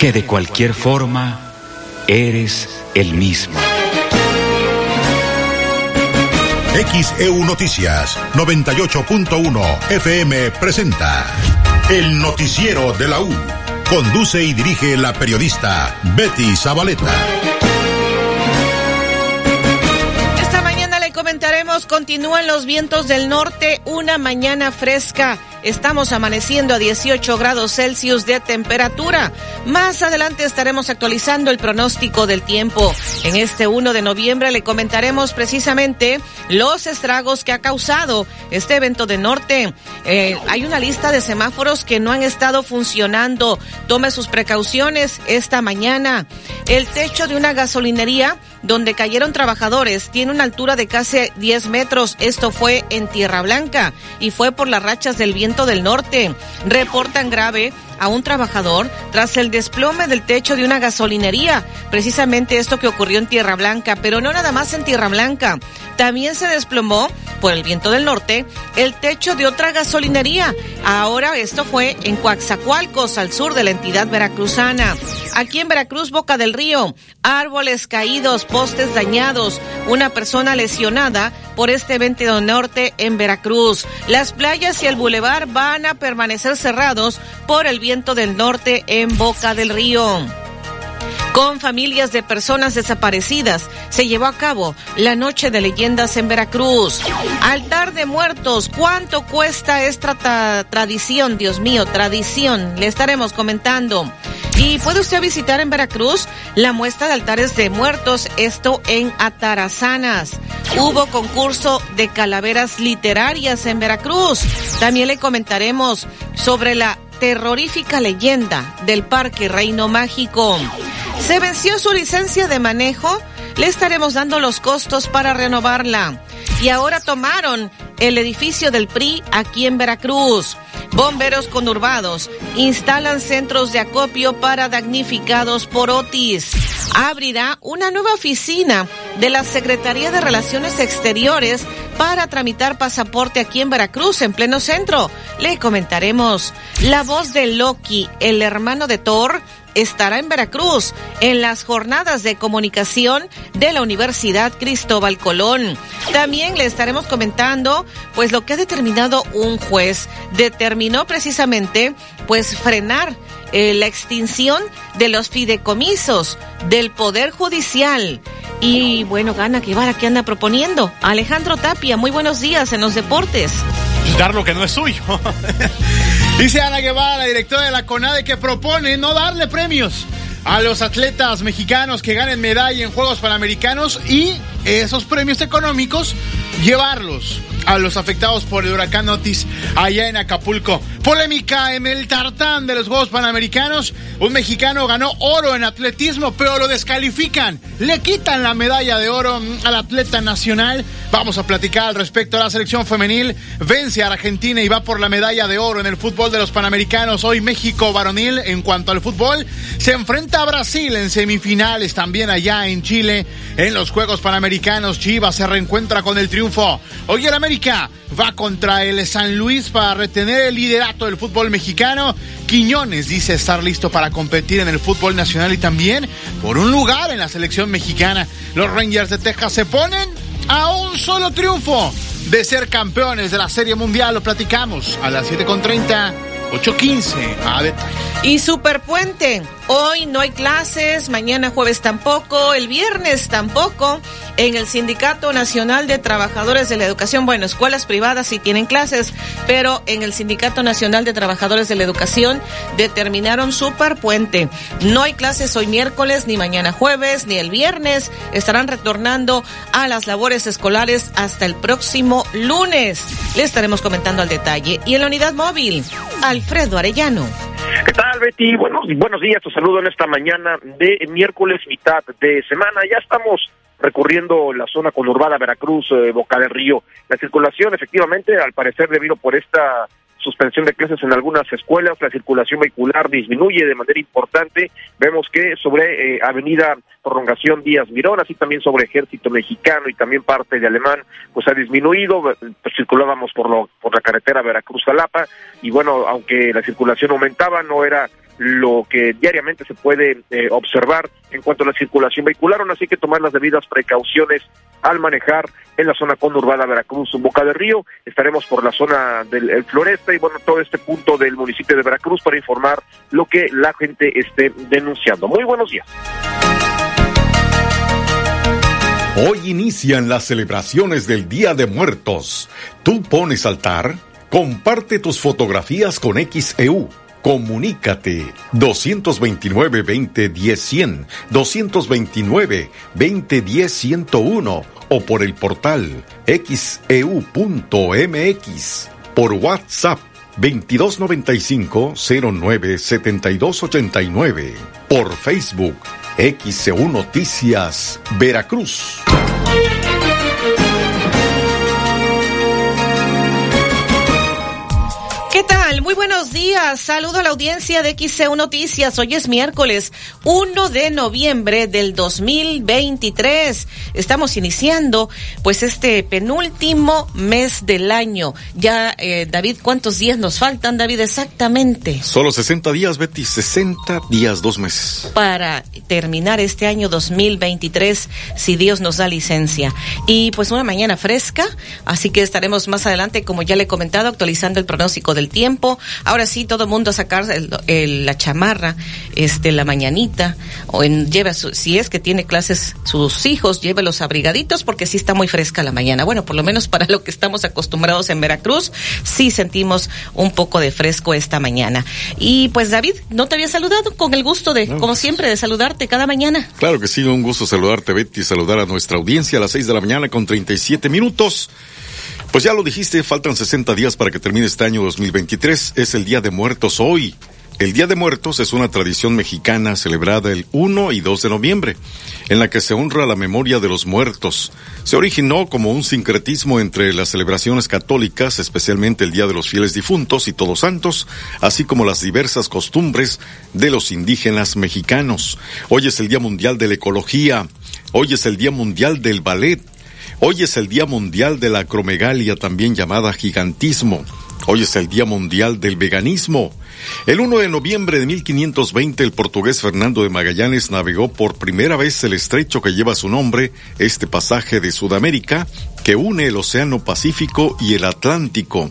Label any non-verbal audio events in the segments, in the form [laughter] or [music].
que de cualquier forma eres el mismo. XEU Noticias 98.1 FM presenta El Noticiero de la U. Conduce y dirige la periodista Betty Zabaleta. Esta mañana le comentaremos, continúan los vientos del norte, una mañana fresca. Estamos amaneciendo a 18 grados Celsius de temperatura. Más adelante estaremos actualizando el pronóstico del tiempo. En este 1 de noviembre le comentaremos precisamente los estragos que ha causado este evento de norte. Eh, hay una lista de semáforos que no han estado funcionando. Tome sus precauciones esta mañana. El techo de una gasolinería donde cayeron trabajadores tiene una altura de casi 10 metros. Esto fue en Tierra Blanca y fue por las rachas del viento del Norte. Reportan grave a un trabajador tras el desplome del techo de una gasolinería. Precisamente esto que ocurrió en Tierra Blanca, pero no nada más en Tierra Blanca. También se desplomó por el viento del norte el techo de otra gasolinería. Ahora esto fue en Coaxacualcos, al sur de la entidad veracruzana. Aquí en Veracruz, Boca del Río, árboles caídos, postes dañados, una persona lesionada por este evento norte en Veracruz. Las playas y el bulevar van a permanecer cerrados por el viento del norte en Boca del Río con familias de personas desaparecidas. Se llevó a cabo la Noche de Leyendas en Veracruz. Altar de Muertos, ¿cuánto cuesta esta tradición? Dios mío, tradición. Le estaremos comentando. Y puede usted visitar en Veracruz la muestra de altares de muertos, esto en Atarazanas. Hubo concurso de calaveras literarias en Veracruz. También le comentaremos sobre la terrorífica leyenda del Parque Reino Mágico. Se venció su licencia de manejo, le estaremos dando los costos para renovarla. Y ahora tomaron el edificio del PRI aquí en Veracruz. Bomberos conurbados instalan centros de acopio para damnificados por Otis. Abrirá una nueva oficina de la Secretaría de Relaciones Exteriores para tramitar pasaporte aquí en Veracruz, en pleno centro. Le comentaremos la voz de Loki, el hermano de Thor, estará en Veracruz en las jornadas de comunicación de la Universidad Cristóbal Colón. También le estaremos comentando pues lo que ha determinado un juez. Determinó precisamente pues frenar eh, la extinción de los fideicomisos del Poder Judicial. Y bueno, Gana Guevara, ¿qué anda proponiendo? Alejandro Tapia, muy buenos días en los deportes. Dar lo que no es suyo. [laughs] Dice Ana Guevara, la directora de la CONADE, que propone no darle premios a los atletas mexicanos que ganen medalla en Juegos Panamericanos y esos premios económicos llevarlos a los afectados por el huracán Otis allá en Acapulco. Polémica en el tartán de los Juegos Panamericanos. Un mexicano ganó oro en atletismo, pero lo descalifican. Le quitan la medalla de oro al atleta nacional. Vamos a platicar al respecto la selección femenil. Vence a Argentina y va por la medalla de oro en el fútbol de los Panamericanos. Hoy México varonil en cuanto al fútbol se enfrenta a Brasil en semifinales también allá en Chile en los Juegos Panamericanos. Chivas se reencuentra con el triunfo. Hoy el América va contra el San Luis para retener el liderato del fútbol mexicano. Quiñones dice estar listo para competir en el fútbol nacional y también por un lugar en la selección mexicana. Los Rangers de Texas se ponen a un solo triunfo de ser campeones de la Serie Mundial. Lo platicamos a las 7.30. 8.15. A. Y Superpuente. Hoy no hay clases, mañana jueves tampoco, el viernes tampoco. En el Sindicato Nacional de Trabajadores de la Educación, bueno, escuelas privadas sí tienen clases, pero en el Sindicato Nacional de Trabajadores de la Educación determinaron superpuente. No hay clases hoy miércoles, ni mañana jueves, ni el viernes. Estarán retornando a las labores escolares hasta el próximo lunes. Le estaremos comentando al detalle. Y en la unidad móvil, Alfredo Arellano. ¿Qué tal, Betty? Buenos, buenos días, saludo en esta mañana de miércoles, mitad de semana. Ya estamos recorriendo la zona conurbada Veracruz, eh, Boca del Río. La circulación, efectivamente, al parecer, debido por esta suspensión de clases en algunas escuelas, la circulación vehicular disminuye de manera importante. Vemos que sobre eh, Avenida Prolongación Díaz Mirón, así también sobre Ejército Mexicano y también parte de Alemán, pues ha disminuido. Circulábamos por, lo, por la carretera Veracruz-Jalapa y bueno, aunque la circulación aumentaba, no era lo que diariamente se puede eh, observar en cuanto a la circulación vehicular, así que tomar las debidas precauciones al manejar en la zona conurbada Veracruz, Boca del Río, estaremos por la zona del Floresta y bueno, todo este punto del municipio de Veracruz para informar lo que la gente esté denunciando. Muy buenos días. Hoy inician las celebraciones del Día de Muertos. ¿Tú pones altar? Comparte tus fotografías con XEU Comunícate 229-2010-100, 229-2010-101 o por el portal xeu.mx, por WhatsApp 2295-097289, por Facebook XEU Noticias Veracruz. ¿Qué tal? Muy buenos días. Saludo a la audiencia de XCU Noticias. Hoy es miércoles 1 de noviembre del 2023. Estamos iniciando pues este penúltimo mes del año. Ya, eh, David, ¿cuántos días nos faltan, David, exactamente? Solo 60 días, Betty. 60 días, dos meses. Para terminar este año 2023, si Dios nos da licencia. Y pues una mañana fresca, así que estaremos más adelante, como ya le he comentado, actualizando el pronóstico del tiempo. Ahora sí, todo el mundo a sacar la chamarra, este, la mañanita, o en, lleva si es que tiene clases sus hijos, llévelos abrigaditos porque sí está muy fresca la mañana. Bueno, por lo menos para lo que estamos acostumbrados en Veracruz, sí sentimos un poco de fresco esta mañana. Y pues David, no te había saludado con el gusto de, como siempre, de saludarte cada mañana. Claro que sí, un gusto saludarte, Betty, saludar a nuestra audiencia a las seis de la mañana con 37 minutos. Pues ya lo dijiste, faltan 60 días para que termine este año 2023. Es el Día de Muertos hoy. El Día de Muertos es una tradición mexicana celebrada el 1 y 2 de noviembre, en la que se honra la memoria de los muertos. Se originó como un sincretismo entre las celebraciones católicas, especialmente el Día de los Fieles Difuntos y Todos Santos, así como las diversas costumbres de los indígenas mexicanos. Hoy es el Día Mundial de la Ecología, hoy es el Día Mundial del Ballet, Hoy es el Día Mundial de la Acromegalia, también llamada gigantismo. Hoy es el Día Mundial del Veganismo. El 1 de noviembre de 1520 el portugués Fernando de Magallanes navegó por primera vez el estrecho que lleva su nombre, este pasaje de Sudamérica, que une el Océano Pacífico y el Atlántico.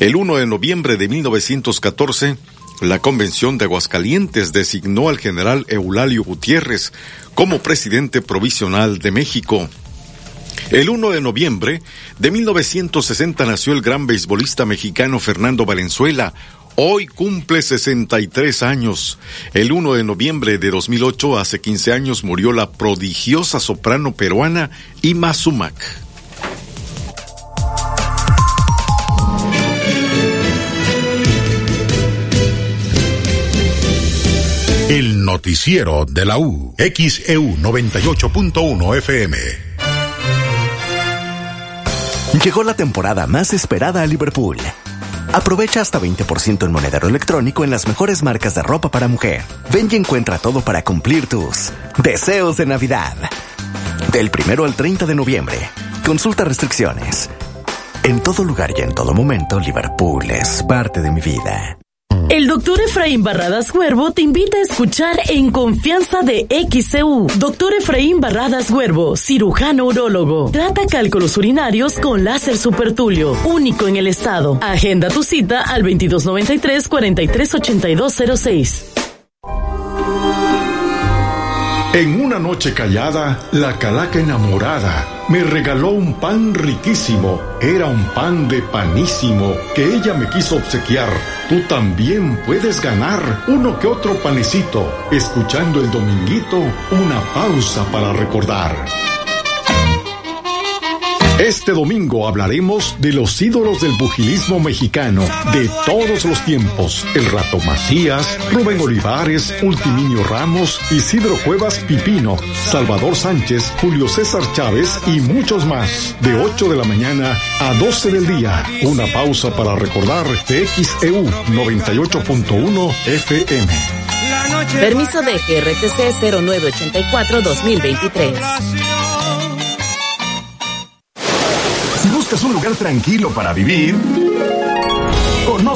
El 1 de noviembre de 1914, la Convención de Aguascalientes designó al general Eulalio Gutiérrez como presidente provisional de México. El 1 de noviembre de 1960 nació el gran beisbolista mexicano Fernando Valenzuela. Hoy cumple 63 años. El 1 de noviembre de 2008, hace 15 años, murió la prodigiosa soprano peruana Ima Sumac. El noticiero de la U. XEU 98.1 FM. Llegó la temporada más esperada a Liverpool. Aprovecha hasta 20% en monedero electrónico en las mejores marcas de ropa para mujer. Ven y encuentra todo para cumplir tus deseos de Navidad. Del primero al 30 de noviembre. Consulta restricciones. En todo lugar y en todo momento, Liverpool es parte de mi vida. El doctor Efraín Barradas Huervo te invita a escuchar En Confianza de XCU. Doctor Efraín Barradas Huervo, cirujano urólogo. Trata cálculos urinarios con láser supertulio, único en el estado. Agenda tu cita al 2293 438206. En una noche callada, la calaca enamorada me regaló un pan riquísimo. Era un pan de panísimo que ella me quiso obsequiar. Tú también puedes ganar uno que otro panecito, escuchando el dominguito, una pausa para recordar. Este domingo hablaremos de los ídolos del pugilismo mexicano de todos los tiempos. El Rato Macías, Rubén Olivares, Ultiminio Ramos, Isidro Cuevas Pipino, Salvador Sánchez, Julio César Chávez y muchos más. De 8 de la mañana a 12 del día. Una pausa para recordar TXEU 98.1 FM. Permiso de GRTC 0984-2023. Buscas un lugar tranquilo para vivir,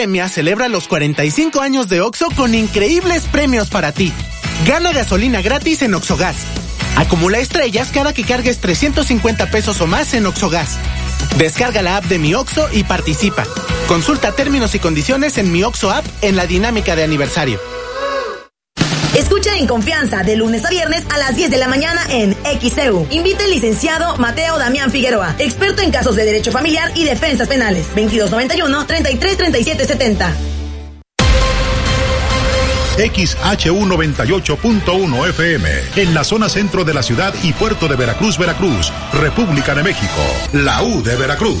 Premia celebra los 45 años de OXO con increíbles premios para ti. Gana gasolina gratis en OXOGAS. Acumula estrellas cada que cargues 350 pesos o más en OXOGAS. Descarga la app de Mi OXO y participa. Consulta términos y condiciones en Mi OXO app en la dinámica de aniversario. Escucha en confianza de lunes a viernes a las 10 de la mañana en XEU. Invita el licenciado Mateo Damián Figueroa, experto en casos de derecho familiar y defensas penales. 2291-333770. XHU 98.1 FM, en la zona centro de la ciudad y puerto de Veracruz, Veracruz, República de México, la U de Veracruz.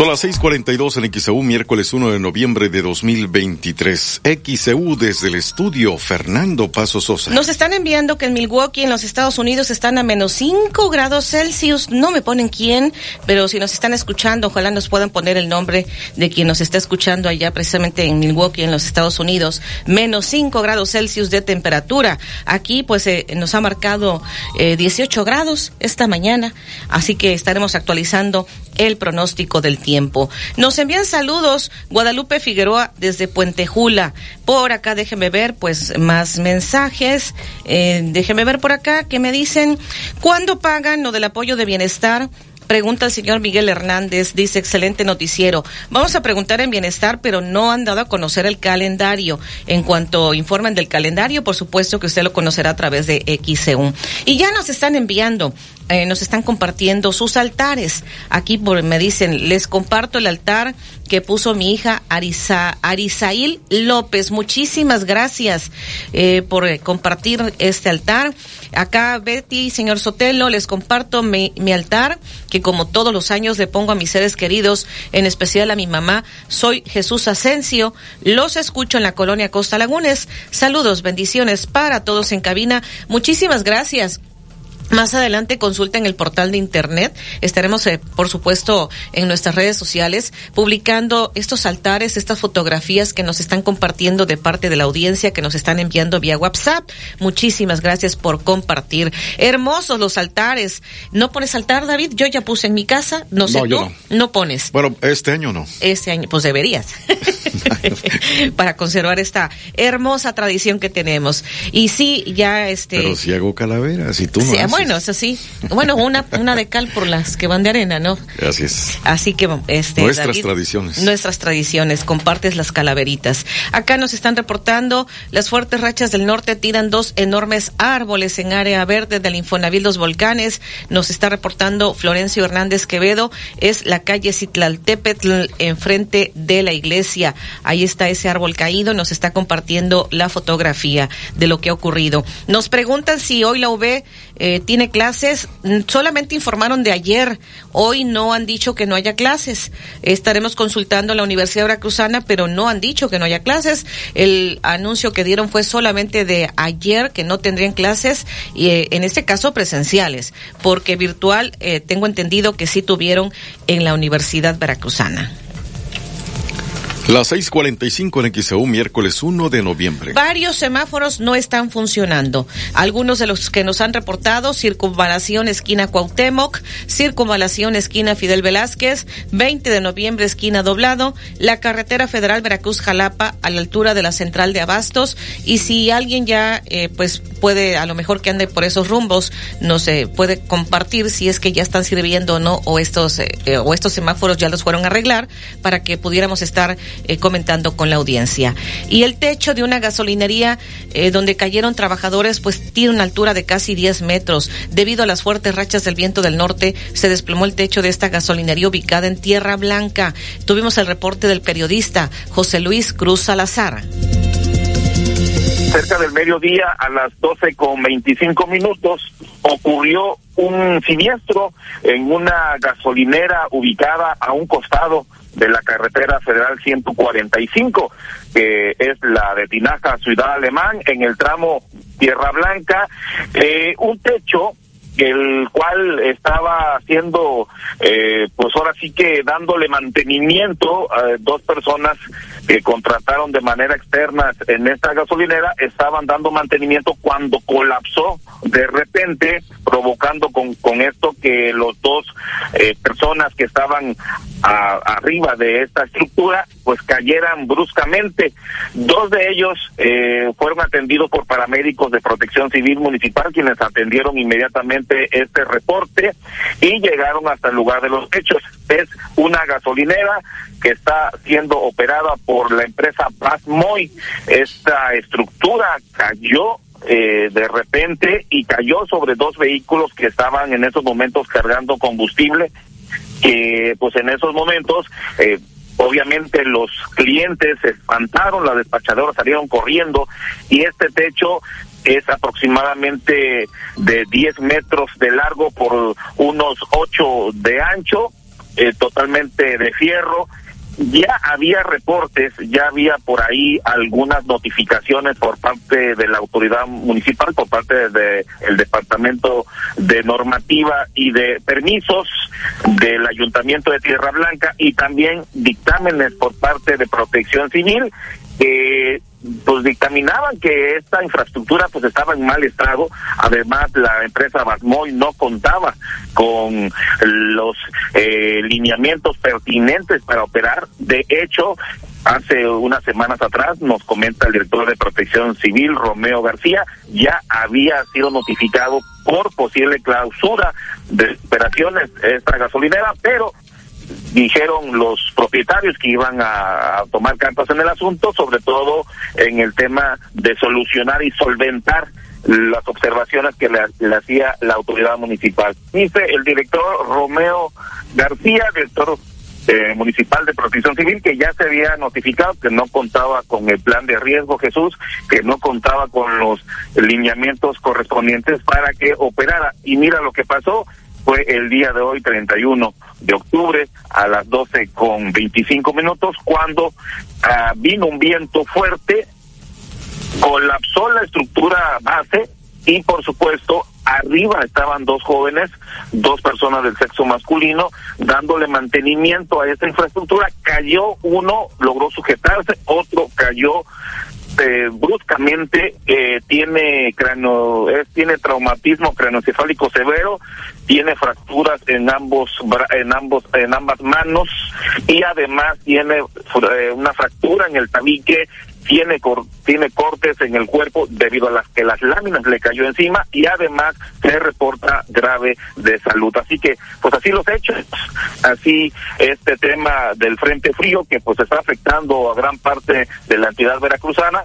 Son las 6:42 en XEU, miércoles 1 de noviembre de 2023. XEU desde el estudio, Fernando Paso Sosa. Nos están enviando que en Milwaukee, en los Estados Unidos, están a menos 5 grados Celsius. No me ponen quién, pero si nos están escuchando, ojalá nos puedan poner el nombre de quien nos está escuchando allá precisamente en Milwaukee, en los Estados Unidos. Menos 5 grados Celsius de temperatura. Aquí, pues, eh, nos ha marcado eh, 18 grados esta mañana, así que estaremos actualizando el pronóstico del tiempo. Nos envían saludos Guadalupe Figueroa desde Puente Jula. Por acá déjeme ver pues más mensajes. Eh, déjeme ver por acá que me dicen, ¿cuándo pagan lo del apoyo de bienestar? Pregunta el señor Miguel Hernández, dice excelente noticiero. Vamos a preguntar en bienestar, pero no han dado a conocer el calendario. En cuanto informen del calendario, por supuesto que usted lo conocerá a través de XEU. Y ya nos están enviando eh, nos están compartiendo sus altares. Aquí por, me dicen, les comparto el altar que puso mi hija Arisa, Arisail López. Muchísimas gracias eh, por eh, compartir este altar. Acá Betty, señor Sotelo, les comparto mi, mi altar que como todos los años le pongo a mis seres queridos, en especial a mi mamá. Soy Jesús Asensio. Los escucho en la colonia Costa Lagunes. Saludos, bendiciones para todos en cabina. Muchísimas gracias. Más adelante consulten el portal de internet. Estaremos, eh, por supuesto, en nuestras redes sociales publicando estos altares, estas fotografías que nos están compartiendo de parte de la audiencia, que nos están enviando vía WhatsApp. Muchísimas gracias por compartir. Hermosos los altares. ¿No pones altar, David? Yo ya puse en mi casa. No sé, No, yo tú. No pones. Bueno, este año no. Este año, pues deberías. [laughs] [laughs] Para conservar esta hermosa tradición que tenemos. Y sí, ya este. Pero si hago calaveras y tú no Sí, haces. bueno, eso sí. Bueno, una, una de cal por las que van de arena, ¿no? Gracias. Así que, este. Nuestras David, tradiciones. Nuestras tradiciones, compartes las calaveritas. Acá nos están reportando, las fuertes rachas del norte tiran dos enormes árboles en área verde del Infonavil Los Volcanes. Nos está reportando Florencio Hernández Quevedo, es la calle Citlaltépetl, enfrente de la iglesia. Ahí está ese árbol caído, nos está compartiendo la fotografía de lo que ha ocurrido. Nos preguntan si hoy la UV eh, tiene tiene clases. Mm, solamente informaron de ayer. Hoy no han dicho que no haya clases. Estaremos consultando a la Universidad Veracruzana, pero no han dicho que no haya clases. El anuncio que dieron fue solamente de ayer que no tendrían clases y eh, en este caso presenciales, porque virtual eh, tengo entendido que sí tuvieron en la Universidad Veracruzana. Las 6:45 en XEU, miércoles 1 de noviembre. Varios semáforos no están funcionando. Algunos de los que nos han reportado, circunvalación esquina Cuauhtémoc, circunvalación esquina Fidel Velázquez, 20 de noviembre esquina Doblado, la carretera federal Veracruz-Jalapa a la altura de la central de Abastos. Y si alguien ya, eh, pues puede, a lo mejor que ande por esos rumbos, no sé, puede compartir si es que ya están sirviendo o no, o estos, eh, eh, o estos semáforos ya los fueron a arreglar para que pudiéramos estar eh, comentando con la audiencia. Y el techo de una gasolinería eh, donde cayeron trabajadores, pues tiene una altura de casi 10 metros. Debido a las fuertes rachas del viento del norte, se desplomó el techo de esta gasolinería ubicada en Tierra Blanca. Tuvimos el reporte del periodista José Luis Cruz Salazar cerca del mediodía a las 12 con 25 minutos ocurrió un siniestro en una gasolinera ubicada a un costado de la carretera federal 145, que es la de Tinaja Ciudad Alemán, en el tramo Tierra Blanca, eh, un techo el cual estaba haciendo, eh, pues ahora sí que dándole mantenimiento a dos personas que contrataron de manera externa en esta gasolinera, estaban dando mantenimiento cuando colapsó de repente, provocando con, con esto que los dos eh, personas que estaban arriba de esta estructura, pues cayeran bruscamente. Dos de ellos eh, fueron atendidos por paramédicos de protección civil municipal, quienes atendieron inmediatamente este reporte y llegaron hasta el lugar de los hechos. Es una gasolinera que está siendo operada por la empresa Basmoy. Esta estructura cayó eh, de repente y cayó sobre dos vehículos que estaban en esos momentos cargando combustible que pues en esos momentos eh, obviamente los clientes se espantaron, las despachadoras salieron corriendo y este techo es aproximadamente de 10 metros de largo por unos 8 de ancho, eh, totalmente de fierro ya había reportes, ya había por ahí algunas notificaciones por parte de la autoridad municipal, por parte del el Departamento de Normativa y de Permisos del Ayuntamiento de Tierra Blanca y también dictámenes por parte de Protección Civil que pues dictaminaban que esta infraestructura pues estaba en mal estado. Además, la empresa Basmoy no contaba con los eh, lineamientos pertinentes para operar. De hecho, hace unas semanas atrás, nos comenta el director de Protección Civil, Romeo García, ya había sido notificado por posible clausura de operaciones esta gasolinera, pero dijeron los propietarios que iban a, tomar cartas en el asunto, sobre todo en el tema de solucionar y solventar las observaciones que le, hacía la autoridad municipal. Dice el director Romeo García, director eh, municipal de protección civil, que ya se había notificado que no contaba con el plan de riesgo Jesús, que no contaba con los lineamientos correspondientes para que operara. Y mira lo que pasó, fue el día de hoy, 31 de octubre, a las 12 con 25 minutos, cuando ah, vino un viento fuerte, colapsó la estructura base y, por supuesto, arriba estaban dos jóvenes, dos personas del sexo masculino, dándole mantenimiento a esta infraestructura. Cayó uno, logró sujetarse, otro cayó eh, bruscamente eh, tiene cráneo, tiene traumatismo craneoencefálico severo, tiene fracturas en ambos en ambos en ambas manos y además tiene eh, una fractura en el tabique tiene, tiene cortes en el cuerpo debido a las que las láminas le cayó encima y además se reporta grave de salud. Así que, pues así los hechos, así este tema del frente frío que pues está afectando a gran parte de la entidad veracruzana.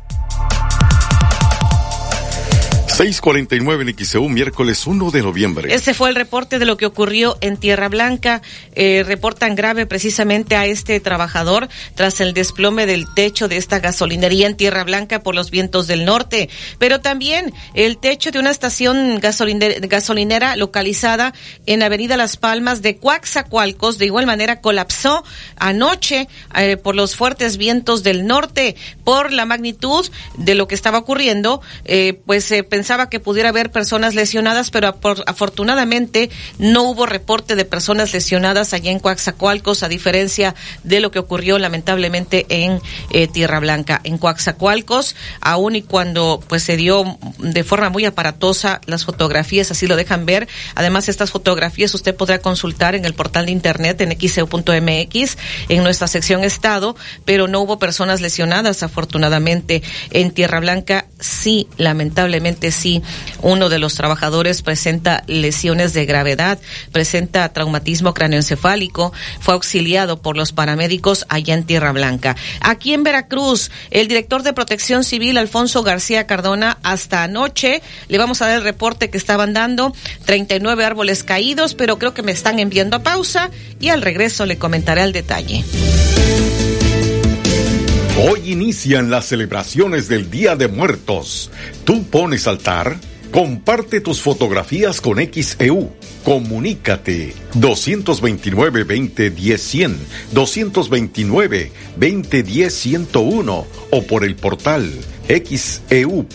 6:49 en XEU, miércoles 1 de noviembre. Este fue el reporte de lo que ocurrió en Tierra Blanca. Eh, reportan grave precisamente a este trabajador tras el desplome del techo de esta gasolinería en Tierra Blanca por los vientos del norte. Pero también el techo de una estación gasolinera, localizada en Avenida Las Palmas de Coaxacualcos de igual manera colapsó anoche eh, por los fuertes vientos del norte. Por la magnitud de lo que estaba ocurriendo, eh, pues se pensaba que pudiera haber personas lesionadas, pero afortunadamente no hubo reporte de personas lesionadas allá en Coaxacualcos, a diferencia de lo que ocurrió lamentablemente en eh, Tierra Blanca. En Coaxacualcos, aun y cuando pues se dio de forma muy aparatosa las fotografías, así lo dejan ver. Además, estas fotografías usted podrá consultar en el portal de internet en xeu.mx, en nuestra sección Estado, pero no hubo personas lesionadas, afortunadamente. En Tierra Blanca, sí, lamentablemente sí uno de los trabajadores presenta lesiones de gravedad, presenta traumatismo cráneoencefálico, fue auxiliado por los paramédicos allá en Tierra Blanca. Aquí en Veracruz, el director de Protección Civil, Alfonso García Cardona, hasta anoche le vamos a dar el reporte que estaban dando, 39 árboles caídos, pero creo que me están enviando a pausa y al regreso le comentaré el detalle. Hoy inician las celebraciones del Día de Muertos. ¿Tú pones altar? Comparte tus fotografías con XEU. Comunícate 229-2010-100, 229-2010-101 o por el portal xeu.mx,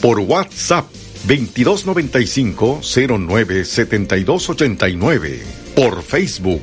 por WhatsApp 2295-097289, por Facebook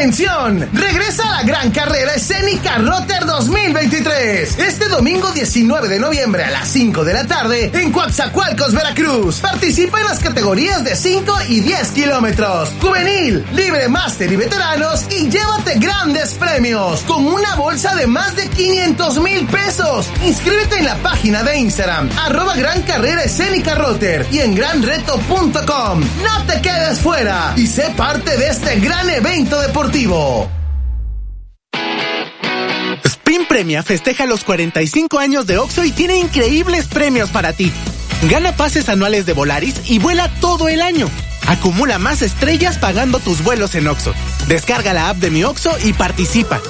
¡Atención! Regresa la gran carrera escénica Rotter 2023. Este domingo 19 de noviembre a las 5 de la tarde en Coatzacoalcos, Veracruz. Participa en las categorías de 5 y 10 kilómetros. Juvenil, libre máster y veteranos y llévate grandes premios con una bolsa de más de 500 mil pesos. Inscríbete en la página de Instagram arroba gran carrera escénica Rotter y en granreto.com. No te quedes fuera y sé parte de este gran evento deportivo Spin Premia festeja los 45 años de Oxo y tiene increíbles premios para ti. Gana pases anuales de Volaris y vuela todo el año. Acumula más estrellas pagando tus vuelos en Oxo. Descarga la app de Mi Oxo y participa.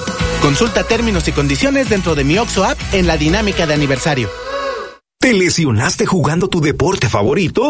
Consulta términos y condiciones dentro de Mi Oxo app en la dinámica de aniversario. ¿Te lesionaste jugando tu deporte favorito?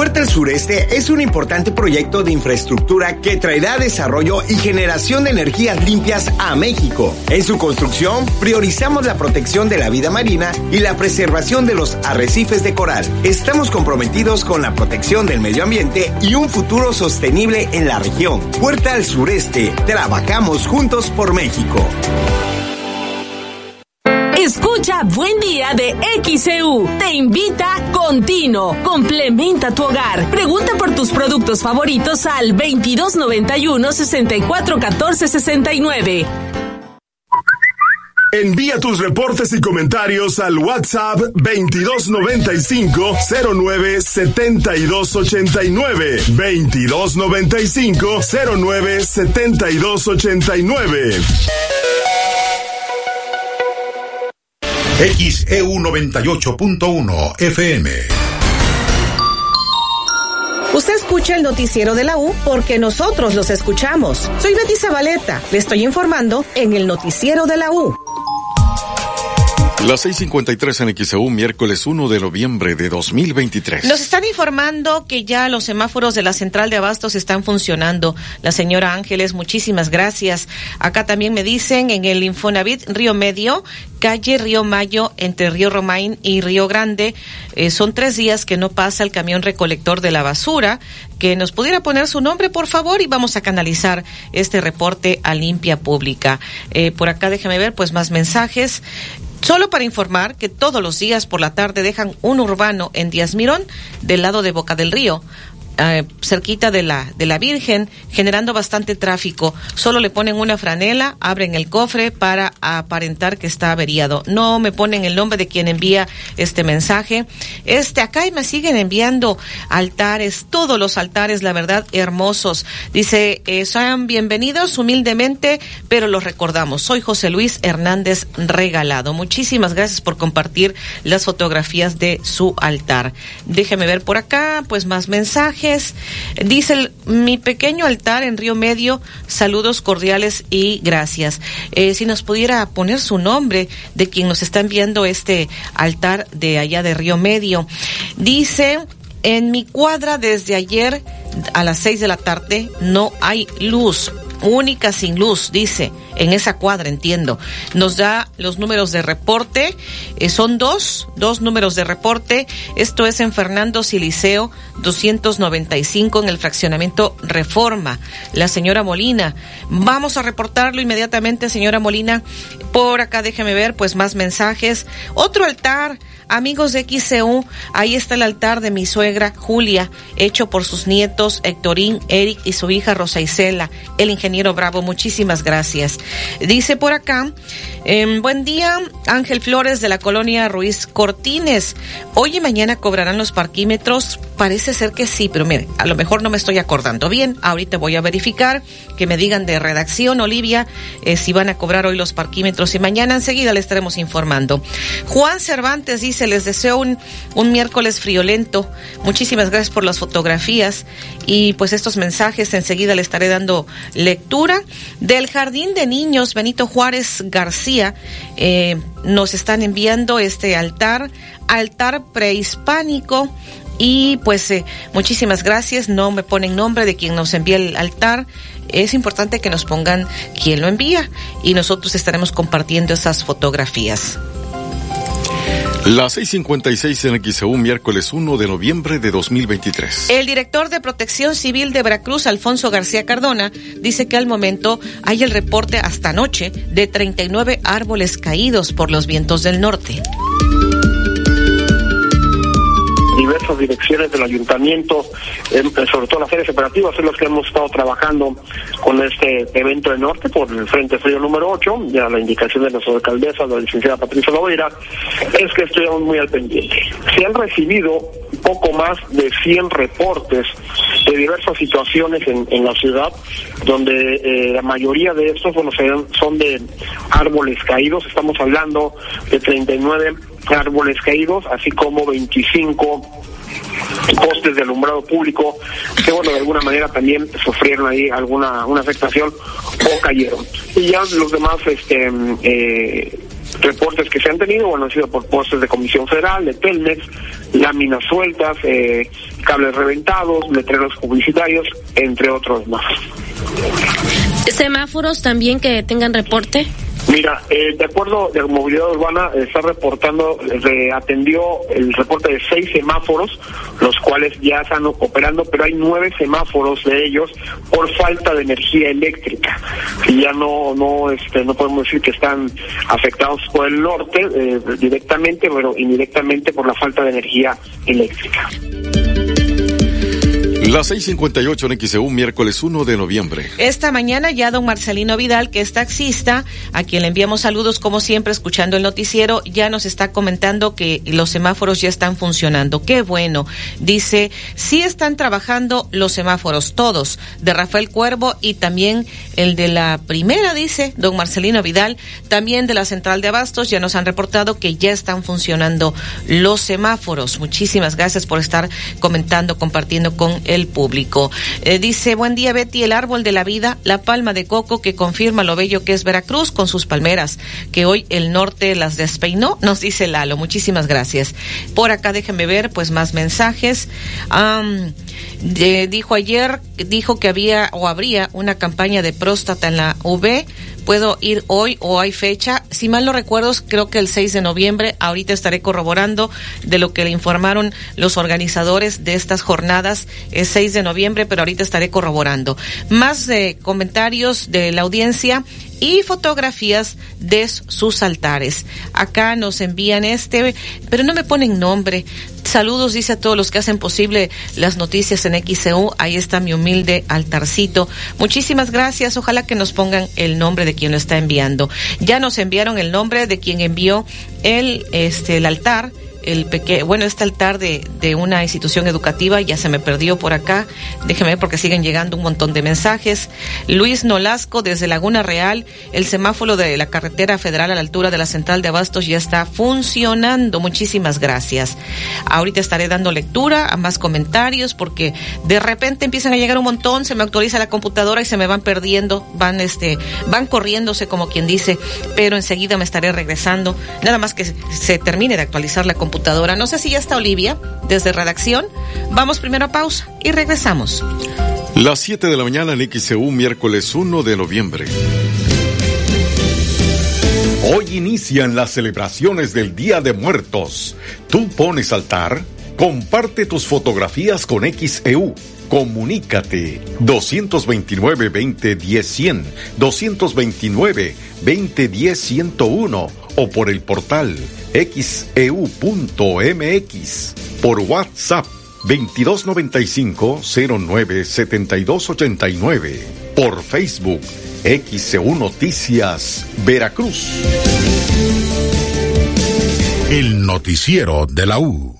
Puerta del Sureste es un importante proyecto de infraestructura que traerá desarrollo y generación de energías limpias a México. En su construcción, priorizamos la protección de la vida marina y la preservación de los arrecifes de coral. Estamos comprometidos con la protección del medio ambiente y un futuro sostenible en la región. Puerta al Sureste, trabajamos juntos por México. Escucha Buen Día de XEU. Te invita Continuo. Complementa tu hogar. Pregunta por tus productos favoritos al 2291 6414 69. Envía tus reportes y comentarios al WhatsApp 2295 09 7289 2295 09 7289 XEU 98.1 FM. Usted escucha el noticiero de la U porque nosotros los escuchamos. Soy Betty Zabaleta. Le estoy informando en el noticiero de la U. Las 6:53 en XEU, miércoles 1 de noviembre de 2023. Nos están informando que ya los semáforos de la central de abastos están funcionando. La señora Ángeles, muchísimas gracias. Acá también me dicen en el Infonavit Río Medio, calle Río Mayo, entre Río Romain y Río Grande, eh, son tres días que no pasa el camión recolector de la basura. Que nos pudiera poner su nombre, por favor, y vamos a canalizar este reporte a Limpia Pública. Eh, por acá déjeme ver, pues más mensajes. Solo para informar que todos los días por la tarde dejan un urbano en Díaz Mirón del lado de Boca del Río. Eh, cerquita de la de la Virgen, generando bastante tráfico. Solo le ponen una franela, abren el cofre para aparentar que está averiado. No me ponen el nombre de quien envía este mensaje. Este acá y me siguen enviando altares, todos los altares, la verdad, hermosos. Dice, eh, sean bienvenidos humildemente, pero los recordamos. Soy José Luis Hernández Regalado. Muchísimas gracias por compartir las fotografías de su altar. Déjeme ver por acá, pues más mensajes. Dice mi pequeño altar en Río Medio, saludos cordiales y gracias. Eh, si nos pudiera poner su nombre de quien nos está enviando este altar de allá de Río Medio. Dice, en mi cuadra desde ayer a las seis de la tarde no hay luz única sin luz, dice, en esa cuadra, entiendo. Nos da los números de reporte, eh, son dos, dos números de reporte. Esto es en Fernando Siliceo 295 en el fraccionamiento Reforma. La señora Molina, vamos a reportarlo inmediatamente, señora Molina. Por acá déjeme ver, pues más mensajes. Otro altar Amigos de XCU, ahí está el altar de mi suegra Julia, hecho por sus nietos Héctorín, Eric y su hija Rosa Isela, el ingeniero Bravo. Muchísimas gracias. Dice por acá, eh, buen día, Ángel Flores de la colonia Ruiz Cortines. Hoy y mañana cobrarán los parquímetros. Parece ser que sí, pero mire, a lo mejor no me estoy acordando bien. Ahorita voy a verificar que me digan de redacción, Olivia, eh, si van a cobrar hoy los parquímetros y mañana enseguida le estaremos informando. Juan Cervantes dice, les deseo un, un miércoles friolento. Muchísimas gracias por las fotografías y pues estos mensajes enseguida le estaré dando lectura. Del Jardín de Niños, Benito Juárez García, eh, nos están enviando este altar, altar prehispánico. Y pues eh, muchísimas gracias. No me ponen nombre de quien nos envía el altar. Es importante que nos pongan quién lo envía y nosotros estaremos compartiendo esas fotografías. Las 6:56 en XEU, miércoles 1 de noviembre de 2023. El director de Protección Civil de Veracruz, Alfonso García Cardona, dice que al momento hay el reporte hasta anoche de 39 árboles caídos por los vientos del norte diversas direcciones del ayuntamiento, sobre todo las áreas operativas, son los que hemos estado trabajando con este evento de norte por el Frente Frío número 8, ya la indicación de nuestra alcaldesa, la licenciada Patricia Loveira, es que estuvimos muy al pendiente. Se han recibido poco más de 100 reportes de diversas situaciones en, la ciudad, donde eh, la mayoría de estos bueno, son de árboles caídos, estamos hablando de 39 árboles caídos, así como 25 postes de alumbrado público que bueno de alguna manera también sufrieron ahí alguna una afectación o cayeron. Y ya los demás este eh, reportes que se han tenido bueno han sido por postes de comisión federal de Telmex láminas sueltas eh, cables reventados letreros publicitarios entre otros más semáforos también que tengan reporte Mira, eh, de acuerdo de movilidad urbana, está reportando, atendió el reporte de seis semáforos, los cuales ya están operando, pero hay nueve semáforos de ellos por falta de energía eléctrica. Y ya no, no, este, no podemos decir que están afectados por el norte eh, directamente, pero indirectamente por la falta de energía eléctrica. Las 6:58 en XEU, miércoles 1 de noviembre. Esta mañana ya don Marcelino Vidal, que es taxista, a quien le enviamos saludos como siempre, escuchando el noticiero, ya nos está comentando que los semáforos ya están funcionando. Qué bueno. Dice, sí están trabajando los semáforos, todos, de Rafael Cuervo y también el de la primera, dice don Marcelino Vidal, también de la central de abastos, ya nos han reportado que ya están funcionando los semáforos. Muchísimas gracias por estar comentando, compartiendo con el público. Eh, dice, buen día Betty, el árbol de la vida, la palma de coco que confirma lo bello que es Veracruz con sus palmeras, que hoy el norte las despeinó, nos dice Lalo. Muchísimas gracias. Por acá déjenme ver pues más mensajes. dijo ayer, dijo que había o habría una campaña de próstata en la UV puedo ir hoy o hay fecha. Si mal no recuerdo, creo que el 6 de noviembre. Ahorita estaré corroborando de lo que le informaron los organizadores de estas jornadas. Es 6 de noviembre, pero ahorita estaré corroborando. Más eh, comentarios de la audiencia y fotografías de sus altares. Acá nos envían este, pero no me ponen nombre. Saludos, dice a todos los que hacen posible las noticias en XCU. Ahí está mi humilde altarcito. Muchísimas gracias. Ojalá que nos pongan el nombre de quien lo está enviando. Ya nos enviaron el nombre de quien envió el, este, el altar el pequeño, bueno, este altar de, de una institución educativa ya se me perdió por acá. Déjeme ver porque siguen llegando un montón de mensajes. Luis Nolasco desde Laguna Real, el semáforo de la carretera federal a la altura de la central de Abastos ya está funcionando. Muchísimas gracias. Ahorita estaré dando lectura a más comentarios porque de repente empiezan a llegar un montón, se me actualiza la computadora y se me van perdiendo, van este, van corriéndose como quien dice, pero enseguida me estaré regresando. Nada más que se termine de actualizar la computadora computadora. No sé si ya está Olivia desde redacción. Vamos primero a pausa y regresamos. Las 7 de la mañana en XCU, miércoles 1 de noviembre. Hoy inician las celebraciones del Día de Muertos. ¿Tú pones altar? Comparte tus fotografías con XEU. Comunícate 229 2010 100, 229 2010 101 o por el portal xeu.mx por WhatsApp 2295-097289 por Facebook XEU Noticias Veracruz. El noticiero de la U.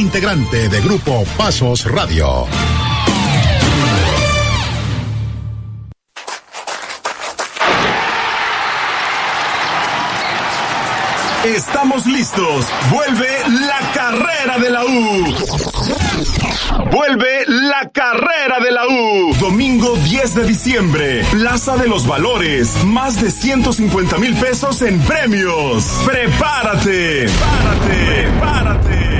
integrante de Grupo Pasos Radio. Estamos listos. Vuelve la carrera de la U. Vuelve la carrera de la U. Domingo 10 de diciembre. Plaza de los Valores. Más de 150 mil pesos en premios. Prepárate. Prepárate. Prepárate.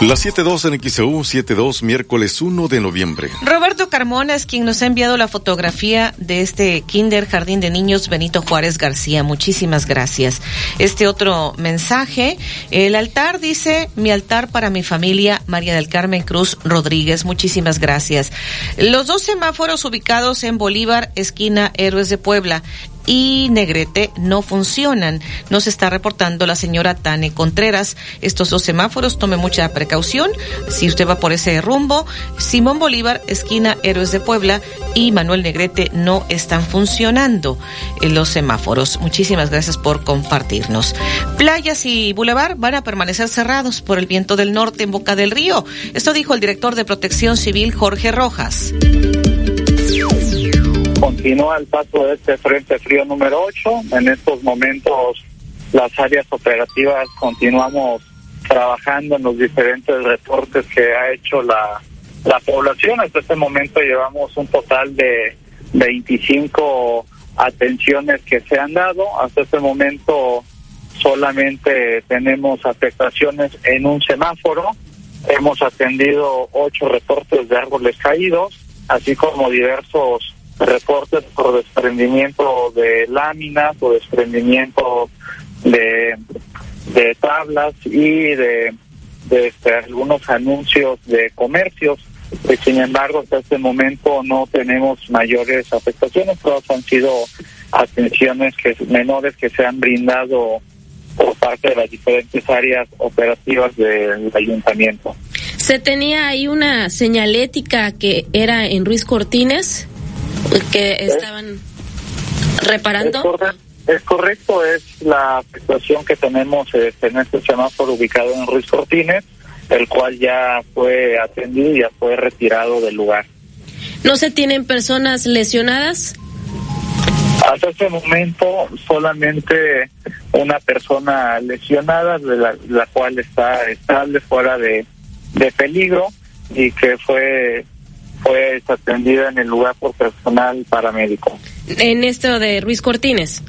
La 7.2 en XEU, 7.2, miércoles 1 de noviembre. Roberto Carmona es quien nos ha enviado la fotografía de este Kinder Jardín de Niños Benito Juárez García. Muchísimas gracias. Este otro mensaje, el altar dice, mi altar para mi familia, María del Carmen Cruz Rodríguez. Muchísimas gracias. Los dos semáforos ubicados en Bolívar, esquina Héroes de Puebla y Negrete no funcionan. Nos está reportando la señora Tane Contreras. Estos dos semáforos, tome mucha precaución. Si usted va por ese rumbo, Simón Bolívar, esquina Héroes de Puebla y Manuel Negrete no están funcionando los semáforos. Muchísimas gracias por compartirnos. Playas y Boulevard van a permanecer cerrados por el viento del norte en Boca del Río. Esto dijo el director de Protección Civil, Jorge Rojas continúa el paso de este frente frío número 8. En estos momentos las áreas operativas continuamos trabajando en los diferentes reportes que ha hecho la, la población. Hasta este momento llevamos un total de 25 atenciones que se han dado. Hasta este momento solamente tenemos afectaciones en un semáforo. Hemos atendido ocho reportes de árboles caídos, así como diversos reportes por desprendimiento de láminas o desprendimiento de, de tablas y de este, algunos anuncios de comercios. Eh, sin embargo, hasta este momento no tenemos mayores afectaciones, todas han sido atenciones que menores que se han brindado por parte de las diferentes áreas operativas del ayuntamiento. Se tenía ahí una señalética que era en Ruiz Cortines, que estaban reparando. Es correcto, es la situación que tenemos este, en este semáforo ubicado en Ruiz Cortines, el cual ya fue atendido y ya fue retirado del lugar. ¿No se tienen personas lesionadas? Hasta este momento solamente una persona lesionada, de la, cual está estable, fuera de, de peligro y que fue fue atendida en el lugar por personal paramédico. En esto de Ruiz Cortines.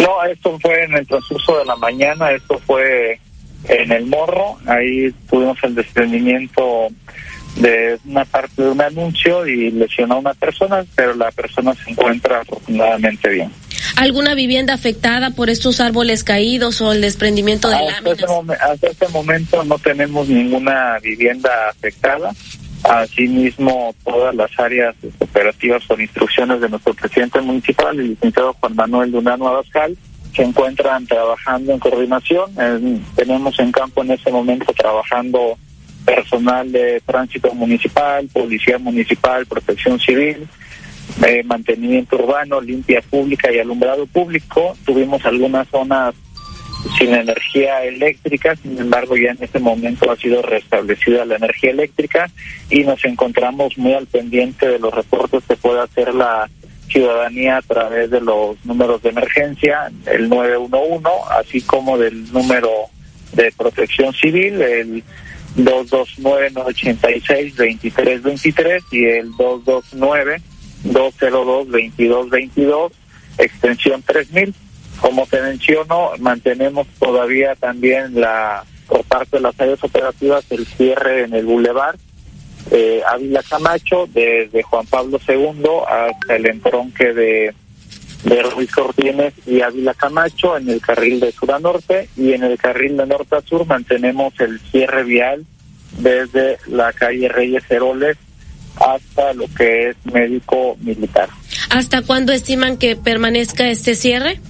No, esto fue en el transcurso de la mañana, esto fue en el morro, ahí tuvimos el desprendimiento de una parte de un anuncio y lesionó a una persona, pero la persona se encuentra afortunadamente bien. ¿Alguna vivienda afectada por estos árboles caídos o el desprendimiento de hasta Este hasta este momento no tenemos ninguna vivienda afectada. Asimismo, todas las áreas operativas con instrucciones de nuestro presidente municipal, el licenciado Juan Manuel Dunano Abascal, se encuentran trabajando en coordinación. tenemos en campo en este momento trabajando personal de tránsito municipal, policía municipal, protección civil, eh, mantenimiento urbano, limpia pública y alumbrado público. Tuvimos algunas zonas sin energía eléctrica, sin embargo ya en este momento ha sido restablecida la energía eléctrica y nos encontramos muy al pendiente de los reportes que puede hacer la ciudadanía a través de los números de emergencia, el 911, así como del número de protección civil, el 229-986-2323 y el 229-202-2222, extensión 3000 como te menciono, mantenemos todavía también la por parte de las áreas operativas el cierre en el bulevar eh, Ávila Camacho desde Juan Pablo II hasta el entronque de, de Ruiz Cortines y Ávila Camacho en el carril de sur a norte y en el carril de norte a sur mantenemos el cierre vial desde la calle Reyes Heroles hasta lo que es médico militar. ¿Hasta cuándo estiman que permanezca este cierre?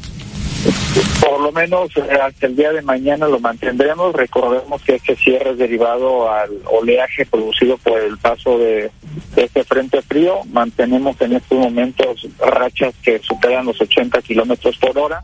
Por lo menos eh, hasta el día de mañana lo mantendremos. Recordemos que este cierre es derivado al oleaje producido por el paso de, este frente frío. Mantenemos en estos momentos rachas que superan los 80 kilómetros por hora.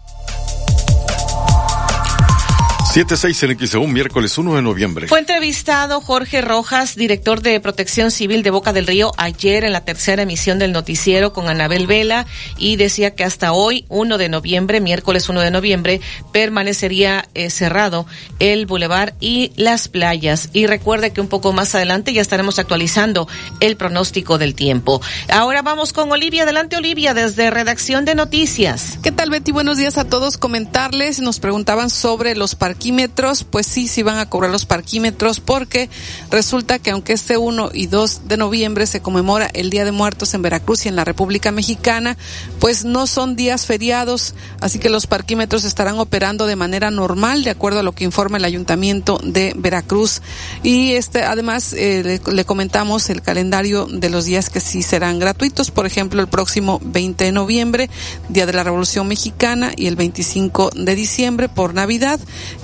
7-6 en XEU, miércoles 1 de noviembre. Fue entrevistado Jorge Rojas, director de Protección Civil de Boca del Río, ayer en la tercera emisión del noticiero con Anabel Vela y decía que hasta hoy, 1 de noviembre, miércoles 1 de noviembre, permanecería eh, cerrado el bulevar y las playas. Y recuerde que un poco más adelante ya estaremos actualizando el pronóstico del tiempo. Ahora vamos con Olivia. Adelante, Olivia, desde Redacción de Noticias. ¿Qué tal, Betty? Buenos días a todos. Comentarles, nos preguntaban sobre los parques parquímetros, pues sí, sí van a cobrar los parquímetros porque resulta que aunque este 1 y 2 de noviembre se conmemora el Día de Muertos en Veracruz y en la República Mexicana, pues no son días feriados, así que los parquímetros estarán operando de manera normal, de acuerdo a lo que informa el Ayuntamiento de Veracruz. Y este, además, eh, le, le comentamos el calendario de los días que sí serán gratuitos, por ejemplo, el próximo 20 de noviembre, Día de la Revolución Mexicana, y el 25 de diciembre por Navidad.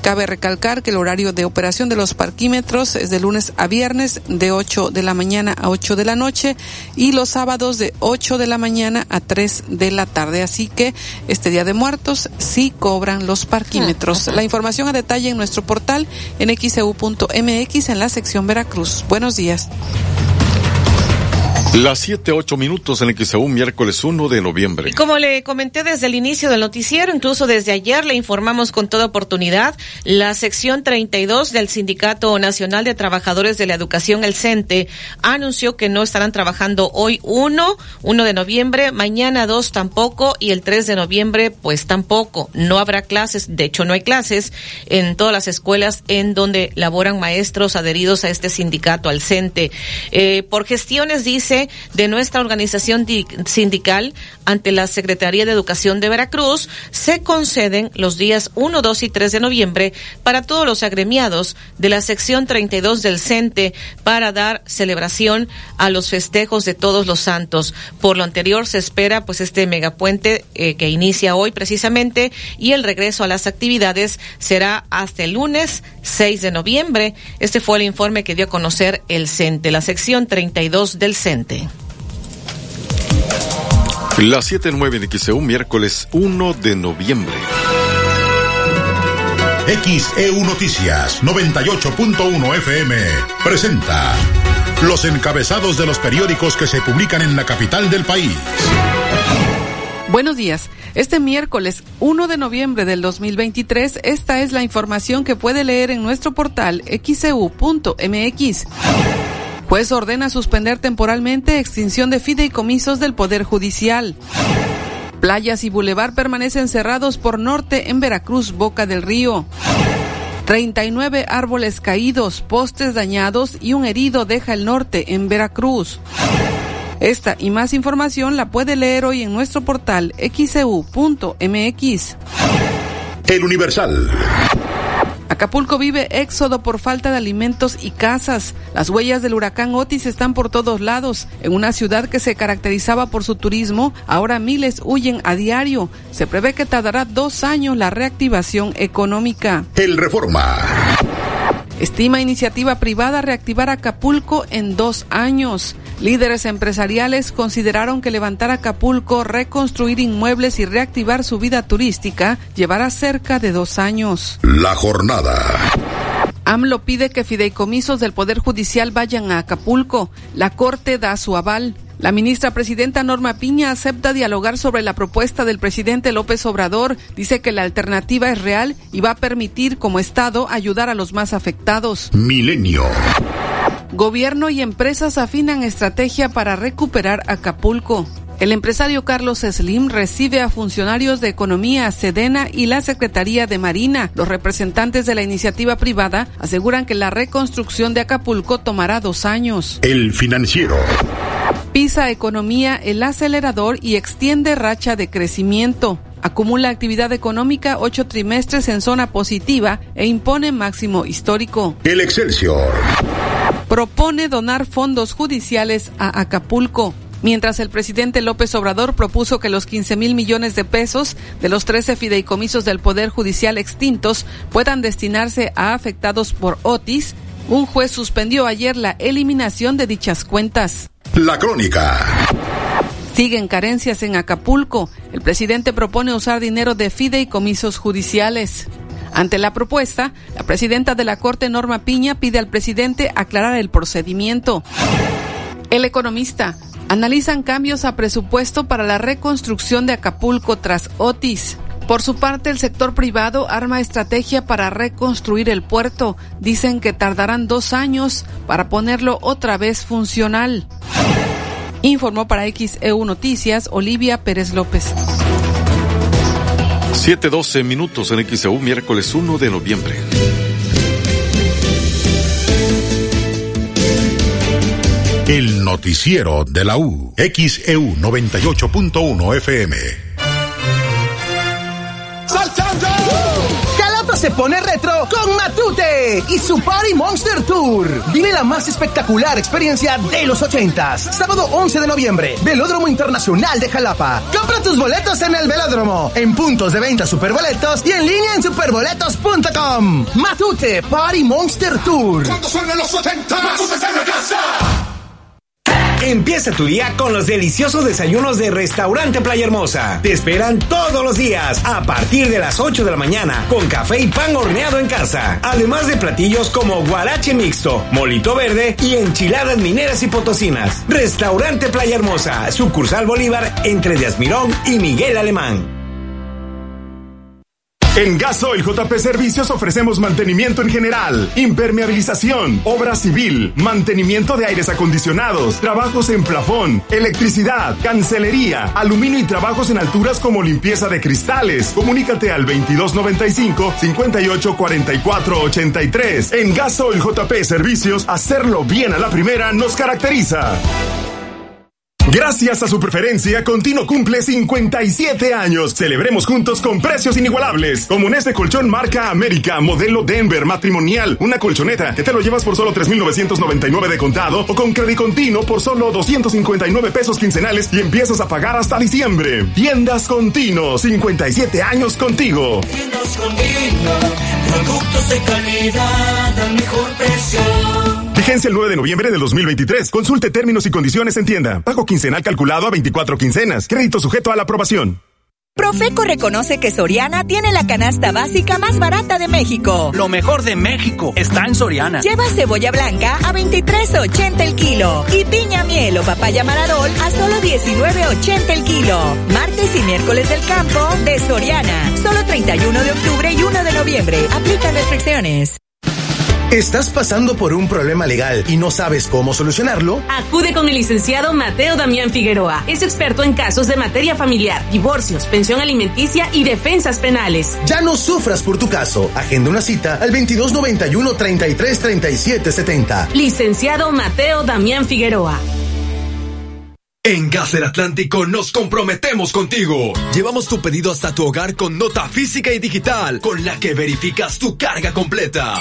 Cabe recalcar que el horario de operación de los parquímetros es de lunes a viernes de 8 de la mañana a 8 de la noche y los sábados de 8 de la mañana a 3 de la tarde. Así que este Día de Muertos sí cobran los parquímetros. La información a detalle en nuestro portal en xeu.mx en la sección Veracruz. Buenos días. Las 7, 8 minutos en el un miércoles 1 de noviembre. Como le comenté desde el inicio del noticiero, incluso desde ayer le informamos con toda oportunidad, la sección 32 del Sindicato Nacional de Trabajadores de la Educación, el CENTE, anunció que no estarán trabajando hoy 1, 1 de noviembre, mañana 2 tampoco y el 3 de noviembre pues tampoco. No habrá clases, de hecho no hay clases en todas las escuelas en donde laboran maestros adheridos a este sindicato, al CENTE. Eh, por gestiones, dice, de nuestra organización sindical ante la Secretaría de Educación de Veracruz, se conceden los días 1, 2 y 3 de noviembre para todos los agremiados de la sección 32 del CENTE para dar celebración a los festejos de todos los santos. Por lo anterior, se espera pues este megapuente eh, que inicia hoy precisamente y el regreso a las actividades será hasta el lunes 6 de noviembre. Este fue el informe que dio a conocer el CENTE, la sección 32 del CENTE. Las 7.9 de XEU, miércoles 1 de noviembre. XEU Noticias 98.1 FM presenta los encabezados de los periódicos que se publican en la capital del país. Buenos días. Este miércoles 1 de noviembre del 2023, esta es la información que puede leer en nuestro portal xeu.mx. Juez ordena suspender temporalmente extinción de fideicomisos del Poder Judicial. Playas y bulevar permanecen cerrados por norte en Veracruz, Boca del Río. 39 árboles caídos, postes dañados y un herido deja el norte en Veracruz. Esta y más información la puede leer hoy en nuestro portal xcu.mx. El Universal. Acapulco vive éxodo por falta de alimentos y casas. Las huellas del huracán Otis están por todos lados. En una ciudad que se caracterizaba por su turismo, ahora miles huyen a diario. Se prevé que tardará dos años la reactivación económica. El Reforma. Estima iniciativa privada reactivar Acapulco en dos años. Líderes empresariales consideraron que levantar Acapulco, reconstruir inmuebles y reactivar su vida turística llevará cerca de dos años. La jornada. AMLO pide que fideicomisos del Poder Judicial vayan a Acapulco. La Corte da su aval. La ministra presidenta Norma Piña acepta dialogar sobre la propuesta del presidente López Obrador. Dice que la alternativa es real y va a permitir como Estado ayudar a los más afectados. Milenio. Gobierno y empresas afinan estrategia para recuperar Acapulco. El empresario Carlos Slim recibe a funcionarios de Economía, Sedena y la Secretaría de Marina. Los representantes de la iniciativa privada aseguran que la reconstrucción de Acapulco tomará dos años. El financiero. Pisa Economía el acelerador y extiende racha de crecimiento. Acumula actividad económica ocho trimestres en zona positiva e impone máximo histórico. El Excelsior. Propone donar fondos judiciales a Acapulco. Mientras el presidente López Obrador propuso que los 15 mil millones de pesos de los 13 fideicomisos del Poder Judicial extintos puedan destinarse a afectados por Otis, un juez suspendió ayer la eliminación de dichas cuentas. La crónica. Siguen carencias en Acapulco. El presidente propone usar dinero de fideicomisos judiciales. Ante la propuesta, la presidenta de la Corte, Norma Piña, pide al presidente aclarar el procedimiento. El economista. Analizan cambios a presupuesto para la reconstrucción de Acapulco tras Otis. Por su parte, el sector privado arma estrategia para reconstruir el puerto. Dicen que tardarán dos años para ponerlo otra vez funcional. Informó para XEU Noticias Olivia Pérez López. 7:12 minutos en XEU, miércoles 1 de noviembre. El noticiero de la U. XEU 98.1 FM. Se pone retro con Matute y su Party Monster Tour. Vive la más espectacular experiencia de los ochentas. Sábado 11 de noviembre, Velódromo Internacional de Jalapa. Compra tus boletos en el velódromo, en puntos de venta Superboletos y en línea en superboletos.com. Matute Party Monster Tour. Cuando suenen los 80, Matute la casa. Empieza tu día con los deliciosos desayunos de Restaurante Playa Hermosa. Te esperan todos los días a partir de las 8 de la mañana con café y pan horneado en casa. Además de platillos como guarache mixto, molito verde y enchiladas mineras y potosinas. Restaurante Playa Hermosa, sucursal Bolívar entre Diazmirón y Miguel Alemán. En Gasoil JP Servicios ofrecemos mantenimiento en general, impermeabilización, obra civil, mantenimiento de aires acondicionados, trabajos en plafón, electricidad, cancelería, aluminio y trabajos en alturas como limpieza de cristales. Comunícate al 2295 584483. En Gasoil JP Servicios, hacerlo bien a la primera nos caracteriza. Gracias a su preferencia, Contino cumple 57 años. Celebremos juntos con precios inigualables. Como en este colchón marca América, modelo Denver, matrimonial, una colchoneta que te lo llevas por solo 3,999 de contado o con crédito continuo por solo 259 pesos quincenales y empiezas a pagar hasta diciembre. Tiendas Contino, 57 años contigo. Tiendas Contino, productos de calidad al mejor precio. Vigencia el 9 de noviembre de 2023. Consulte términos y condiciones en tienda. Pago quincenal calculado a 24 quincenas. Crédito sujeto a la aprobación. Profeco reconoce que Soriana tiene la canasta básica más barata de México. Lo mejor de México está en Soriana. Lleva cebolla blanca a 23.80 el kilo y piña miel o papaya maradol a solo 19.80 el kilo. Martes y miércoles del campo de Soriana. Solo 31 de octubre y 1 de noviembre. Aplican restricciones. ¿Estás pasando por un problema legal y no sabes cómo solucionarlo? Acude con el licenciado Mateo Damián Figueroa. Es experto en casos de materia familiar, divorcios, pensión alimenticia y defensas penales. Ya no sufras por tu caso. Agenda una cita al 2291 33 37 70. Licenciado Mateo Damián Figueroa. En Gas del Atlántico nos comprometemos contigo. Llevamos tu pedido hasta tu hogar con nota física y digital, con la que verificas tu carga completa.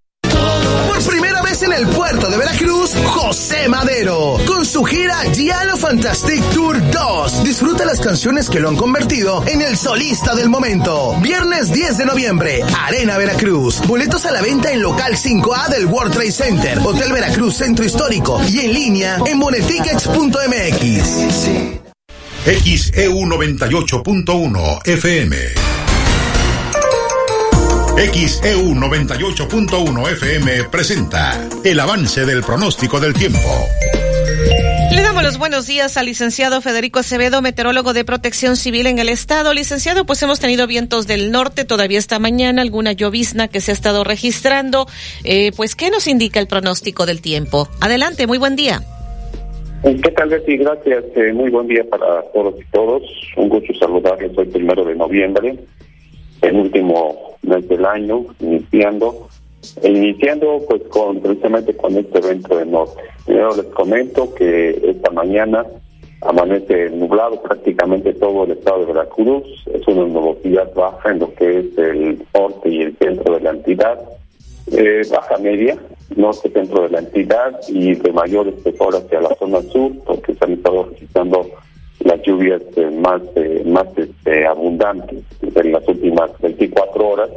En el puerto de Veracruz, José Madero, con su gira Giallo Fantastic Tour 2. Disfruta las canciones que lo han convertido en el solista del momento. Viernes 10 de noviembre, Arena Veracruz. Boletos a la venta en local 5A del World Trade Center, Hotel Veracruz Centro Histórico y en línea en monetickets.mx. XEU 98.1 FM. XEU 98.1 FM presenta el avance del pronóstico del tiempo. Le damos los buenos días al licenciado Federico Acevedo, meteorólogo de protección civil en el estado. Licenciado, pues hemos tenido vientos del norte todavía esta mañana, alguna llovizna que se ha estado registrando. Eh, pues, ¿qué nos indica el pronóstico del tiempo? Adelante, muy buen día. ¿Qué tal, Betty? Gracias. Eh, muy buen día para todos y todos. Un gusto saludarles hoy, primero de noviembre, el último mes del año, iniciando. E iniciando, pues, con precisamente con este evento de norte. Primero les comento que esta mañana amanece nublado prácticamente todo el estado de Veracruz. Es una nubosidad baja en lo que es el norte y el centro de la entidad. Eh, baja media, norte centro de la entidad y de mayor espesor hacia la zona sur, porque se han estado registrando las lluvias eh, más eh, más este, abundantes en las últimas 24 horas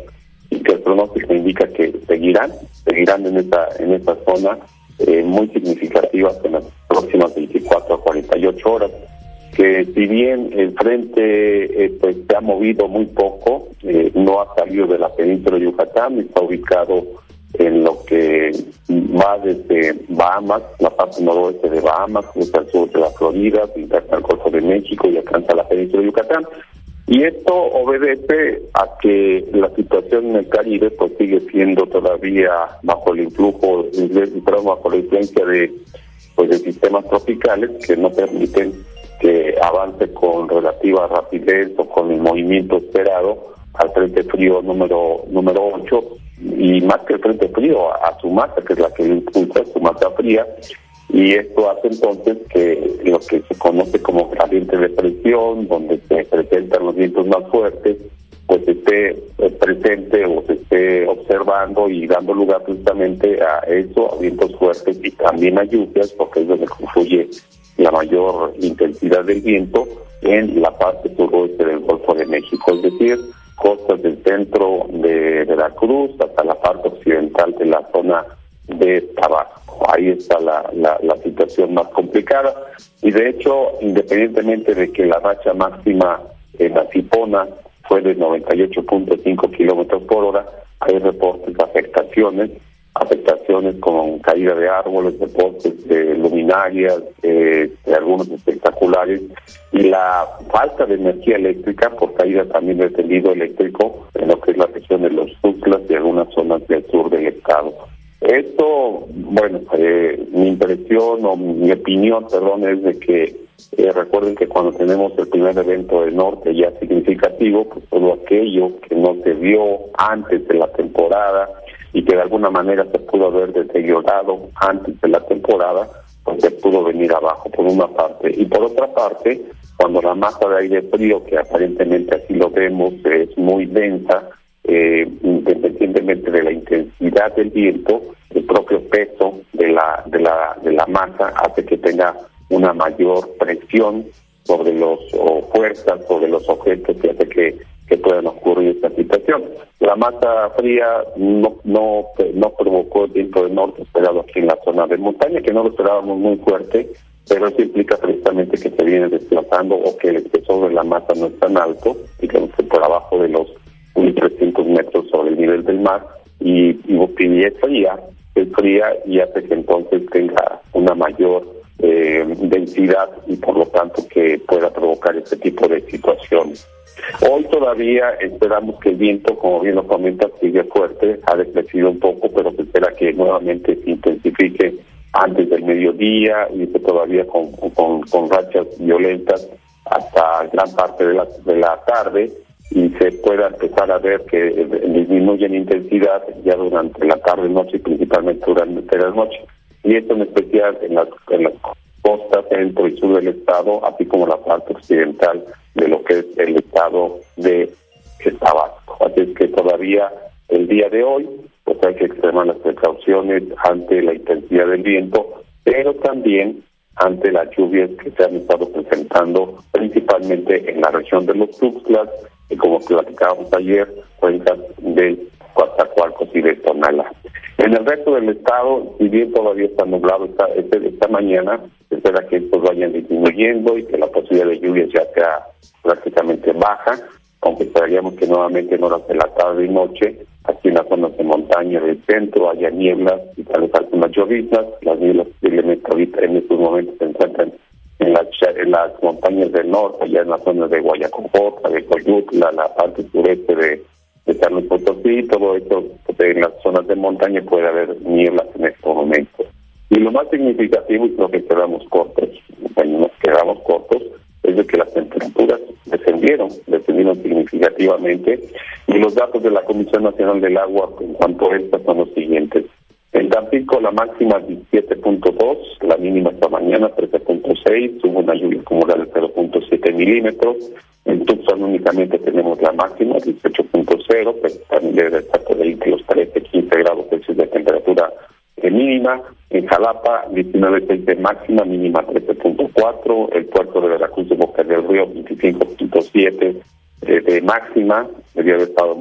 y que el pronóstico indica que seguirán seguirán en esta en esta zona muy significativas en las próximas 24 a 48 horas que si bien el frente pues se ha movido muy poco no ha salido de la península de Yucatán está ubicado en lo que va desde Bahamas, la parte noroeste de Bahamas, hasta el sur de la Florida, hasta el Golfo de México y alcanza la península de Yucatán. Y esto obedece a que la situación en el Caribe pues sigue siendo todavía bajo el influjo, bajo la influencia de pues de sistemas tropicales que no permiten que avance con relativa rapidez o con el movimiento esperado al frente frío número número 8 y más que el frente frío, a, su masa, que es la que impulsa su masa fría, y esto hace entonces que lo que se conoce como gradiente de presión, donde se presentan los vientos más fuertes, pues esté eh, presente o se esté observando y dando lugar justamente a eso, a vientos fuertes y también a lluvias, porque es donde confluye la mayor intensidad del viento en la parte suroeste del Golfo de México. Es decir, costas del centro de Veracruz hasta la parte occidental de la zona de Tabasco. Ahí está la, la, situación más complicada y de hecho, independientemente de que la racha máxima en la Cipona fue de 98.5 kilómetros por hora, hay reportes de afectaciones afectaciones con caída de árboles, de postes, de luminarias, de algunos espectaculares, y la falta de energía eléctrica por caída también del tendido eléctrico en lo que es la región de los Tuxtlas y algunas zonas del sur del estado. Esto, bueno, eh, mi impresión o mi opinión, perdón, es de que eh, recuerden que cuando tenemos el primer evento del norte ya significativo, pues todo aquello que no se vio antes de la temporada y que de alguna manera se pudo haber deteriorado antes de la temporada, pues se pudo venir abajo por una parte. Y por otra parte, cuando la masa de aire frío, que aparentemente así lo vemos, es muy densa, eh, independientemente de la intensidad del viento, el propio peso de la, de la, de la masa hace que tenga una mayor presión sobre los, o fuerzas sobre los objetos que hace que, que puedan ocurrir esta situación. La masa fría no, no, no provocó el viento del norte esperado aquí en la zona de montaña, que no lo esperábamos muy fuerte, pero eso implica precisamente que se viene desplazando o que el espesor de la masa no es tan alto, digamos que por abajo de los 1.300 metros sobre el nivel del mar, y, y, es fría, es fría y hace que entonces tenga una mayor eh, densidad y por lo tanto que pueda provocar este tipo de situaciones. Hoy todavía esperamos que el viento, como bien lo comenta, sigue fuerte, ha decrecido un poco, pero se espera que nuevamente se intensifique antes del mediodía y que todavía con, con, con rachas violentas hasta gran parte de la, de la tarde y se pueda empezar a ver que disminuye en intensidad ya durante la tarde, noche y principalmente durante la noche. Y esto en especial en las, en las costas centro y sur del estado, así como la parte occidental de lo que es el estado de Tabasco. Así es que todavía el día de hoy pues hay que extremar las precauciones ante la intensidad del viento, pero también ante las lluvias que se han estado presentando principalmente en la región de los Tuxtlas y como platicábamos ayer, cuencas de Coatzacoalcos y de Tonalá. En el resto del estado, si bien todavía está nublado esta, este, esta mañana, espera que estos vayan disminuyendo y que la posibilidad de lluvias ya sea prácticamente baja, aunque esperaríamos que nuevamente en horas de la tarde y noche, aquí en las zonas de montaña del centro, haya nieblas y tal vez algunas lloviznas. Las nieblas posiblemente ahorita en estos momentos se encuentran en las, en las montañas del norte, allá en las zonas de Guayacopota, de Coyutla, la parte sureste de, de San Luis Potosí, todo esto en las zonas de montaña puede haber nieblas en estos momentos. Y lo más significativo, y creo que quedamos cortos, bueno, nos quedamos cortos, es de que las temperaturas descendieron, descendieron significativamente, y los datos de la Comisión Nacional del Agua en cuanto a estas son los siguientes. En Tampico la máxima 17.2, la mínima esta mañana 13.6, hubo una lluvia acumulada de 0.7 milímetros. En Tucson únicamente tenemos la máxima 18.0, pero también debe estar por ahí que los 13, 15 grados Celsius de temperatura mínima. En Jalapa 19.6 de máxima, mínima 13.4. El puerto de Veracruz de Boca del Río 25.7 eh, de máxima. Debía haber estado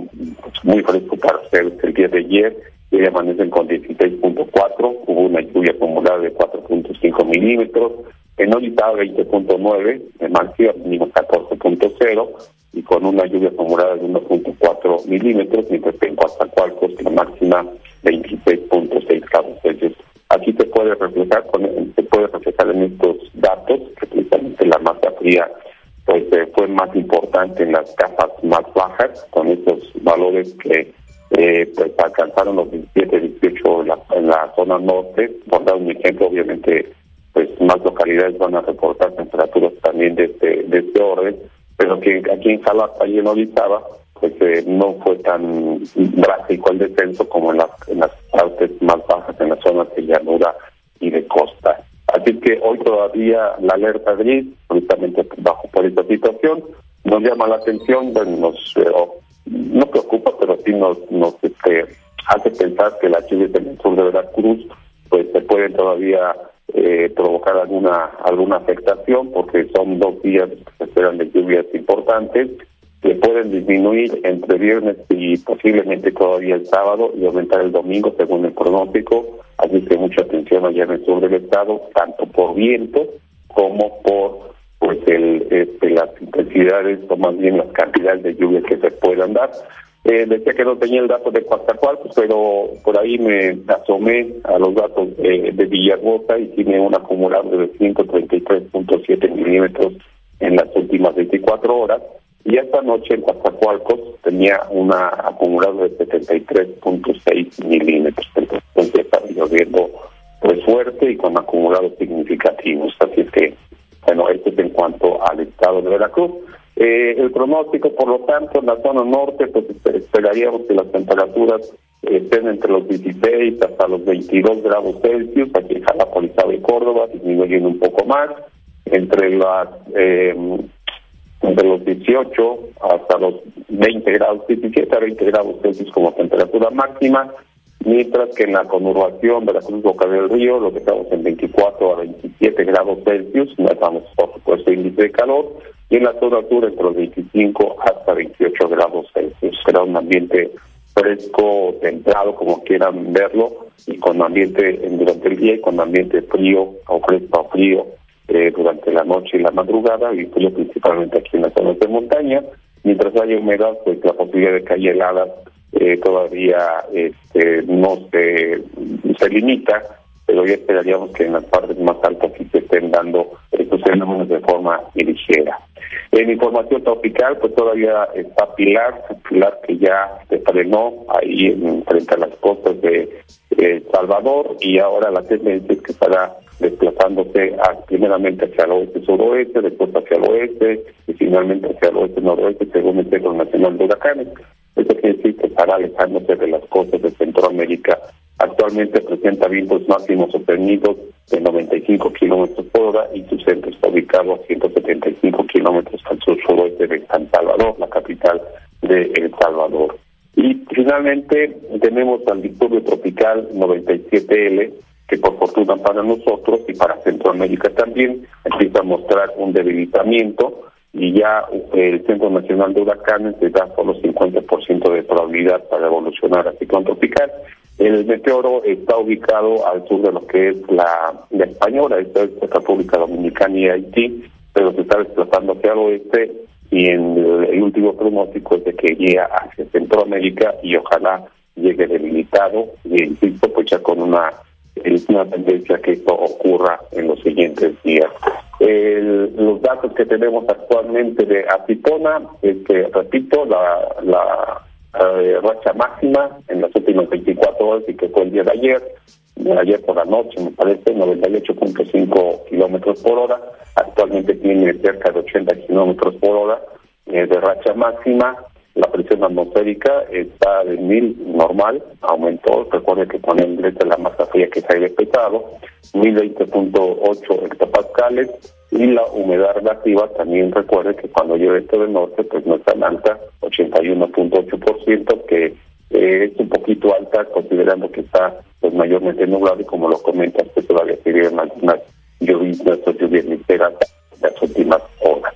muy fresco para el día de ayer Hoy amanecen con 16.4, hubo una lluvia acumulada de 4.5 milímetros, en Orizaba 20.9, en Marcia mínimo 14.0 y con una lluvia acumulada de 1.4 milímetros, mientras que en Coatzacoalcos la máxima 26.6 grados Celsius. Aquí se puede reflejar, se puede reflejar en estos datos que precisamente la masa fría pues eh, fue más importante en las capas más bajas, con estos valores que eh, pues alcanzaron los 17, 18 en la, en la zona norte. Por dar un ejemplo, obviamente, más localidades van a reportar temperaturas también de este, de este orden, pero que aquí en Jalapa y en Orizaba, pues eh, no fue tan drástico el descenso como en las, en las partes más bajas, en las zonas de llanura y de costa. Así que hoy todavía la alerta gris, justamente bajo por esta situación, nos llama la atención, nos eh, no preocupa, pero sí nos, nos este, hace pensar que las lluvias en el sur de Veracruz pues se pueden todavía eh, provocar alguna alguna afectación porque son dos días que esperan de lluvias importantes que pueden disminuir entre viernes y posiblemente todavía el sábado y aumentar el domingo según el pronóstico. Así que mucha atención allá en el sur del estado, tanto por viento como por pues el, este, las intensidades o más bien las cantidades de lluvia que se puedan dar. Eh, decía que no tenía el dato de Coatzacoalcos, pero por ahí me asomé a los datos de, de Villagosa y tiene un acumulado de 133.7 milímetros en las últimas 24 horas. y esta noche en Coatzacoalcos tenía una acumulado de 73.6 milímetros. Entonces está lloviendo pues fuerte y con acumulados significativos. Así es que, bueno, esto es en cuanto al estado de Veracruz. Eh, el pronóstico, por lo tanto, en la zona norte, pues esperaríamos que las temperaturas estén entre los 16 hasta los 22 grados Celsius, aquí en Jalapolizado y Córdoba, disminuyendo un poco más, entre las eh, entre los 18 hasta los 20 grados, 17 a 20 grados Celsius como temperatura máxima, mientras que en la conurbación de la Cruz Boca del Río lo que estamos en 24 a 27 grados Celsius, no estamos por supuesto índice de calor, y en la zona sur entre los 25 hasta 28 grados Celsius. Será un ambiente fresco, templado, como quieran verlo, y con ambiente durante el día y con ambiente frío o fresco o frío eh, durante la noche y la madrugada, y frío principalmente aquí en las zonas de montaña. Mientras haya humedad, pues la posibilidad de que haya heladas eh, todavía este, no se, se limita, pero ya esperaríamos que en las partes más altas sí se estén dando estos fenómenos de forma ligera. En información tropical, pues todavía está Pilar, Pilar que ya se frenó ahí en, frente a las costas de El Salvador y ahora la tendencia es que estará desplazándose primeramente hacia el oeste-suroeste, después hacia el oeste y finalmente hacia el oeste-noroeste según el Centro Nacional de Huracanes. Quiere decir que estará alejándose de las costas de Centroamérica. Actualmente presenta vientos máximos sostenidos de 95 kilómetros por hora y su centro está ubicado a 175 kilómetros al sur-suroeste de San Salvador, la capital de El Salvador. Y finalmente tenemos al disturbio tropical 97L, que por fortuna para nosotros y para Centroamérica también empieza a mostrar un debilitamiento y ya el Centro Nacional de Huracanes le da solo 50% de probabilidad para evolucionar a ciclón tropical. El meteoro está ubicado al sur de lo que es la, española, esta es la República Dominicana y Haití, pero se está desplazando hacia el oeste y en el, último pronóstico es de que llegue hacia Centroamérica y ojalá llegue debilitado y insisto pues ya con una una tendencia que esto ocurra en los siguientes días. Los datos que tenemos actualmente de Acipona es que, repito, la, la eh, racha máxima en las últimas 24 horas y que fue el día de ayer, ayer por la noche me parece, 98.5 kilómetros por hora, actualmente tiene cerca de 80 kilómetros por hora eh, de racha máxima, la presión atmosférica está de mil normal, aumentó, recuerde que con el de la masa fría que se ha pesado, 1020.8 hectopascales, y la humedad relativa también recuerde que cuando llueve todo el norte pues no es tan alta, 81.8%, que eh, es un poquito alta considerando que está pues mayormente nublado y como lo comentas pues todavía se algunas lluvias lluvias ligeras las últimas horas.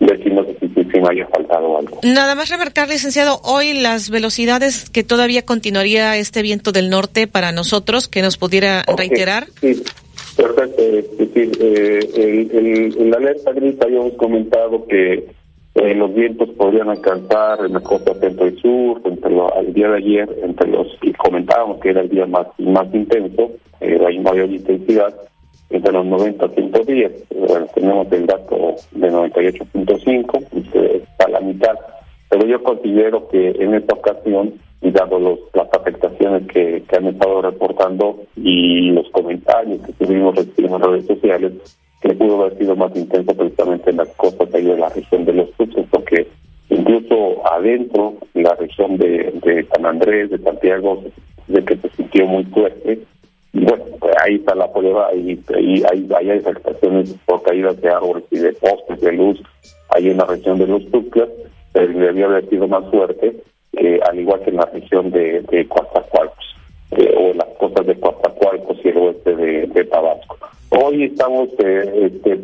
Decimos que si me haya faltado algo. Nada más remarcar, licenciado, hoy las velocidades que todavía continuaría este viento del norte para nosotros, que nos pudiera reiterar. Sí, perfecto. Es decir, eh, el, la alerta gris habíamos comentado que eh, los vientos podrían alcanzar en la costa centro y sur, entre lo, el día de ayer, entre los, y comentábamos que era el día más, más intenso, eh, hay mayor intensidad, entre los 90 a 110. Bueno, tenemos el dato de 98.5, está a la mitad. Pero yo considero que en esta ocasión, y dado las afectaciones que, han estado reportando y los comentarios que tuvimos recibiendo en redes sociales, que pudo haber sido más intenso precisamente en las costas de la región de los cruces, porque incluso adentro, en la región de, de San Andrés, de Santiago, de que se sintió muy fuerte, bueno, pues ahí está la prueba, y hay, afectaciones por caídas de árboles y de postes de luz, ahí en la región de los Tuclas, pero debía haber sido más fuerte, eh, al igual que en la región de, de Coatzacoalcos, eh, o en las costas de Coatzacoalcos y el oeste de, Tabasco. Hoy estamos eh, este,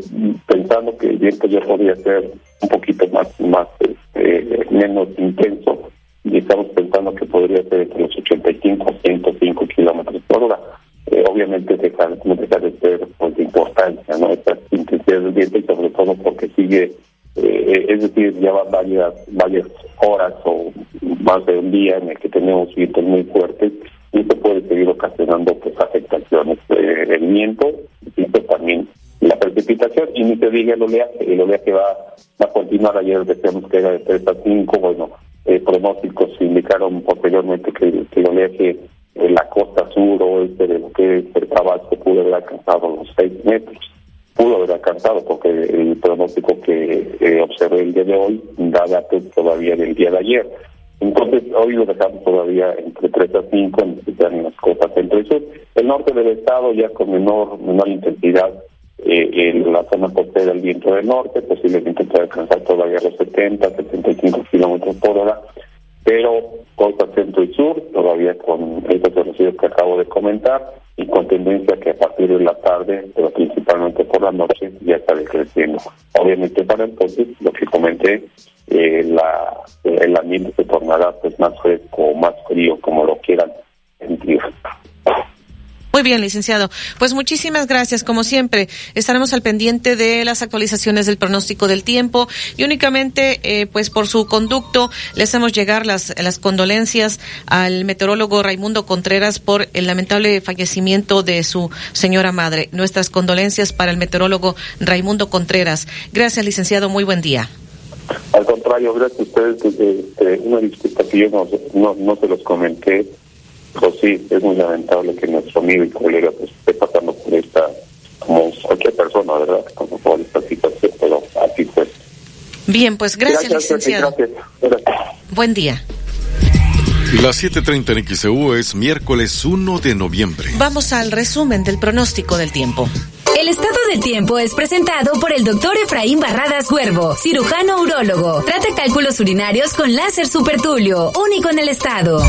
pensando que viento ya podría ser un poquito más, más este, menos intenso, y estamos pensando que podría ser entre los 85 a 105 kilómetros por hora eh, obviamente deja, no deja de ser pues, de importancia, ¿no? Esta intensidad del viento y sobre todo porque sigue, eh, es decir, ya va varias, varias horas o más de un día en el que tenemos vientos muy fuertes y esto puede seguir ocasionando pues afectaciones. Eh, el viento, y también la precipitación y ni se diga el oleaje, el oleaje va, va a continuar, ayer decíamos que era de 3 a 5, bueno, eh, pronósticos indicaron posteriormente que, el oleaje en la costa sur o este de lo que es el Tabasco pudo haber alcanzado los 6 metros, pudo haber alcanzado porque el pronóstico que eh, observé el día de hoy da datos todavía del día de ayer. Entonces, hoy lo dejamos todavía entre 3 a 5 en, las costas centro y sur. El norte del estado ya con menor, menor intensidad eh, en la zona costera del viento del norte, posiblemente pueda alcanzar todavía los 70, 75 kilómetros por hora, pero costa centro y sur, todavía con estos residuos que acabo de comentar, y con tendencia que a partir de la tarde, pero principalmente por la noche, ya está decreciendo. Obviamente para entonces, lo que comenté, eh, la, el ambiente se tornará pues más fresco, más frío, como lo quieran sentir. Muy bien, licenciado. Pues muchísimas gracias. Como siempre, estaremos al pendiente de las actualizaciones del pronóstico del tiempo y únicamente, eh, pues por su conducto, le hacemos llegar las, las condolencias al meteorólogo Raimundo Contreras por el lamentable fallecimiento de su señora madre. Nuestras condolencias para el meteorólogo Raimundo Contreras. Gracias, licenciado. Muy buen día. Al contrario, gracias a ustedes. Este, una disculpa que yo no, no se los comenté pues sí, es muy lamentable que nuestro amigo y colega pues, esté pasando por esta, como cualquier persona, ¿verdad? Como por esta situación, pero así fue. Bien, pues gracias, licenciado. Buen día. Las 7.30 en XEU es miércoles 1 de noviembre. Vamos al resumen del pronóstico del tiempo. El estado del tiempo es presentado por el doctor Efraín Barradas Huervo, cirujano urólogo. Trata cálculos urinarios con láser supertulio, único en el estado.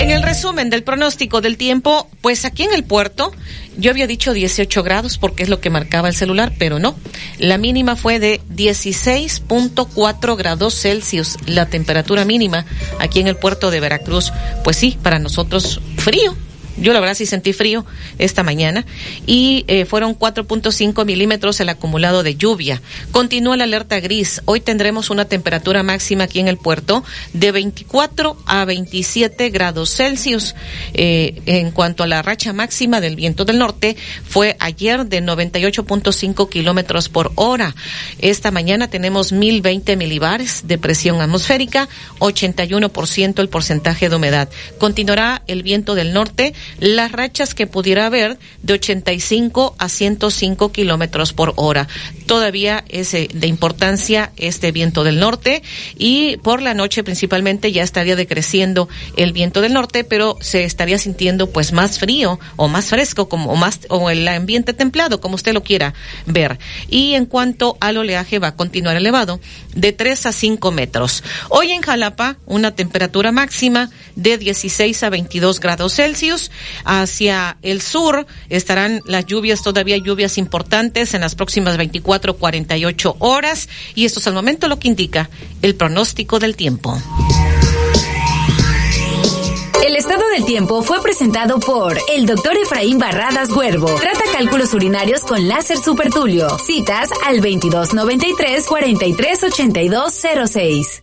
En el resumen del pronóstico del tiempo, pues aquí en el puerto, yo había dicho 18 grados porque es lo que marcaba el celular, pero no. La mínima fue de 16.4 grados Celsius, la temperatura mínima aquí en el puerto de Veracruz. Pues sí, para nosotros frío, yo la verdad sí sentí frío esta mañana y eh, fueron 4.5 milímetros el acumulado de lluvia. Continúa la alerta gris. Hoy tendremos una temperatura máxima aquí en el puerto de 24 a 27 grados Celsius. Eh, en cuanto a la racha máxima del viento del norte, fue ayer de 98.5 kilómetros por hora. Esta mañana tenemos 1020 milibares de presión atmosférica, 81% el porcentaje de humedad. Continuará el viento del norte las rachas que pudiera haber de 85 a 105 kilómetros por hora. Todavía es eh, de importancia este viento del norte y por la noche principalmente ya estaría decreciendo el viento del norte, pero se estaría sintiendo pues más frío o más fresco como más o el ambiente templado como usted lo quiera ver. Y en cuanto al oleaje va a continuar elevado de 3 a 5 metros. Hoy en Jalapa una temperatura máxima de 16 a 22 grados Celsius Hacia el sur estarán las lluvias, todavía lluvias importantes en las próximas 24, 48 horas. Y esto es al momento lo que indica el pronóstico del tiempo. El estado del tiempo fue presentado por el doctor Efraín Barradas Huervo. Trata cálculos urinarios con láser supertulio. Citas al 2293 438206.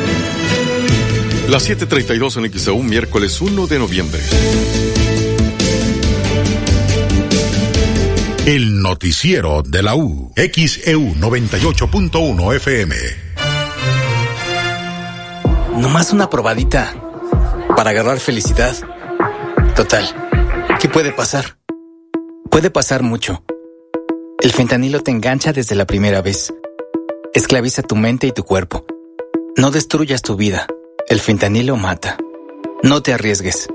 Las 7:32 en XAU, miércoles 1 de noviembre. El noticiero de la U, XEU 98.1 FM. Nomás una probadita para agarrar felicidad. Total, ¿qué puede pasar? Puede pasar mucho. El fentanilo te engancha desde la primera vez. Esclaviza tu mente y tu cuerpo. No destruyas tu vida. El fentanilo mata. No te arriesgues.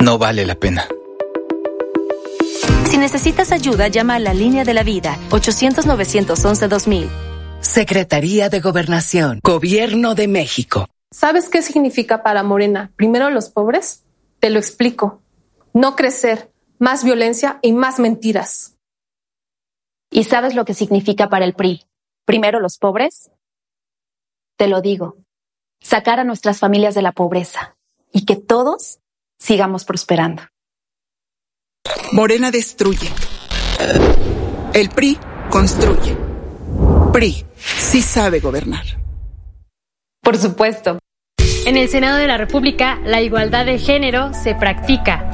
No vale la pena. Si necesitas ayuda, llama a la línea de la vida 800-911-2000. Secretaría de Gobernación, Gobierno de México. ¿Sabes qué significa para Morena? Primero los pobres. Te lo explico. No crecer, más violencia y más mentiras. ¿Y sabes lo que significa para el PRI? Primero los pobres. Te lo digo, sacar a nuestras familias de la pobreza y que todos sigamos prosperando. Morena destruye. El PRI construye. PRI sí sabe gobernar. Por supuesto. En el Senado de la República, la igualdad de género se practica,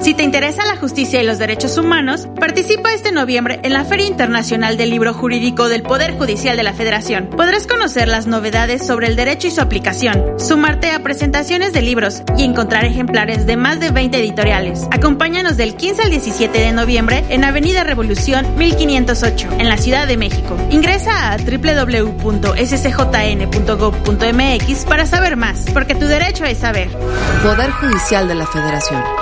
Si te interesa la justicia y los derechos humanos, participa este noviembre en la Feria Internacional del Libro Jurídico del Poder Judicial de la Federación. Podrás conocer las novedades sobre el derecho y su aplicación, sumarte a presentaciones de libros y encontrar ejemplares de más de 20 editoriales. Acompáñanos del 15 al 17 de noviembre en Avenida Revolución 1508, en la Ciudad de México. Ingresa a www.scjn.gov.mx para saber más, porque tu derecho es saber. Poder Judicial de la Federación.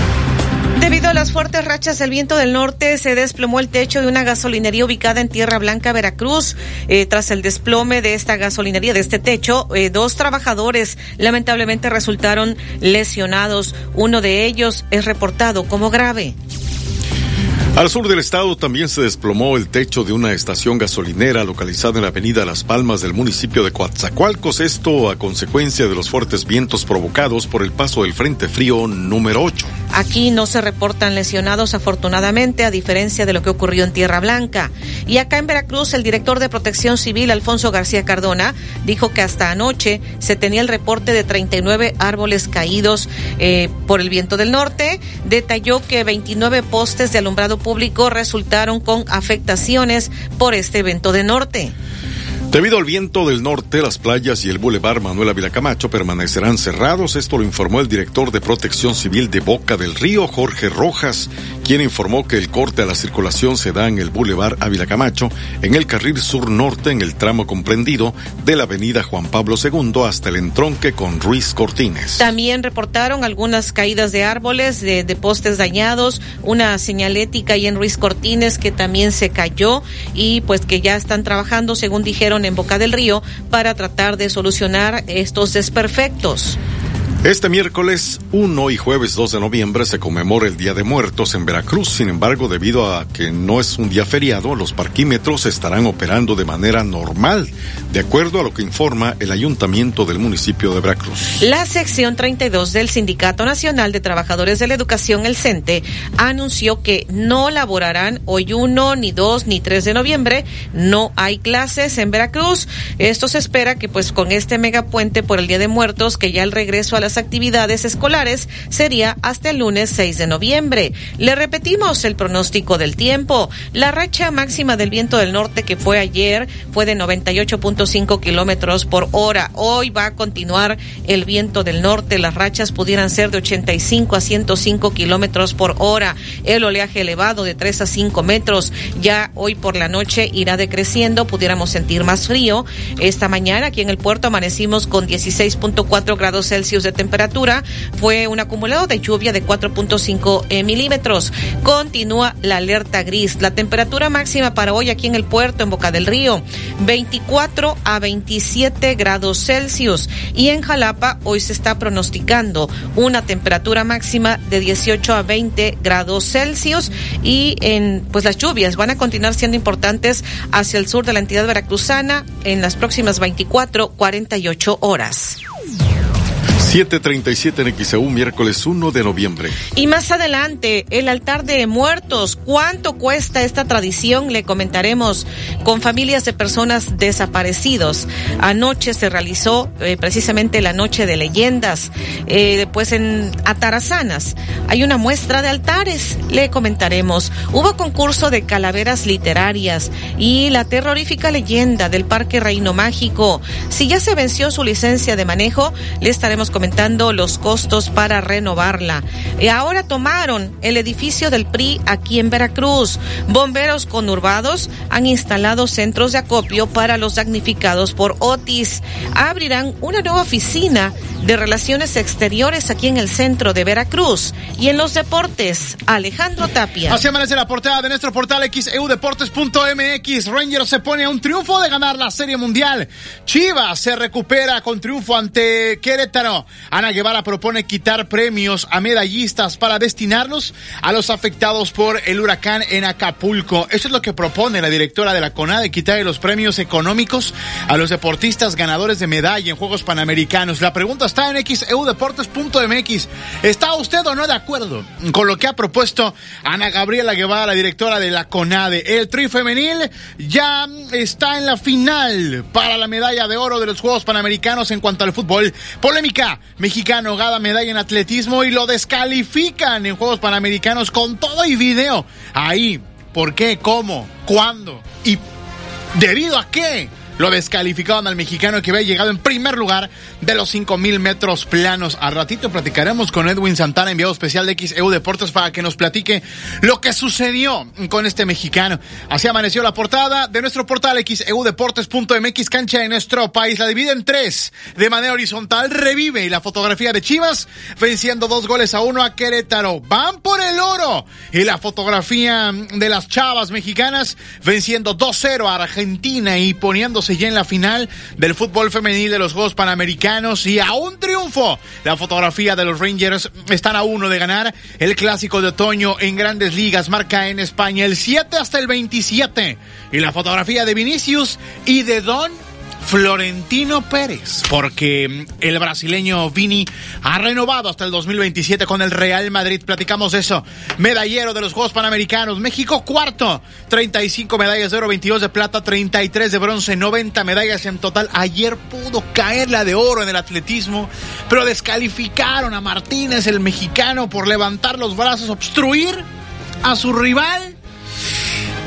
Debido a las fuertes rachas del viento del norte, se desplomó el techo de una gasolinería ubicada en Tierra Blanca, Veracruz. Eh, tras el desplome de esta gasolinería, de este techo, eh, dos trabajadores lamentablemente resultaron lesionados. Uno de ellos es reportado como grave. Al sur del estado también se desplomó el techo de una estación gasolinera localizada en la avenida Las Palmas del municipio de Coatzacoalcos, esto a consecuencia de los fuertes vientos provocados por el paso del Frente Frío número 8. Aquí no se reportan lesionados afortunadamente, a diferencia de lo que ocurrió en Tierra Blanca. Y acá en Veracruz, el director de Protección Civil, Alfonso García Cardona, dijo que hasta anoche se tenía el reporte de 39 árboles caídos eh, por el viento del norte. Detalló que 29 postes de alumbrado público resultaron con afectaciones por este evento de norte. Debido al viento del norte, las playas y el bulevar Manuel Ávila Camacho permanecerán cerrados. Esto lo informó el director de Protección Civil de Boca del Río, Jorge Rojas, quien informó que el corte a la circulación se da en el bulevar Ávila Camacho, en el carril sur-norte, en el tramo comprendido de la avenida Juan Pablo II hasta el entronque con Ruiz Cortines. También reportaron algunas caídas de árboles, de, de postes dañados, una señalética ahí en Ruiz Cortines que también se cayó y pues que ya están trabajando, según dijeron, en Boca del Río para tratar de solucionar estos desperfectos. Este miércoles 1 y jueves 2 de noviembre se conmemora el Día de Muertos en Veracruz. Sin embargo, debido a que no es un día feriado, los parquímetros estarán operando de manera normal, de acuerdo a lo que informa el ayuntamiento del municipio de Veracruz. La sección 32 del Sindicato Nacional de Trabajadores de la Educación, el CENTE, anunció que no laborarán hoy 1, ni 2, ni 3 de noviembre. No hay clases en Veracruz. Esto se espera que pues con este megapuente por el Día de Muertos, que ya el regreso a actividades escolares sería hasta el lunes 6 de noviembre. Le repetimos el pronóstico del tiempo. La racha máxima del viento del norte que fue ayer fue de 98.5 kilómetros por hora. Hoy va a continuar el viento del norte. Las rachas pudieran ser de 85 a 105 kilómetros por hora. El oleaje elevado de 3 a 5 metros. Ya hoy por la noche irá decreciendo. Pudiéramos sentir más frío. Esta mañana aquí en el puerto amanecimos con 16.4 grados Celsius de temperatura fue un acumulado de lluvia de 4.5 eh, milímetros. Continúa la alerta gris. La temperatura máxima para hoy aquí en el puerto, en Boca del Río, 24 a 27 grados Celsius. Y en Jalapa hoy se está pronosticando una temperatura máxima de 18 a 20 grados Celsius. Y en, pues las lluvias van a continuar siendo importantes hacia el sur de la entidad veracruzana en las próximas 24, 48 horas. 737 en XEU, miércoles 1 de noviembre. Y más adelante, el altar de muertos. ¿Cuánto cuesta esta tradición? Le comentaremos con familias de personas desaparecidos. Anoche se realizó eh, precisamente la noche de leyendas. Eh, pues en Atarazanas hay una muestra de altares. Le comentaremos. Hubo concurso de calaveras literarias y la terrorífica leyenda del Parque Reino Mágico. Si ya se venció su licencia de manejo, le estaremos comentando aumentando los costos para renovarla. Y ahora tomaron el edificio del PRI aquí en Veracruz. Bomberos conurbados han instalado centros de acopio para los damnificados por Otis. Abrirán una nueva oficina de Relaciones Exteriores aquí en el centro de Veracruz. Y en los deportes, Alejandro Tapia. Así amanece la portada de nuestro portal xeudeportes.mx. Rangers se pone a un triunfo de ganar la Serie Mundial. Chivas se recupera con triunfo ante Querétaro. Ana Guevara propone quitar premios a medallistas para destinarlos a los afectados por el huracán en Acapulco. Eso es lo que propone la directora de la CONADE, quitar los premios económicos a los deportistas ganadores de medalla en Juegos Panamericanos. La pregunta está en xeudeportes.mx. ¿Está usted o no de acuerdo con lo que ha propuesto Ana Gabriela Guevara, la directora de la CONADE? El tri femenil ya está en la final para la medalla de oro de los Juegos Panamericanos en cuanto al fútbol. Polémica. Mexicano gana medalla en atletismo y lo descalifican en Juegos Panamericanos con todo y video. Ahí, ¿por qué? ¿Cómo? ¿Cuándo? ¿Y debido a qué? Lo descalificaron al mexicano que había llegado en primer lugar de los 5000 metros planos. Al ratito platicaremos con Edwin Santana, enviado especial de XEU Deportes, para que nos platique lo que sucedió con este mexicano. Así amaneció la portada de nuestro portal xeudeportes.mx, cancha de nuestro país. La divide en tres de manera horizontal. Revive la fotografía de Chivas, venciendo dos goles a uno a Querétaro. Van por el oro. Y la fotografía de las chavas mexicanas, venciendo 2-0 a Argentina y poniéndose ya en la final del fútbol femenil de los Juegos Panamericanos y a un triunfo. La fotografía de los Rangers están a uno de ganar el clásico de otoño en grandes ligas, marca en España el 7 hasta el 27. Y la fotografía de Vinicius y de Don Florentino Pérez, porque el brasileño Vini ha renovado hasta el 2027 con el Real Madrid. Platicamos eso. Medallero de los Juegos Panamericanos. México cuarto. 35 medallas de oro, 22 de plata, 33 de bronce, 90 medallas en total. Ayer pudo caer la de oro en el atletismo, pero descalificaron a Martínez, el mexicano, por levantar los brazos, obstruir a su rival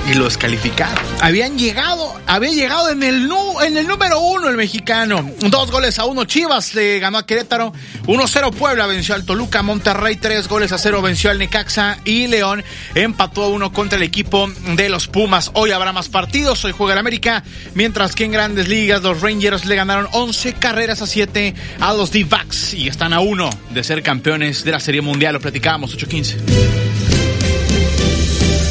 y lo descalificaron. Habían llegado, había llegado en el, en el número uno el mexicano. Dos goles a uno Chivas le ganó a Querétaro. 1-0 Puebla venció al Toluca. Monterrey tres goles a cero venció al Necaxa. Y León empató a uno contra el equipo de los Pumas. Hoy habrá más partidos. Hoy juega el América. Mientras que en grandes ligas los Rangers le ganaron 11 carreras a 7 a los D-Backs. Y están a uno de ser campeones de la Serie Mundial. Lo platicábamos 8-15.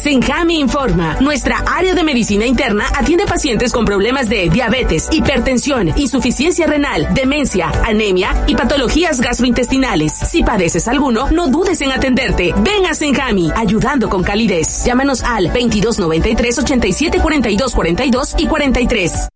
Senjami informa. Nuestra área de medicina interna atiende pacientes con problemas de diabetes, hipertensión, insuficiencia renal, demencia, anemia y patologías gastrointestinales. Si padeces alguno, no dudes en atenderte. Ven a Senjami, ayudando con calidez. Llámanos al 2293 87 42 42 y 43.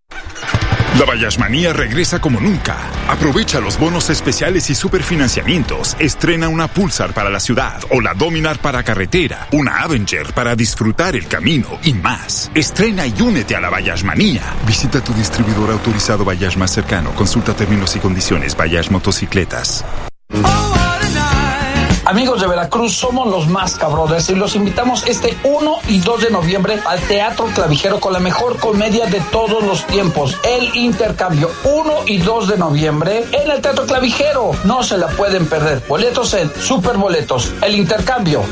La Bayashmanía regresa como nunca. Aprovecha los bonos especiales y superfinanciamientos. Estrena una Pulsar para la ciudad o la Dominar para carretera, una Avenger para disfrutar el camino y más. Estrena y únete a la Bayashmanía. Visita tu distribuidor autorizado Bayash más cercano. Consulta términos y condiciones Bayash Motocicletas. Amigos de Veracruz, somos los más cabrones y los invitamos este 1 y 2 de noviembre al Teatro Clavijero con la mejor comedia de todos los tiempos, El Intercambio. 1 y 2 de noviembre en el Teatro Clavijero. No se la pueden perder. Boletos en Superboletos. El Intercambio.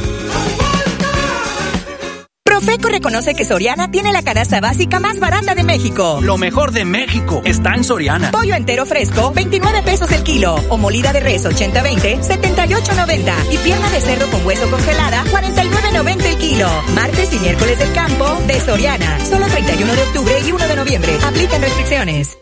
Profeco reconoce que Soriana tiene la canasta básica más barata de México. Lo mejor de México está en Soriana. Pollo entero fresco, 29 pesos el kilo. O molida de res 80-20, 78.90. Y pierna de cerdo con hueso congelada, 49.90 el kilo. Martes y miércoles del campo de Soriana. Solo 31 de octubre y 1 de noviembre. Aplican restricciones.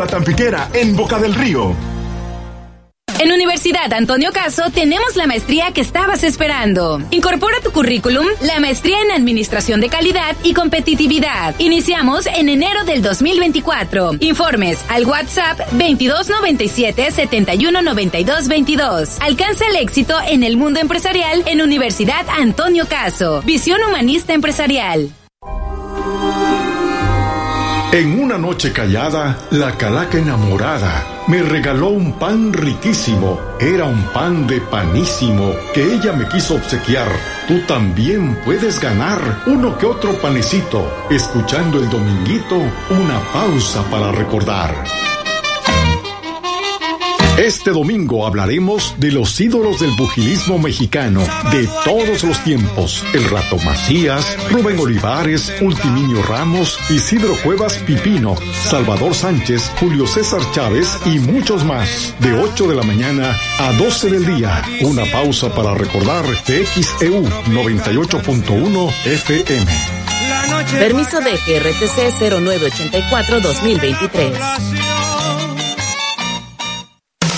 La Tampiquera en Boca del Río. En Universidad Antonio Caso tenemos la maestría que estabas esperando. Incorpora tu currículum la maestría en Administración de Calidad y Competitividad. Iniciamos en enero del 2024. Informes al WhatsApp 2297 7192 22. Alcanza el éxito en el mundo empresarial en Universidad Antonio Caso. Visión humanista empresarial. En una noche callada, la calaca enamorada me regaló un pan riquísimo. Era un pan de panísimo que ella me quiso obsequiar. Tú también puedes ganar uno que otro panecito, escuchando el dominguito, una pausa para recordar. Este domingo hablaremos de los ídolos del pugilismo mexicano de todos los tiempos. El Rato Macías, Rubén Olivares, Ultiminio Ramos, Isidro Cuevas Pipino, Salvador Sánchez, Julio César Chávez y muchos más. De 8 de la mañana a 12 del día. Una pausa para recordar TXEU 98.1 FM. Permiso de GRTC 0984-2023.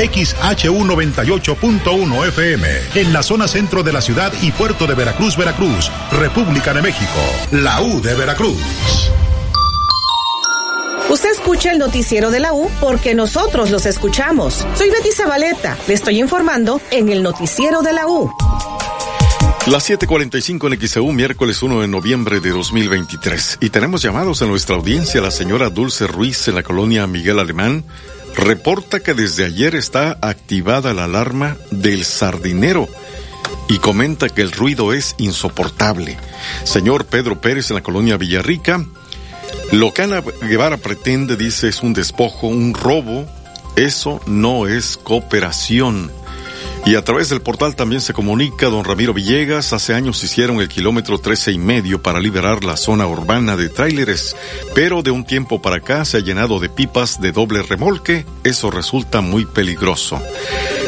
XHU 98.1 FM, en la zona centro de la ciudad y puerto de Veracruz, Veracruz, República de México, la U de Veracruz. Usted escucha el noticiero de la U porque nosotros los escuchamos. Soy Betty Zabaleta, le estoy informando en el noticiero de la U. Las 7:45 en XEU, miércoles 1 de noviembre de 2023. Y tenemos llamados en nuestra audiencia la señora Dulce Ruiz en la colonia Miguel Alemán. Reporta que desde ayer está activada la alarma del sardinero y comenta que el ruido es insoportable. Señor Pedro Pérez en la colonia Villarrica, lo que Ana Guevara pretende, dice, es un despojo, un robo. Eso no es cooperación. Y a través del portal también se comunica don Ramiro Villegas. Hace años hicieron el kilómetro trece y medio para liberar la zona urbana de tráileres, pero de un tiempo para acá se ha llenado de pipas de doble remolque. Eso resulta muy peligroso.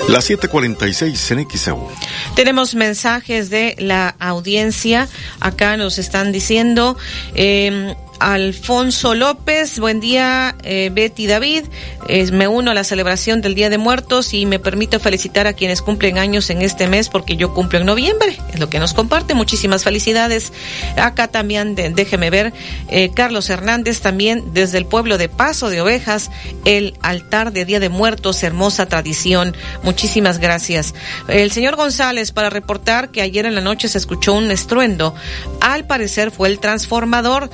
Las 7:46 en XEU. Tenemos mensajes de la audiencia. Acá nos están diciendo. Eh, Alfonso López, buen día eh, Betty David, eh, me uno a la celebración del Día de Muertos y me permito felicitar a quienes cumplen años en este mes porque yo cumplo en noviembre, es lo que nos comparte, muchísimas felicidades. Acá también déjeme ver, eh, Carlos Hernández también desde el pueblo de Paso de Ovejas, el altar de Día de Muertos, hermosa tradición, muchísimas gracias. El señor González para reportar que ayer en la noche se escuchó un estruendo, al parecer fue el transformador,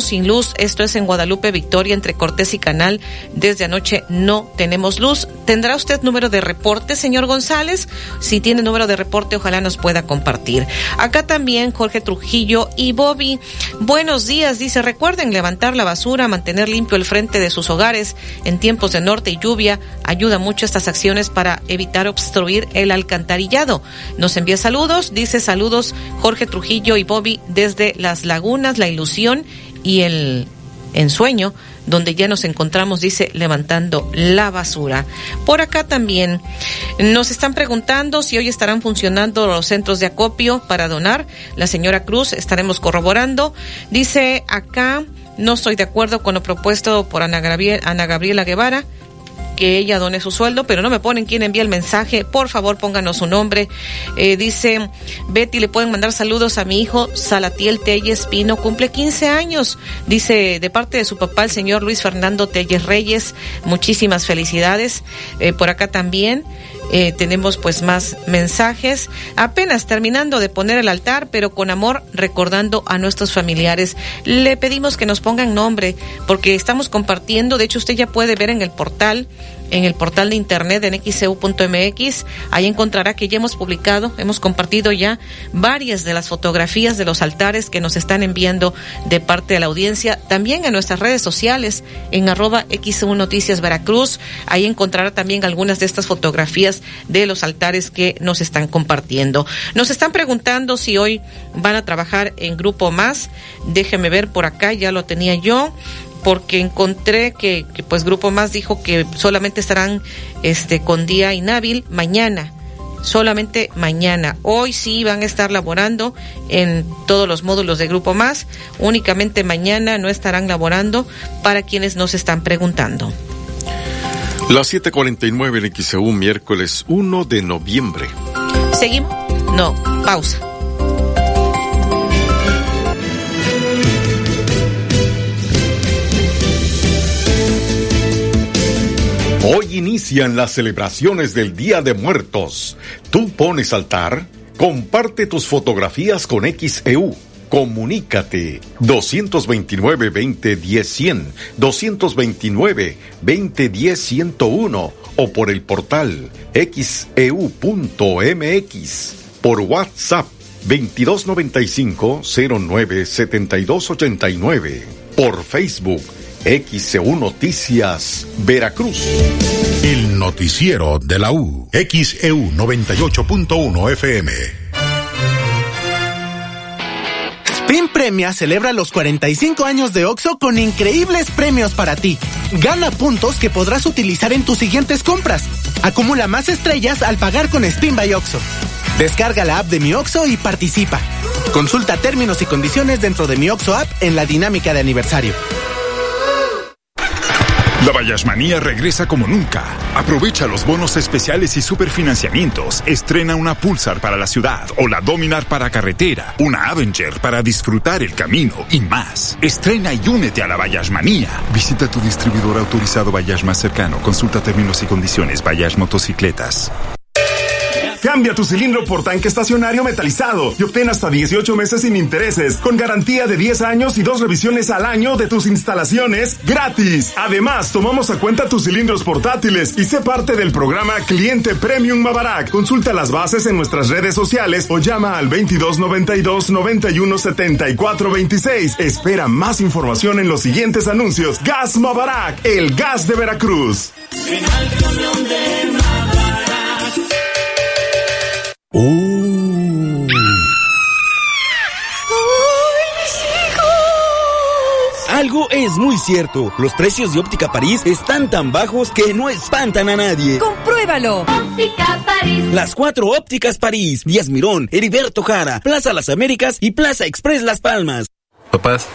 sin luz. Esto es en Guadalupe Victoria, entre Cortés y Canal. Desde anoche no tenemos luz. ¿Tendrá usted número de reporte, señor González? Si tiene número de reporte, ojalá nos pueda compartir. Acá también Jorge Trujillo y Bobby. Buenos días, dice. Recuerden levantar la basura, mantener limpio el frente de sus hogares en tiempos de norte y lluvia. Ayuda mucho estas acciones para evitar obstruir el alcantarillado. Nos envía saludos, dice saludos Jorge Trujillo y Bobby desde Las Lagunas, La Ilusión y el ensueño donde ya nos encontramos, dice, levantando la basura. Por acá también nos están preguntando si hoy estarán funcionando los centros de acopio para donar. La señora Cruz, estaremos corroborando. Dice acá, no estoy de acuerdo con lo propuesto por Ana, Ana Gabriela Guevara que ella done su sueldo, pero no me ponen quién envía el mensaje. Por favor, pónganos su nombre. Eh, dice Betty, le pueden mandar saludos a mi hijo Salatiel Telles Pino, cumple 15 años. Dice de parte de su papá, el señor Luis Fernando Telles Reyes, muchísimas felicidades. Eh, por acá también. Eh, tenemos pues más mensajes. Apenas terminando de poner el altar, pero con amor recordando a nuestros familiares. Le pedimos que nos pongan nombre porque estamos compartiendo. De hecho, usted ya puede ver en el portal en el portal de internet en xcu.mx. Ahí encontrará que ya hemos publicado, hemos compartido ya varias de las fotografías de los altares que nos están enviando de parte de la audiencia. También en nuestras redes sociales, en arroba XU Noticias Veracruz. Ahí encontrará también algunas de estas fotografías de los altares que nos están compartiendo. Nos están preguntando si hoy van a trabajar en grupo más. Déjeme ver por acá, ya lo tenía yo porque encontré que, pues Grupo Más dijo que solamente estarán este con día inhábil mañana solamente mañana. Hoy sí van a estar laborando en todos los módulos de Grupo Más, únicamente mañana no estarán laborando para quienes nos están preguntando. Las 7:49 en XEU, miércoles 1 de noviembre. ¿Seguimos? No, pausa. Hoy inician las celebraciones del Día de Muertos. ¿Tú pones altar? Comparte tus fotografías con XEU. Comunícate 229 2010 100, 229 2010 101 o por el portal xeu.mx, por WhatsApp 2295 09 7289, por Facebook XEU Noticias, Veracruz. El noticiero de la U. XEU 98.1 FM. Spin Premia celebra los 45 años de OXO con increíbles premios para ti. Gana puntos que podrás utilizar en tus siguientes compras. Acumula más estrellas al pagar con Spin by OXO. Descarga la app de Mi OXO y participa. Consulta términos y condiciones dentro de Mi OXO app en la dinámica de aniversario. La Bayasmanía regresa como nunca. Aprovecha los bonos especiales y superfinanciamientos. Estrena una Pulsar para la ciudad o la Dominar para carretera, una Avenger para disfrutar el camino y más. Estrena y únete a la Bayasmanía. Visita tu distribuidor autorizado Bayash más cercano. Consulta términos y condiciones Bayash Motocicletas. Cambia tu cilindro por tanque estacionario metalizado y obtén hasta 18 meses sin intereses, con garantía de 10 años y dos revisiones al año de tus instalaciones gratis. Además, tomamos a cuenta tus cilindros portátiles y sé parte del programa Cliente Premium Mabarak. Consulta las bases en nuestras redes sociales o llama al 2292 91 74 26. Espera más información en los siguientes anuncios. Gas Mabarak, el gas de Veracruz. Uh. Algo es muy cierto. Los precios de Óptica París están tan bajos que no espantan a nadie. ¡Compruébalo! Óptica París. Las cuatro ópticas París. Díaz Mirón, Heriberto Jara, Plaza Las Américas y Plaza Express Las Palmas. Papás,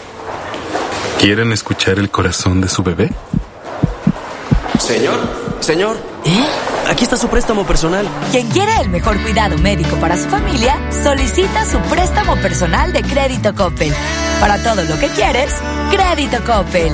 ¿quieren escuchar el corazón de su bebé? Señor, señor. ¿Eh? Aquí está su préstamo personal. Quien quiera el mejor cuidado médico para su familia, solicita su préstamo personal de Crédito Coppel. Para todo lo que quieres, Crédito Coppel.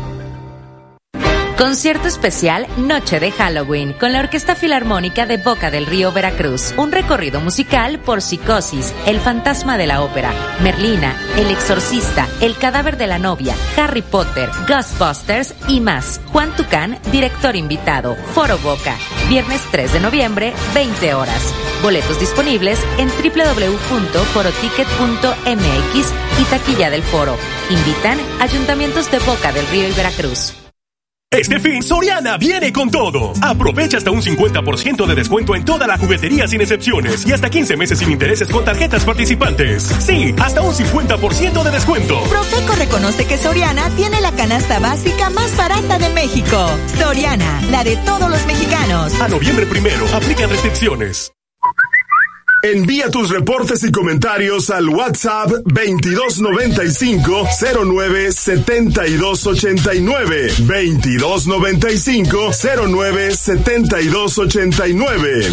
Concierto especial Noche de Halloween con la Orquesta Filarmónica de Boca del Río Veracruz. Un recorrido musical por Psicosis, El Fantasma de la Ópera, Merlina, El Exorcista, El Cadáver de la Novia, Harry Potter, Ghostbusters y más. Juan Tucán, director invitado. Foro Boca. Viernes 3 de noviembre, 20 horas. Boletos disponibles en www.foroticket.mx y taquilla del foro. Invitan ayuntamientos de Boca del Río y Veracruz. Este fin, Soriana viene con todo. Aprovecha hasta un 50% de descuento en toda la juguetería sin excepciones y hasta 15 meses sin intereses con tarjetas participantes. Sí, hasta un 50% de descuento. Profeco reconoce que Soriana tiene la canasta básica más barata de México. Soriana, la de todos los mexicanos. A noviembre primero, aplican restricciones. Envía tus reportes y comentarios al WhatsApp 2295 09 7289 2295 09 7289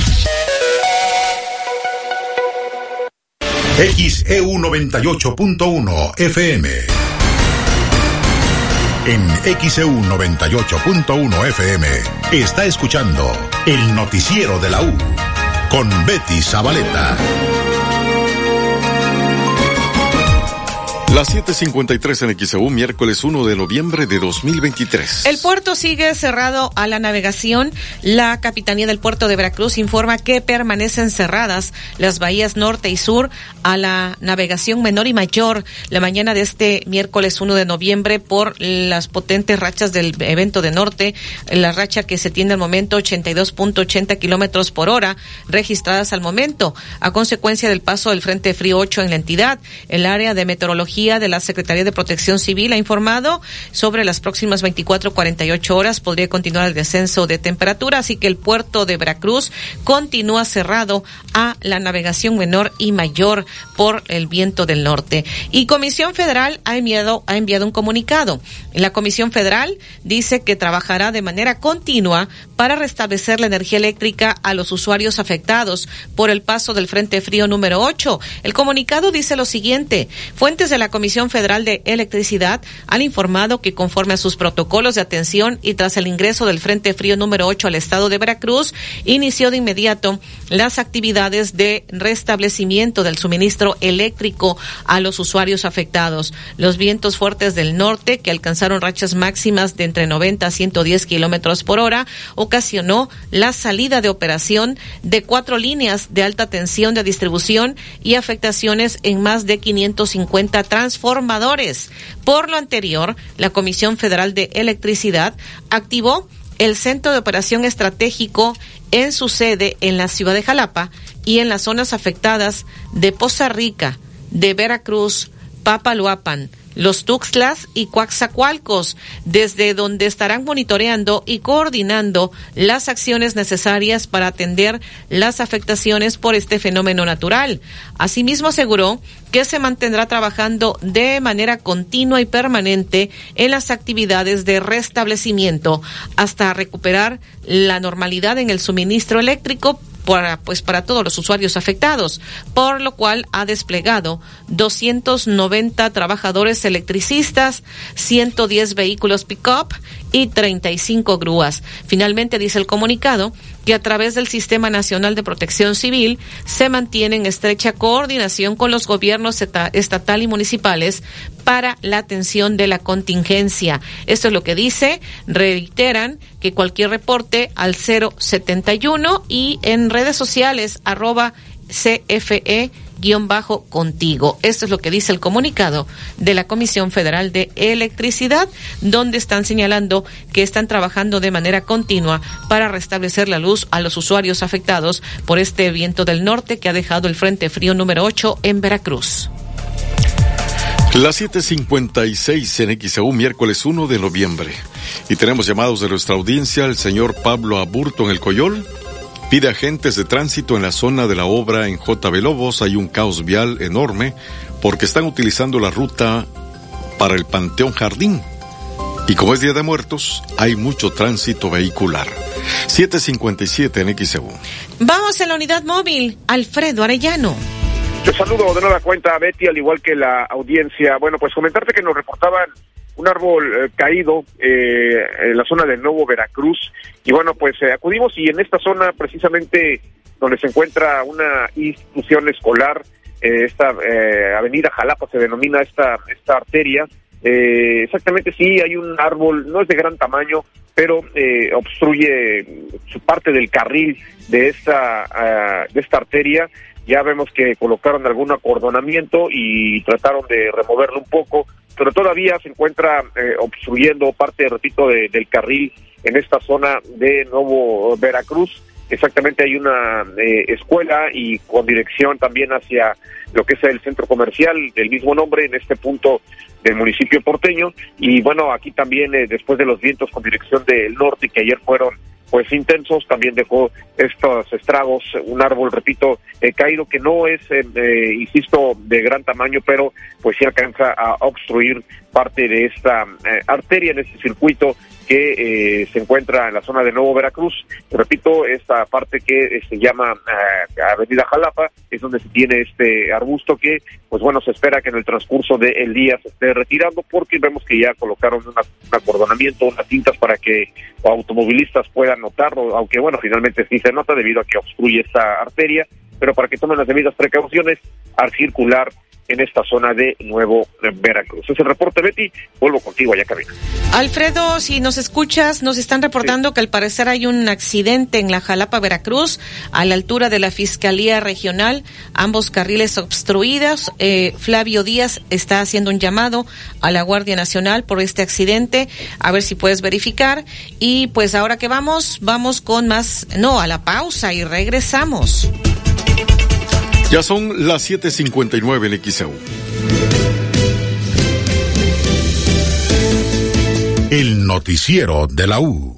XEU 98.1 FM en XEU 98.1 FM está escuchando el noticiero de la U con Betty Zabaleta. Las 7:53 en XEU, miércoles 1 de noviembre de 2023. El puerto sigue cerrado a la navegación. La Capitanía del Puerto de Veracruz informa que permanecen cerradas las bahías norte y sur a la navegación menor y mayor la mañana de este miércoles 1 de noviembre por las potentes rachas del evento de norte, la racha que se tiene al momento 82.80 kilómetros por hora registradas al momento, a consecuencia del paso del Frente Frío 8 en la entidad. El área de meteorología de la Secretaría de Protección Civil ha informado sobre las próximas 24 48 horas podría continuar el descenso de temperatura, así que el puerto de Veracruz continúa cerrado a la navegación menor y mayor por el viento del norte. Y Comisión Federal ha enviado ha enviado un comunicado. La Comisión Federal dice que trabajará de manera continua para restablecer la energía eléctrica a los usuarios afectados por el paso del Frente Frío número 8. El comunicado dice lo siguiente: fuentes de la Comisión Federal de Electricidad han informado que conforme a sus protocolos de atención y tras el ingreso del Frente Frío número 8 al estado de Veracruz, inició de inmediato las actividades de restablecimiento del suministro eléctrico a los usuarios afectados. Los vientos fuertes del norte, que alcanzaron rachas máximas de entre 90 a 110 kilómetros por hora, ocasionó la salida de operación de cuatro líneas de alta tensión de distribución y afectaciones en más de 550 transformadores. Por lo anterior, la Comisión Federal de Electricidad activó el Centro de Operación Estratégico en su sede en la ciudad de Jalapa y en las zonas afectadas de Poza Rica, de Veracruz, Papaloapan, los Tuxtlas y Coaxacualcos, desde donde estarán monitoreando y coordinando las acciones necesarias para atender las afectaciones por este fenómeno natural. Asimismo aseguró que se mantendrá trabajando de manera continua y permanente en las actividades de restablecimiento hasta recuperar la normalidad en el suministro eléctrico para, pues, para todos los usuarios afectados, por lo cual ha desplegado 290 trabajadores electricistas, 110 vehículos pick-up y 35 grúas. Finalmente, dice el comunicado, que a través del Sistema Nacional de Protección Civil se mantiene en estrecha coordinación con los gobiernos estatal y municipales para la atención de la contingencia. Esto es lo que dice. Reiteran que cualquier reporte al 071 y en redes sociales arroba CFE contigo. Esto es lo que dice el comunicado de la Comisión Federal de Electricidad, donde están señalando que están trabajando de manera continua para restablecer la luz a los usuarios afectados por este viento del norte que ha dejado el Frente Frío número 8 en Veracruz. Las 7:56 en XAU, miércoles 1 de noviembre. Y tenemos llamados de nuestra audiencia, el señor Pablo Aburto en el Coyol. Pide agentes de tránsito en la zona de la obra en JB Lobos. Hay un caos vial enorme porque están utilizando la ruta para el Panteón Jardín. Y como es Día de Muertos, hay mucho tránsito vehicular. 757 en XEU. Vamos a la unidad móvil. Alfredo Arellano. Te saludo de nueva cuenta, Betty, al igual que la audiencia. Bueno, pues comentarte que nos reportaban un árbol eh, caído eh, en la zona de Nuevo Veracruz. Y bueno, pues eh, acudimos y en esta zona precisamente donde se encuentra una institución escolar, esta avenida Jalapa se denomina esta, esta arteria, Eh, exactamente, sí, hay un árbol, no es de gran tamaño, pero eh, obstruye su parte del carril de esta, ah, de esta arteria. Ya vemos que colocaron algún acordonamiento y trataron de removerlo un poco, pero todavía se encuentra eh, obstruyendo parte, repito, del carril en esta zona de Nuevo Veracruz. Exactamente hay una eh, escuela y con dirección también hacia lo que es el centro comercial del mismo nombre en este punto del municipio porteño. Y bueno aquí también eh, después de los vientos con dirección del norte que ayer fueron pues intensos también dejó estos estragos un árbol repito eh, caído que no es insisto de gran tamaño pero pues sí alcanza a obstruir parte de esta arteria en este circuito que eh, se encuentra en la zona de Nuevo Veracruz. Repito, esta parte que eh, se llama eh, Avenida Jalapa es donde se tiene este arbusto que, pues bueno, se espera que en el transcurso del día se esté retirando porque vemos que ya colocaron un acordonamiento, unas cintas para que automovilistas puedan notarlo, aunque bueno, finalmente sí se nota debido a que obstruye esta arteria, pero para que tomen las debidas precauciones al circular en esta zona de Nuevo Veracruz. Es el reporte, Betty. Vuelvo contigo allá, cabina. Alfredo, si nos escuchas, nos están reportando que al parecer hay un accidente en la Jalapa, Veracruz, a la altura de la Fiscalía Regional, ambos carriles obstruidos. Eh, Flavio Díaz está haciendo un llamado a la Guardia Nacional por este accidente, a ver si puedes verificar. Y pues ahora que vamos, vamos con más, no, a la pausa y regresamos. Ya son las 7:59 en XEU. El noticiero de la U.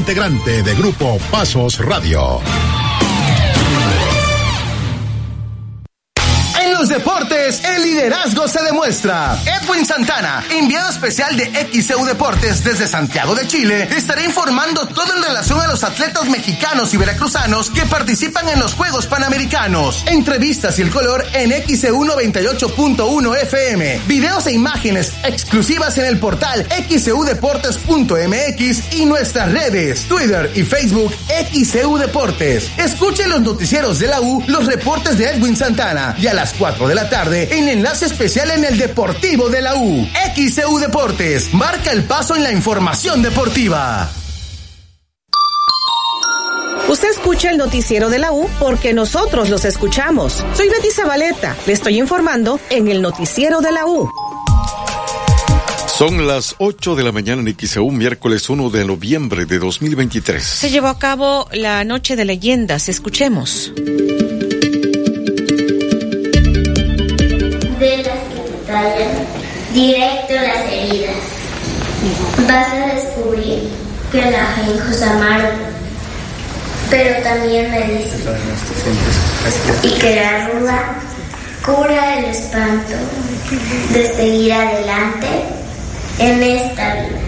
integrante de Grupo Pasos Radio. En los deportes, el liderazgo se demuestra. Edwin Santana, enviado especial de XEU Deportes desde Santiago de Chile, estará informando todo en relación a los atletas mexicanos y veracruzanos que participan en los Juegos Panamericanos. Entrevistas y el color en XEU 98.1 FM. Videos e imágenes exclusivas en el portal xeudeportes.mx y nuestras redes, Twitter y Facebook XEU Deportes. Escuche los noticieros de la U, los reportes de Edwin Santana y a las 4 de la tarde en enlace especial en el Deportivo de la U. XEU Deportes marca el paso en la información deportiva. Usted escucha el noticiero de la U porque nosotros los escuchamos. Soy Betty Zabaleta. Le estoy informando en el noticiero de la U. Son las 8 de la mañana en XEU, miércoles 1 de noviembre de 2023. Se llevó a cabo la Noche de Leyendas. Escuchemos. Directo las heridas. Vas a descubrir que la ajenjo amargo, pero también me dice y que la ruda cura el espanto de seguir adelante en esta vida.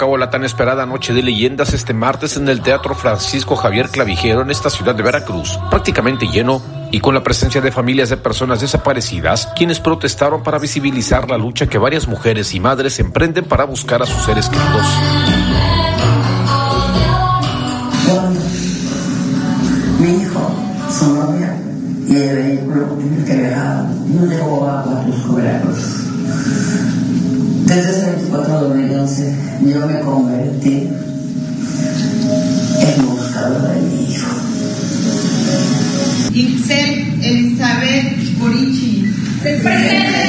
Cabo la tan esperada Noche de Leyendas este martes en el Teatro Francisco Javier Clavijero en esta ciudad de Veracruz, prácticamente lleno y con la presencia de familias de personas desaparecidas, quienes protestaron para visibilizar la lucha que varias mujeres y madres emprenden para buscar a sus seres queridos. Mi hijo, su novia y el vehículo que dejaba no llegó a. Desde ese 24 de 2011 yo me convertí en buscador de mi hijo. Ixel Elizabeth Borichi. Presente.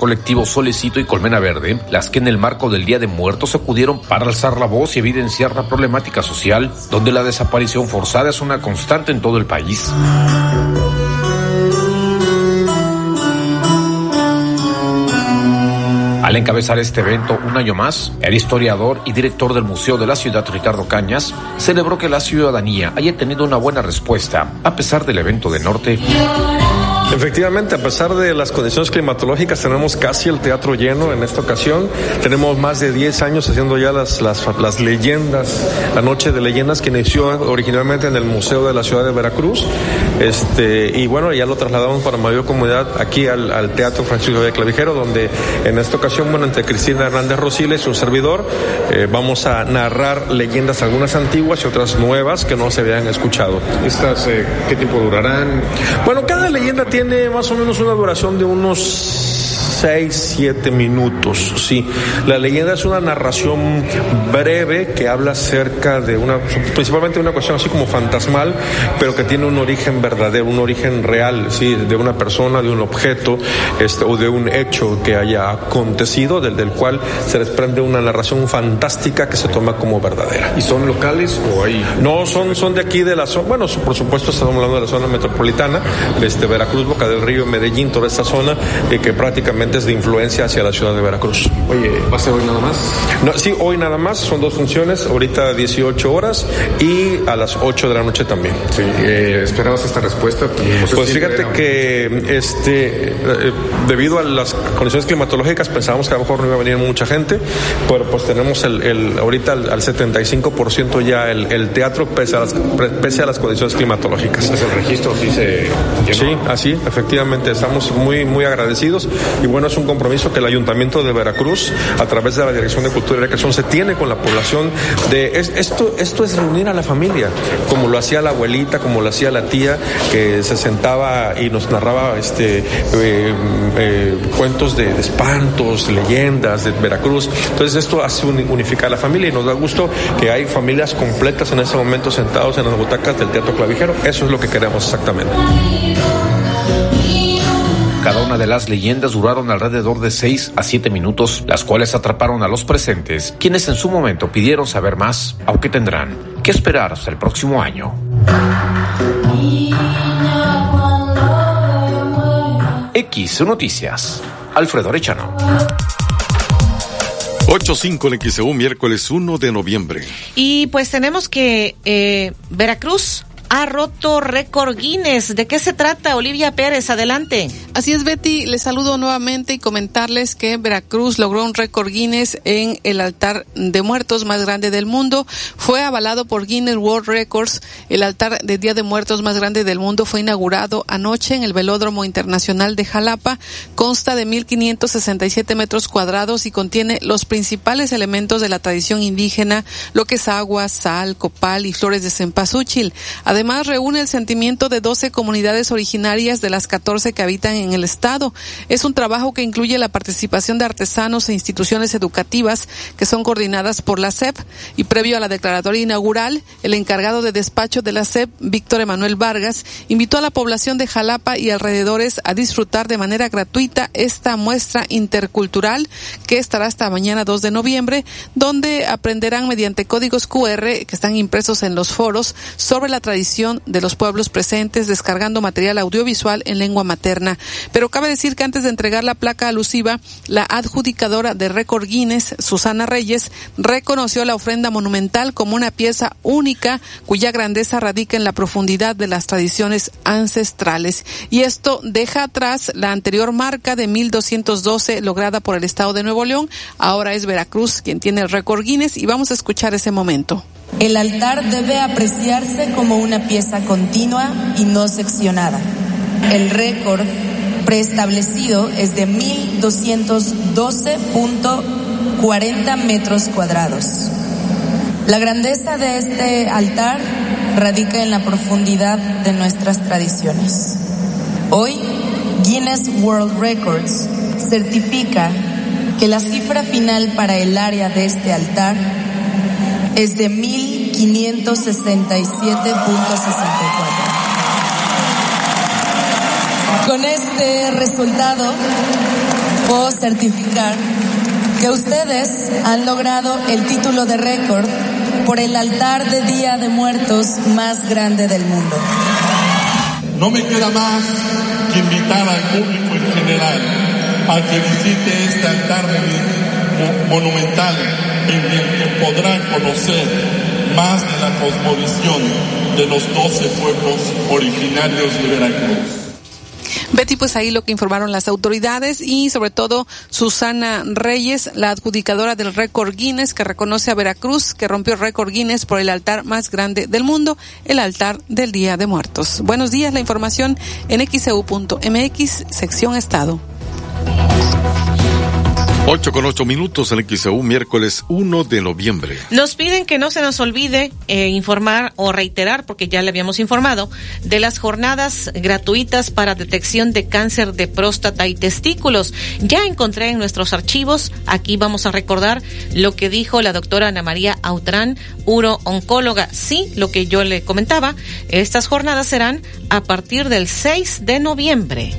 Colectivos Solecito y Colmena Verde, las que en el marco del Día de Muertos acudieron para alzar la voz y evidenciar la problemática social, donde la desaparición forzada es una constante en todo el país. Al encabezar este evento un año más, el historiador y director del Museo de la Ciudad, Ricardo Cañas, celebró que la ciudadanía haya tenido una buena respuesta a pesar del evento de Norte. Efectivamente, a pesar de las condiciones climatológicas, tenemos casi el teatro lleno en esta ocasión. Tenemos más de 10 años haciendo ya las, las, las leyendas, la noche de leyendas que inició originalmente en el Museo de la Ciudad de Veracruz. Este, y bueno, ya lo trasladamos para mayor comodidad aquí al, al Teatro Francisco de Clavijero, donde en esta ocasión, bueno, entre Cristina Hernández Rosiles, un servidor, eh, vamos a narrar leyendas, algunas antiguas y otras nuevas que no se habían escuchado. ¿Estas eh, qué tiempo durarán? Bueno, cada leyenda tiene tiene más o menos una duración de unos 6, 7 minutos, sí. La leyenda es una narración breve que habla acerca de una, principalmente una cuestión así como fantasmal, pero que tiene un origen verdadero, un origen real, sí, de una persona, de un objeto, este, o de un hecho que haya acontecido, del, del cual se desprende una narración fantástica que se toma como verdadera. ¿Y son locales o hay? No, son, son de aquí de la zona, bueno, por supuesto estamos hablando de la zona metropolitana, este, Veracruz, Boca del Río, Medellín, toda esta zona, eh, que prácticamente de influencia hacia la ciudad de Veracruz. Oye, ¿va a ser hoy nada más? No, sí, hoy nada más, son dos funciones, ahorita 18 horas y a las 8 de la noche también. Sí, eh, ¿esperabas esta respuesta? Pues fíjate que este, eh, debido a las condiciones climatológicas pensábamos que a lo mejor no iba a venir mucha gente, pero pues tenemos el, el ahorita al, al 75% ya el, el, teatro pese a, las, pese a las condiciones climatológicas. ¿Es el registro sí se llenó? Sí, así, efectivamente, estamos muy, muy agradecidos y bueno, es un compromiso que el Ayuntamiento de Veracruz, a través de la Dirección de Cultura y Recreación, se tiene con la población esto, es reunir a la familia, como lo hacía la abuelita, como lo hacía la tía, que se sentaba y nos narraba este eh, eh, cuentos de, de, espantos, leyendas de Veracruz. Entonces esto hace unificar a la familia y nos da gusto que hay familias completas en ese momento sentados en las butacas del Teatro Clavijero. Eso es lo que queremos exactamente. Cada una de las leyendas duraron alrededor de 6 a 7 minutos, las cuales atraparon a los presentes, quienes en su momento pidieron saber más, aunque tendrán que esperar hasta el próximo año. X Noticias, Alfredo Arechano. 8.5 en XEU, miércoles 1 de noviembre. Y pues tenemos que eh, Veracruz ha roto récord Guinness. ¿De qué se trata, Olivia Pérez? Adelante. Así es, Betty. Les saludo nuevamente y comentarles que Veracruz logró un récord Guinness en el altar de muertos más grande del mundo. Fue avalado por Guinness World Records. El altar de Día de Muertos más grande del mundo fue inaugurado anoche en el Velódromo Internacional de Jalapa. Consta de 1.567 metros cuadrados y contiene los principales elementos de la tradición indígena, lo que es agua, sal, copal y flores de cempasúchil. Además, reúne el sentimiento de 12 comunidades originarias de las 14 que habitan en el estado. Es un trabajo que incluye la participación de artesanos e instituciones educativas que son coordinadas por la SEP. Y previo a la declaratoria inaugural, el encargado de despacho de la SEP, Víctor Emanuel Vargas, invitó a la población de Jalapa y alrededores a disfrutar de manera gratuita esta muestra intercultural que estará hasta mañana 2 de noviembre, donde aprenderán mediante códigos QR que están impresos en los foros sobre la tradición de los pueblos presentes descargando material audiovisual en lengua materna. Pero cabe decir que antes de entregar la placa alusiva, la adjudicadora de récord Guinness, Susana Reyes, reconoció la ofrenda monumental como una pieza única cuya grandeza radica en la profundidad de las tradiciones ancestrales. Y esto deja atrás la anterior marca de 1212 lograda por el Estado de Nuevo León. Ahora es Veracruz quien tiene el récord Guinness y vamos a escuchar ese momento. El altar debe apreciarse como una pieza continua y no seccionada. El récord preestablecido es de 1.212.40 metros cuadrados. La grandeza de este altar radica en la profundidad de nuestras tradiciones. Hoy, Guinness World Records certifica que la cifra final para el área de este altar es de 1567.64. Con este resultado, puedo certificar que ustedes han logrado el título de récord por el altar de Día de Muertos más grande del mundo. No me queda más que invitar al público en general a que visite este altar monumental podrán conocer más de la cosmovisión de los doce pueblos originarios de Veracruz. Betty, pues ahí lo que informaron las autoridades y sobre todo Susana Reyes, la adjudicadora del récord Guinness que reconoce a Veracruz, que rompió récord Guinness por el altar más grande del mundo, el altar del Día de Muertos. Buenos días, la información en xeu.mx, sección Estado. 8 con 8 minutos en XEU, miércoles 1 de noviembre. Nos piden que no se nos olvide eh, informar o reiterar, porque ya le habíamos informado, de las jornadas gratuitas para detección de cáncer de próstata y testículos. Ya encontré en nuestros archivos, aquí vamos a recordar lo que dijo la doctora Ana María Autrán, uro-oncóloga. Sí, lo que yo le comentaba, estas jornadas serán a partir del 6 de noviembre.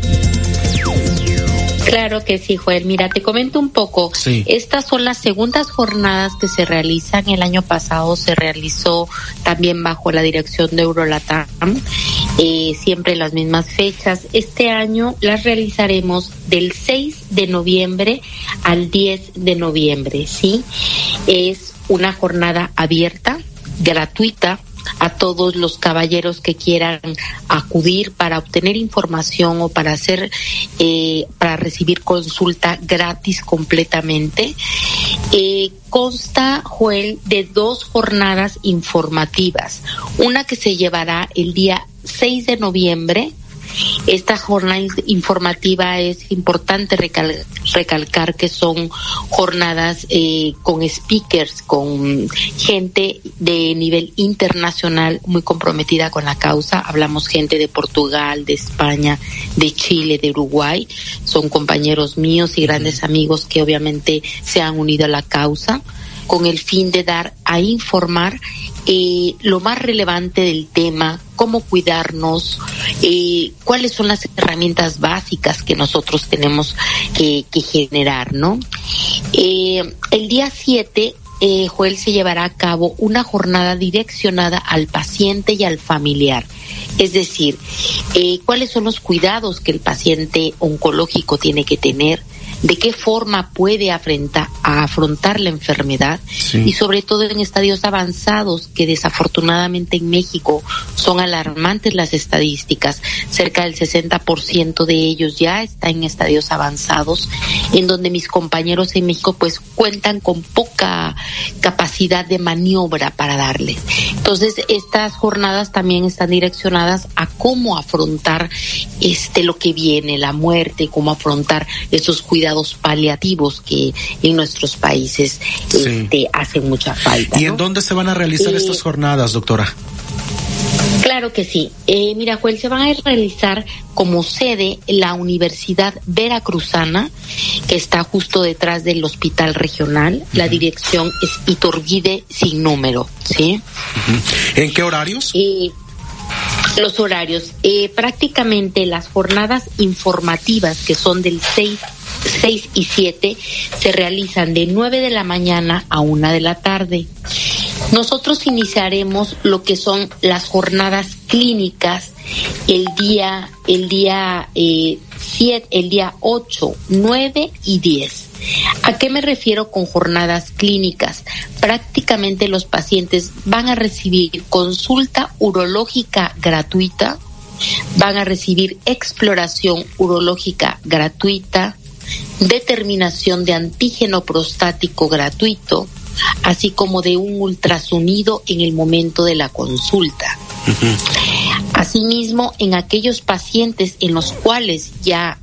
Claro que sí, Joel. Mira, te comento un poco. Estas son las segundas jornadas que se realizan. El año pasado se realizó también bajo la dirección de Eurolatam, eh, siempre las mismas fechas. Este año las realizaremos del 6 de noviembre al 10 de noviembre, ¿sí? Es una jornada abierta, gratuita, a todos los caballeros que quieran acudir para obtener información o para hacer, eh, para recibir consulta gratis completamente. Eh, consta, Joel, de dos jornadas informativas. Una que se llevará el día 6 de noviembre esta jornada informativa es importante recalcar que son jornadas eh, con speakers, con gente de nivel internacional muy comprometida con la causa. Hablamos gente de Portugal, de España, de Chile, de Uruguay. Son compañeros míos y grandes amigos que obviamente se han unido a la causa con el fin de dar a informar eh, lo más relevante del tema, cómo cuidarnos, eh, cuáles son las herramientas básicas que nosotros tenemos que, generar, ¿no? Eh, el día 7 eh, Joel se llevará a cabo una jornada direccionada al paciente y al familiar. Es decir, cuáles son los cuidados que el paciente oncológico tiene que tener, de qué forma puede afrontar, afrontar la enfermedad y sobre todo en estadios avanzados que desafortunadamente en México son alarmantes las estadísticas. Cerca del 60% de ellos ya está en estadios avanzados en donde mis compañeros en México pues cuentan con poca capacidad de maniobra para darles. Entonces estas jornadas también están direccionadas a cómo afrontar este lo que viene, la muerte, cómo afrontar esos cuidados paliativos que en nuestros países este, hacen mucha falta. ¿Y en dónde se van a realizar estas jornadas, doctora? Claro que sí. Eh, mira, Joel, se van a realizar como sede la Universidad Veracruzana, que está justo detrás del Hospital Regional. La dirección es Iturbide sin número, ¿sí? ¿En qué horarios? Eh, los horarios. Eh, prácticamente las jornadas informativas, que son del 6 6 y 7 se realizan de 9 de la mañana a 1 de la tarde. Nosotros iniciaremos lo que son las jornadas clínicas el día el día eh, el día 8, 9 y 10. ¿A qué me refiero con jornadas clínicas? Prácticamente los pacientes van a recibir consulta urológica gratuita, van a recibir exploración urológica gratuita, determinación de antígeno prostático gratuito, así como de un ultrasonido en el momento de la consulta. Asimismo, en aquellos pacientes en los cuales ya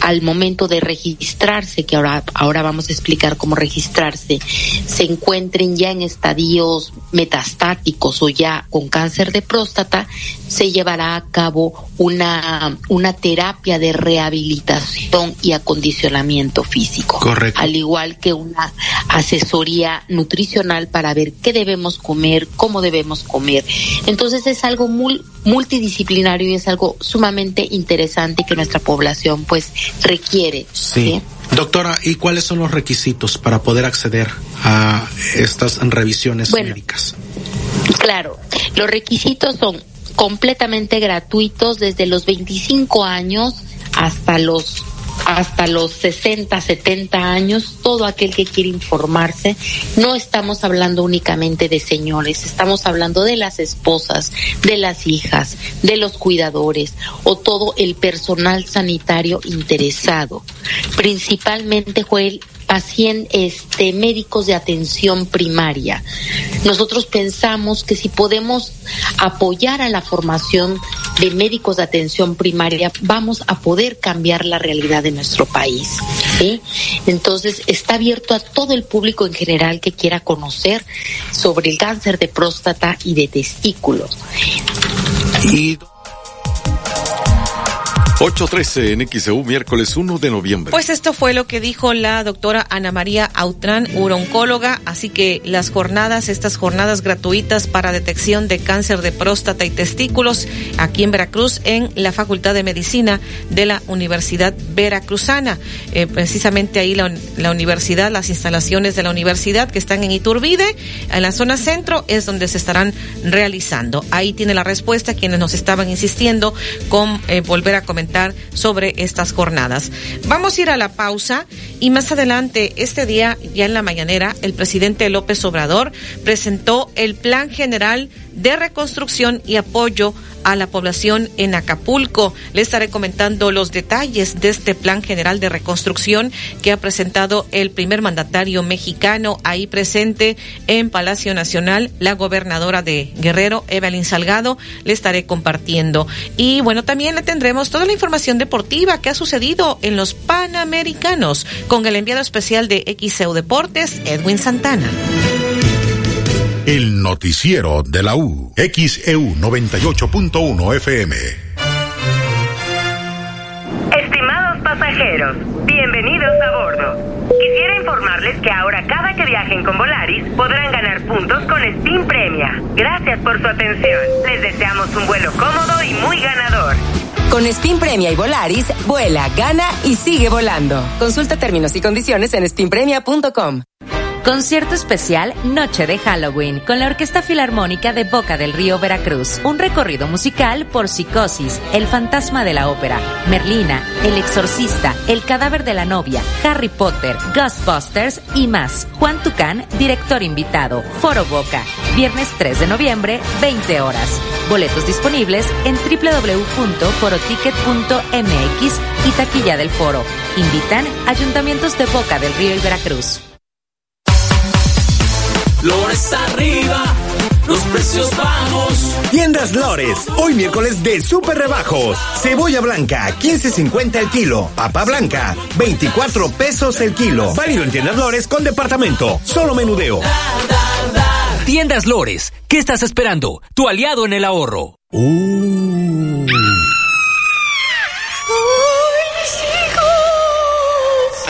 al momento de registrarse, que ahora, ahora vamos a explicar cómo registrarse, se encuentren ya en estadios metastáticos o ya con cáncer de próstata, se llevará a cabo una, una terapia de rehabilitación y acondicionamiento físico. Correcto. Al igual que una asesoría nutricional para ver qué debemos comer, cómo debemos comer. Entonces es algo muy multidisciplinario y es algo sumamente interesante que nuestra población pues requiere. Sí. Doctora, ¿y cuáles son los requisitos para poder acceder a estas revisiones médicas? Claro, los requisitos son completamente gratuitos desde los 25 años hasta los hasta los 60, 70 años, todo aquel que quiere informarse. No estamos hablando únicamente de señores, estamos hablando de las esposas, de las hijas, de los cuidadores o todo el personal sanitario interesado. Principalmente, Joel, pacientes, este, médicos de atención primaria. Nosotros pensamos que si podemos apoyar a la formación de médicos de atención primaria, vamos a poder cambiar la realidad de nuestro país. Entonces, está abierto a todo el público en general que quiera conocer sobre el cáncer de próstata y de testículos. Y 8.13 en XEU, miércoles 1 de noviembre. Pues esto fue lo que dijo la doctora Ana María Autrán, uroncóloga. Así que las jornadas, estas jornadas gratuitas para detección de cáncer de próstata y testículos aquí en Veracruz, en la Facultad de Medicina de la Universidad Veracruzana. Eh, precisamente ahí la, universidad, las instalaciones de la universidad que están en Iturbide, en la zona centro, es donde se estarán realizando. Ahí tiene la respuesta quienes nos estaban insistiendo con eh, volver a comentar sobre estas jornadas. Vamos a ir a la pausa y más adelante, este día, ya en la mañanera, el presidente López Obrador presentó el Plan General de Reconstrucción y Apoyo a la población en Acapulco. Le estaré comentando los detalles de este plan general de reconstrucción que ha presentado el primer mandatario mexicano ahí presente en Palacio Nacional, la gobernadora de Guerrero, Evelyn Salgado, le estaré compartiendo. Y bueno, también le tendremos toda la información deportiva que ha sucedido en los Panamericanos con el enviado especial de XEU Deportes, Edwin Santana. El noticiero de la U. XEU 98.1 FM. Estimados pasajeros, bienvenidos a bordo. Quisiera informarles que ahora cada que viajen con Volaris podrán ganar puntos con Steam Premia. Gracias por su atención. Les deseamos un vuelo cómodo y muy ganador. Con Spin Premia y Volaris, vuela, gana y sigue volando. Consulta términos y condiciones en spinpremia.com. Concierto especial Noche de Halloween con la Orquesta Filarmónica de Boca del Río Veracruz. Un recorrido musical por Psicosis, El Fantasma de la Ópera, Merlina, El Exorcista, El Cadáver de la Novia, Harry Potter, Ghostbusters y más. Juan Tucán, director invitado. Foro Boca. Viernes 3 de noviembre, 20 horas. Boletos disponibles en www.foroticket.mx y taquilla del foro. Invitan Ayuntamientos de Boca del Río y Veracruz. Lores arriba, los precios bajos. Tiendas Lores, hoy miércoles de super rebajos. Cebolla blanca, 15.50 el kilo. Papa blanca, 24 pesos el kilo. Válido en Tiendas Lores con departamento. Solo menudeo. Tiendas Lores, ¿qué estás esperando? Tu aliado en el ahorro.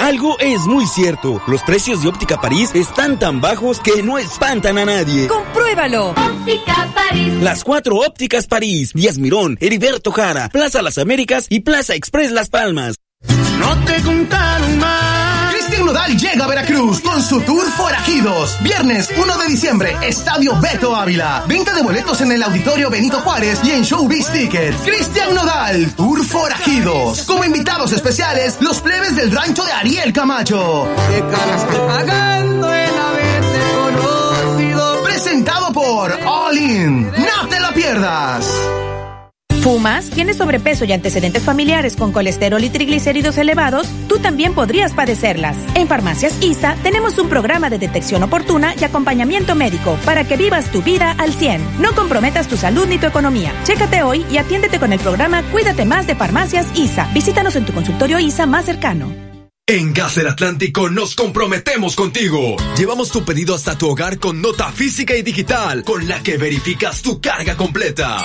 Algo es muy cierto. Los precios de Óptica París están tan bajos que no espantan a nadie. ¡Compruébalo! Óptica París. Las cuatro ópticas París. Díaz Mirón, Heriberto Jara, Plaza Las Américas y Plaza Express Las Palmas. No te contaron más. Nodal llega a Veracruz con su tour Forajidos. Viernes 1 de diciembre, Estadio Beto Ávila. Venta de boletos en el Auditorio Benito Juárez y en Showbiz Tickets. Cristian Nodal, Tour Forajidos. Como invitados especiales, los plebes del rancho de Ariel Camacho. pagando el conocido. Presentado por All In. No te lo pierdas. ¿Fumas? ¿Tienes sobrepeso y antecedentes familiares con colesterol y triglicéridos elevados? Tú también podrías padecerlas. En Farmacias ISA tenemos un programa de detección oportuna y acompañamiento médico para que vivas tu vida al 100. No comprometas tu salud ni tu economía. Chécate hoy y atiéndete con el programa Cuídate más de Farmacias ISA. Visítanos en tu consultorio ISA más cercano. En Gas del Atlántico nos comprometemos contigo. Llevamos tu pedido hasta tu hogar con nota física y digital, con la que verificas tu carga completa.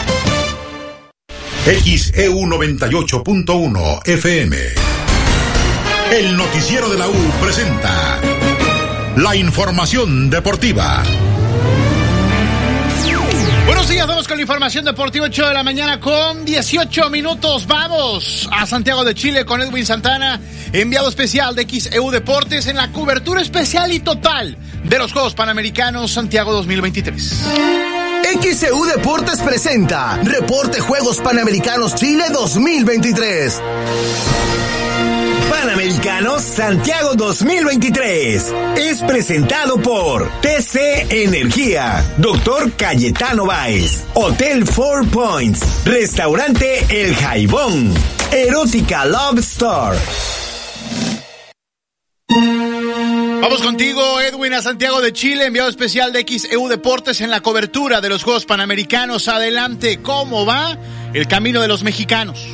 XEU 98.1 FM. El noticiero de la U presenta la información deportiva. Buenos días, vamos con la información deportiva 8 de la mañana con 18 minutos. Vamos a Santiago de Chile con Edwin Santana, enviado especial de XEU Deportes en la cobertura especial y total de los Juegos Panamericanos Santiago 2023. XEU Deportes presenta Reporte Juegos Panamericanos Chile 2023. Panamericanos Santiago 2023 es presentado por TC Energía, Doctor Cayetano Báez, Hotel Four Points, Restaurante El Jaibón, Erótica Love Store. Vamos contigo, Edwin, a Santiago de Chile, enviado especial de XEU Deportes en la cobertura de los Juegos Panamericanos. Adelante, ¿cómo va el camino de los mexicanos?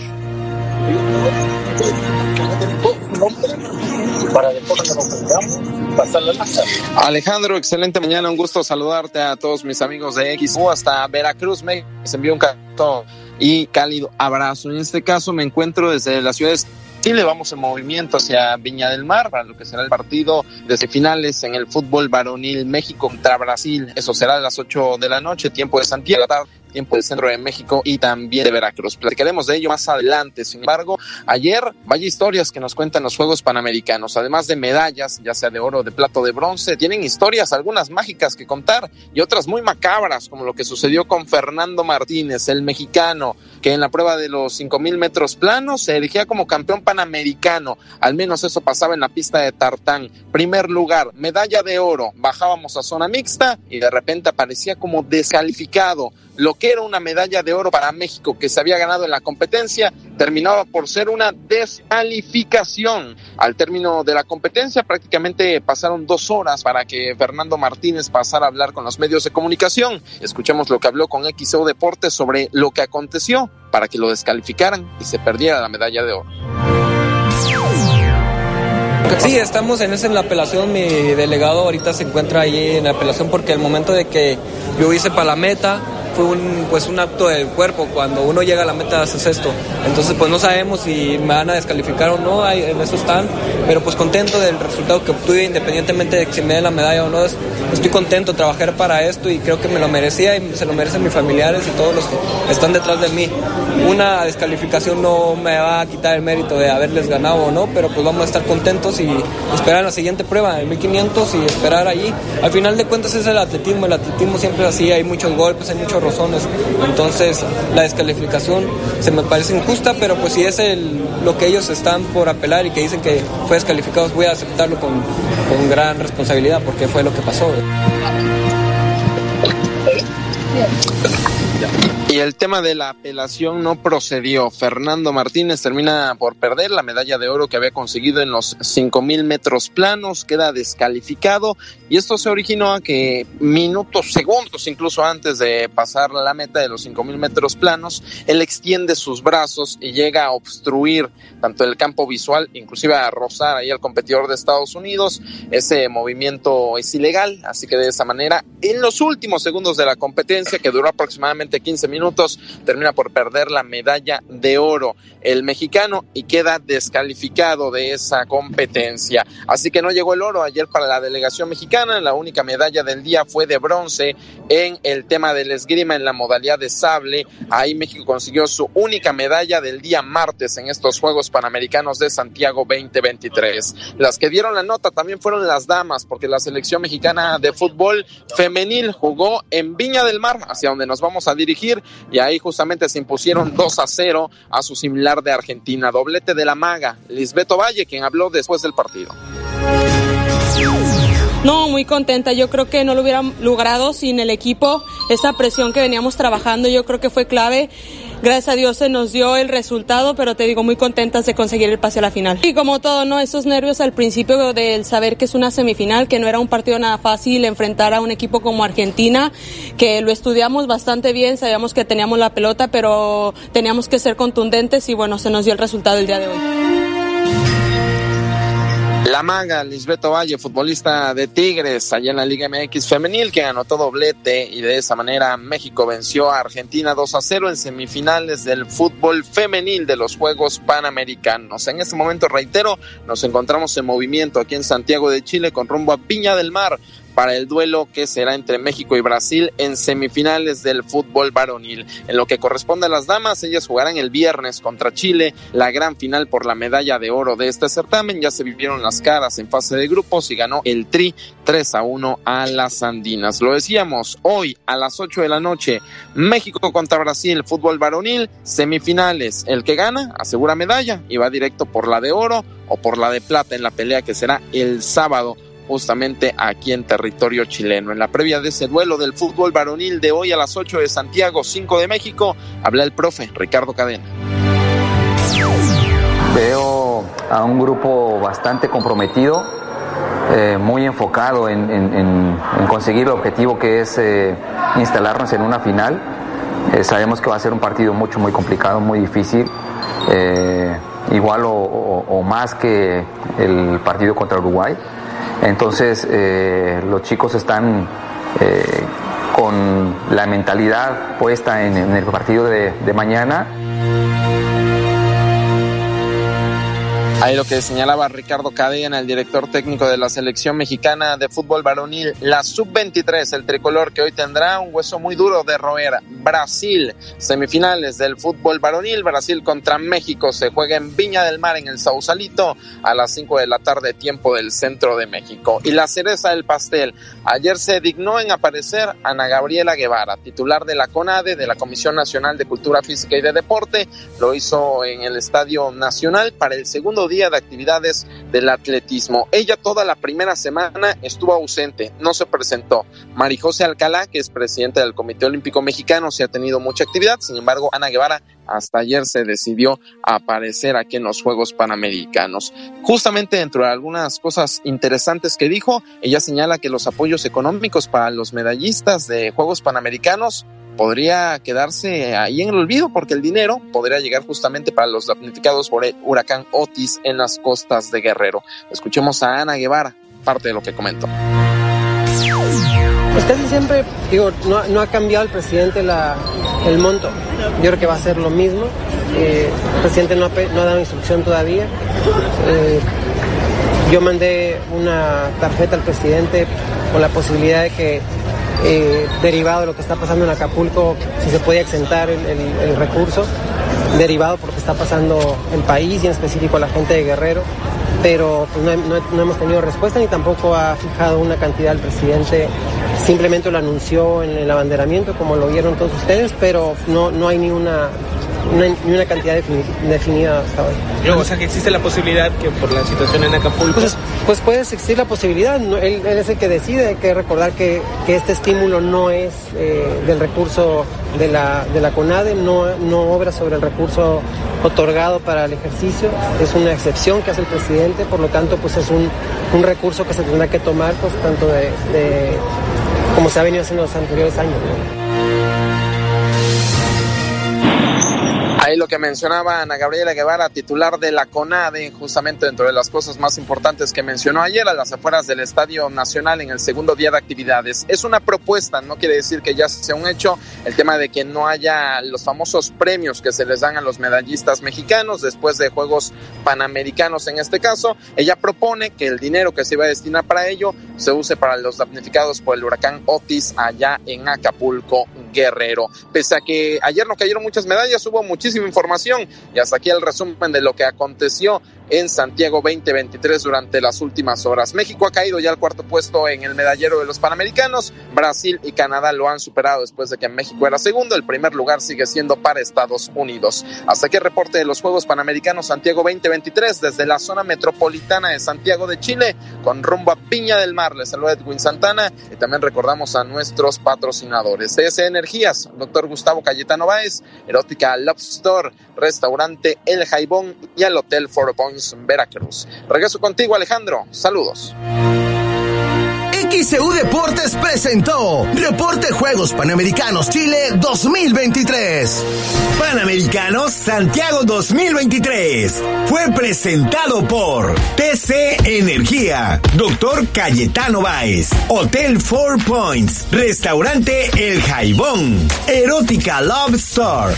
Alejandro, excelente mañana, un gusto saludarte a todos mis amigos de XU hasta Veracruz, me envió un canto y cálido abrazo. En este caso me encuentro desde la ciudad de Chile, vamos en movimiento hacia Viña del Mar para lo que será el partido de finales en el fútbol varonil México contra Brasil. Eso será a las 8 de la noche, tiempo de Santiago, tiempo del centro de México y también de Veracruz. Platicaremos de ello más adelante. Sin embargo, ayer vaya historias que nos cuentan los Juegos Panamericanos. Además de medallas, ya sea de oro, de plato, de bronce, tienen historias, algunas mágicas que contar y otras muy macabras, como lo que sucedió con Fernando Martínez, el mexicano, que en la prueba de los 5000 metros planos se elegía como campeón panamericano. Al menos eso pasaba en la pista de Tartán. Primer lugar, medalla de oro. Bajábamos a zona mixta y de repente aparecía como descalificado lo que era una medalla de oro para México que se había ganado en la competencia, terminaba por ser una descalificación. Al término de la competencia prácticamente pasaron dos horas para que Fernando Martínez pasara a hablar con los medios de comunicación. Escuchemos lo que habló con XO Deportes sobre lo que aconteció para que lo descalificaran y se perdiera la medalla de oro. Sí, estamos en esa en la apelación. Mi delegado ahorita se encuentra ahí en la apelación porque el momento de que yo hice para la meta, fue un, pues un acto del cuerpo. Cuando uno llega a la meta haces esto. Entonces pues no sabemos si me van a descalificar o no, en eso están. Pero pues contento del resultado que obtuve independientemente de si me den la medalla o no. Estoy contento, trabajar para esto y creo que me lo merecía y se lo merecen mis familiares y todos los que están detrás de mí. Una descalificación no me va a quitar el mérito de haberles ganado o no, pero pues vamos a estar contentos y esperar la siguiente prueba, el 1500 y esperar allí. Al final de cuentas es el atletismo, el atletismo siempre es así, hay muchos golpes, hay muchos Entonces, la descalificación se me parece injusta, pero pues si es el, lo que ellos están por apelar y que dicen que fue descalificado, voy a aceptarlo con, con gran responsabilidad porque fue lo que pasó. Y el tema de la apelación no procedió. Fernando Martínez termina por perder la medalla de oro que había conseguido en los 5000 metros planos, queda descalificado y esto se originó a que minutos, segundos incluso antes de pasar la meta de los 5000 metros planos, él extiende sus brazos y llega a obstruir tanto el campo visual, inclusive a rozar ahí al competidor de Estados Unidos. Ese movimiento es ilegal, así que de esa manera, en los últimos segundos de la competencia, que duró aproximadamente 15 minutos, termina por perder la medalla de oro el mexicano y queda descalificado de esa competencia. Así que no llegó el oro ayer para la delegación mexicana, la única medalla del día fue de bronce en el tema del esgrima en la modalidad de sable. Ahí México consiguió su única medalla del día martes en estos Juegos Panamericanos de Santiago 2023. Las que dieron la nota también fueron las damas, porque la selección mexicana de fútbol femenil jugó en Viña del Mar, hacia donde nos vamos a dirigir, y ahí justamente se impusieron 2 a 0 a su similar de Argentina. Doblete de la maga, Lisbeto Valle, quien habló después del partido. No, muy contenta. Yo creo que no lo hubiera logrado sin el equipo. Esa presión que veníamos trabajando, yo creo que fue clave. Gracias a Dios se nos dio el resultado, pero te digo, muy contentas de conseguir el pase a la final. Y como todo, ¿no? Esos nervios al principio del saber que es una semifinal, que no era un partido nada fácil enfrentar a un equipo como Argentina, que lo estudiamos bastante bien, sabíamos que teníamos la pelota, pero teníamos que ser contundentes y bueno, se nos dio el resultado el día de hoy. La maga Lisbeto Valle, futbolista de Tigres, allá en la Liga MX femenil, que anotó doblete y de esa manera México venció a Argentina 2 a 0 en semifinales del fútbol femenil de los Juegos Panamericanos. En este momento, reitero, nos encontramos en movimiento aquí en Santiago de Chile con rumbo a Piña del Mar para el duelo que será entre México y Brasil en semifinales del fútbol varonil. En lo que corresponde a las damas, ellas jugarán el viernes contra Chile, la gran final por la medalla de oro de este certamen. Ya se vivieron las caras en fase de grupos y ganó el Tri 3 a 1 a las Andinas. Lo decíamos, hoy a las 8 de la noche, México contra Brasil, fútbol varonil, semifinales. El que gana asegura medalla y va directo por la de oro o por la de plata en la pelea que será el sábado justamente aquí en territorio chileno. En la previa de ese duelo del fútbol varonil de hoy a las 8 de Santiago, 5 de México, habla el profe Ricardo Cadena. Veo a un grupo bastante comprometido, eh, muy enfocado en, conseguir el objetivo que es eh, instalarnos en una final. Eh, sabemos que va a ser un partido mucho, muy complicado, muy difícil, igual o más que el partido contra Uruguay. Entonces eh, los chicos están eh, con la mentalidad puesta en, el partido de, de mañana. Ahí lo que señalaba Ricardo Cadena, el director técnico de la selección mexicana de fútbol varonil, la sub-23, el tricolor que hoy tendrá un hueso muy duro de roer. Brasil, semifinales del fútbol varonil, Brasil contra México, se juega en Viña del Mar, en el Sausalito, a las 5 de la tarde, tiempo del centro de México. Y la cereza del pastel, ayer se dignó en aparecer Ana Gabriela Guevara, titular de la CONADE, de la Comisión Nacional de Cultura Física y de Deporte, lo hizo en el Estadio Nacional para el segundo día de actividades del atletismo. Ella toda la primera semana estuvo ausente, no se presentó. Marijose Alcalá, que es presidente del Comité Olímpico Mexicano, se ha tenido mucha actividad, sin embargo, Ana Guevara hasta ayer se decidió aparecer aquí en los Juegos Panamericanos. Justamente dentro de algunas cosas interesantes que dijo, ella señala que los apoyos económicos para los medallistas de Juegos Panamericanos podría quedarse ahí en el olvido porque el dinero podría llegar justamente para los damnificados por el huracán Otis en las costas de Guerrero. Escuchemos a Ana Guevara, parte de lo que comentó. Pues casi siempre, digo, no, ha cambiado el presidente la, el monto. Yo creo que va a ser lo mismo. Eh, el presidente no ha, dado instrucción todavía. Eh, yo mandé una tarjeta al presidente con la posibilidad de que eh, derivado de lo que está pasando en Acapulco, si se puede exentar el, recurso, derivado por lo que está pasando el país y en específico la gente de Guerrero, pero pues, no, hemos tenido respuesta ni tampoco ha fijado una cantidad el presidente, simplemente lo anunció en el abanderamiento como lo vieron todos ustedes, pero no, no hay ni una ni una cantidad definida hasta hoy. o sea que existe la posibilidad que por la situación en Acapulco... Pues, pues puede existir la posibilidad, él, es el que decide, hay que recordar que, este estímulo no es eh, del recurso de la, de la CONADE, no, no obra sobre el recurso otorgado para el ejercicio, es una excepción que hace el presidente, por lo tanto pues es un, recurso que se tendrá que tomar pues tanto de, como se ha venido haciendo en los anteriores años. Lo que mencionaba Ana Gabriela Guevara, titular de la CONADE, justamente dentro de las cosas más importantes que mencionó ayer a las afueras del Estadio Nacional en el segundo día de actividades. Es una propuesta, no quiere decir que ya sea un hecho, el tema de que no haya los famosos premios que se les dan a los medallistas mexicanos después de Juegos Panamericanos en este caso. Ella propone que el dinero que se iba a destinar para ello se use para los damnificados por el huracán Otis allá en Acapulco, Guerrero. Pese a que ayer no cayeron muchas medallas, hubo muchísimas información y hasta aquí el resumen de lo que aconteció en Santiago 2023 durante las últimas horas. México ha caído ya al cuarto puesto en el medallero de los Panamericanos. Brasil y Canadá lo han superado después de que México era segundo. El primer lugar sigue siendo para Estados Unidos. Hasta aquí el reporte de los Juegos Panamericanos Santiago 2023 desde la zona metropolitana de Santiago de Chile con rumbo a Piña del Mar. Les saluda Edwin Santana y también recordamos a nuestros patrocinadores. CS Energías, doctor Gustavo Cayetano Báez, Erótica Love Store, Restaurante El Jaibón y el Hotel Four Points Veracruz. Regreso contigo Alejandro. Saludos. XCU Deportes presentó Reporte Juegos Panamericanos Chile 2023. Panamericanos Santiago 2023. Fue presentado por TC Energía, Doctor Cayetano Báez, Hotel Four Points, Restaurante El Jaibón, Erótica Love Store.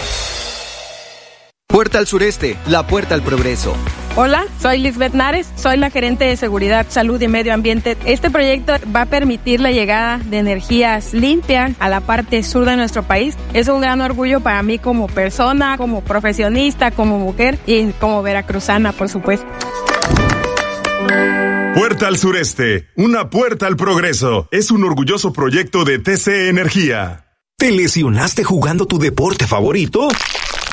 Puerta al sureste, la puerta al progreso. Hola, soy Lisbeth Nares, soy la gerente de Seguridad, Salud y Medio Ambiente. Este proyecto va a permitir la llegada de energías limpias a la parte sur de nuestro país. Es un gran orgullo para mí como persona, como profesionista, como mujer y como veracruzana, por supuesto. Puerta al sureste, una puerta al progreso. Es un orgulloso proyecto de TC Energía. ¿Te lesionaste jugando tu deporte favorito?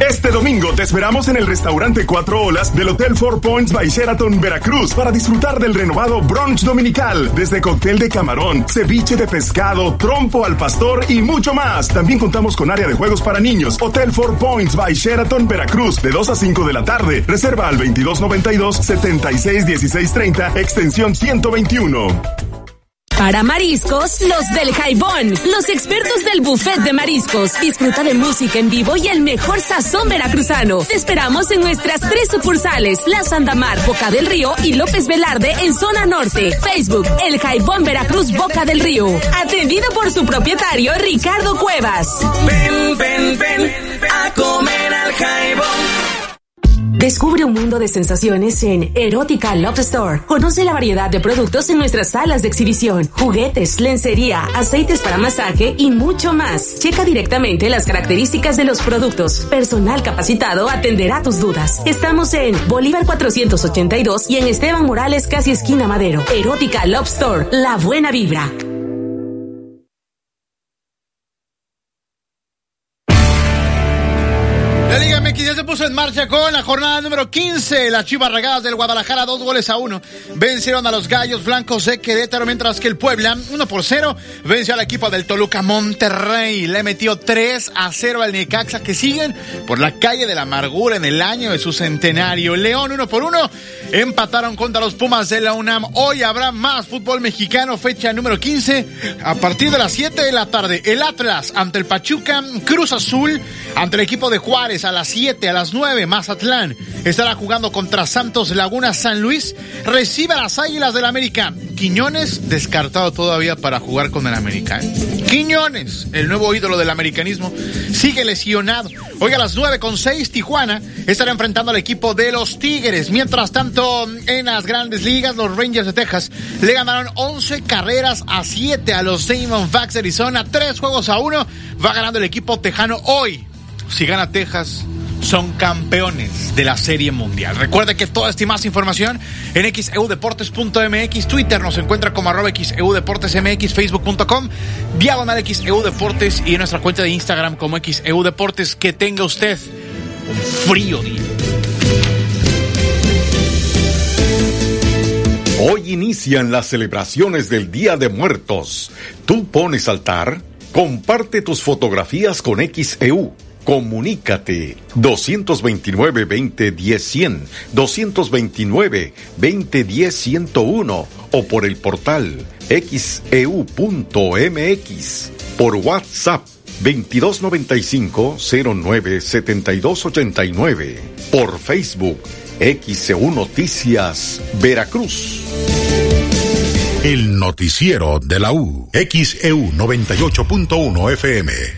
Este domingo te esperamos en el restaurante Cuatro Olas del Hotel Four Points by Sheraton, Veracruz, para disfrutar del renovado brunch dominical, desde cóctel de camarón, ceviche de pescado, trompo al pastor y mucho más. También contamos con área de juegos para niños. Hotel Four Points by Sheraton, Veracruz, de 2 a 5 de la tarde. Reserva al 2292-761630, extensión 121. Para mariscos, los del Jaibón, los expertos del buffet de mariscos. Disfruta de música en vivo y el mejor sazón veracruzano. Te esperamos en nuestras tres sucursales, La Sandamar, Boca del Río y López Velarde en zona norte. Facebook, El Jaibón Veracruz Boca del Río. Atendido por su propietario Ricardo Cuevas. Ven, ven, ven a comer al Jaibón. Descubre un mundo de sensaciones en Erótica Love Store. Conoce la variedad de productos en nuestras salas de exhibición, juguetes, lencería, aceites para masaje y mucho más. Checa directamente las características de los productos. Personal capacitado atenderá tus dudas. Estamos en Bolívar 482 y en Esteban Morales, casi esquina Madero. Erótica Love Store, la buena vibra. En marcha con la jornada número 15. Las Chivas Regadas del Guadalajara, dos goles a uno. Vencieron a los Gallos Blancos de Querétaro, mientras que el Puebla, uno por cero, venció al equipo del Toluca Monterrey. Le metió 3 a 0 al Necaxa, que siguen por la calle de la amargura en el año de su centenario. León, uno por uno, empataron contra los Pumas de la UNAM. Hoy habrá más fútbol mexicano, fecha número 15, a partir de las 7 de la tarde. El Atlas ante el Pachuca, Cruz Azul ante el equipo de Juárez a las 7, a las 9, Mazatlán estará jugando contra Santos Laguna San Luis, recibe a las Águilas del América. Quiñones descartado todavía para jugar con el América. Quiñones, el nuevo ídolo del americanismo, sigue lesionado. Hoy a las 9 con 6, Tijuana estará enfrentando al equipo de los Tigres. Mientras tanto, en las grandes ligas, los Rangers de Texas le ganaron 11 carreras a 7 a los Diamondbacks de Arizona. Tres juegos a uno. Va ganando el equipo tejano hoy si gana Texas, son campeones de la Serie Mundial. Recuerde que toda esta y más información en xeudeportes.mx, Twitter nos encuentra como arroba xeudeportesmx, facebook.com, diagonal xeudeportes y en nuestra cuenta de Instagram como xeudeportes. Que tenga usted un frío día. Hoy inician las celebraciones del Día de Muertos. ¿Tú pones altar? Comparte tus fotografías con XEU. Comunícate 229-2010-100, 229-2010-101 o por el portal xeu.mx, por WhatsApp 2295-097289, por Facebook XEU Noticias Veracruz. El noticiero de la U, XEU 98.1 FM.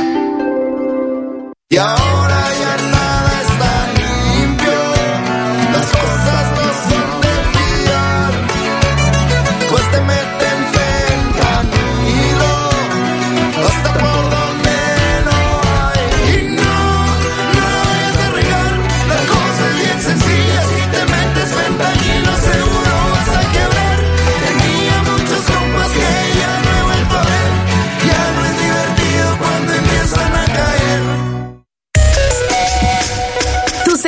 Y ahora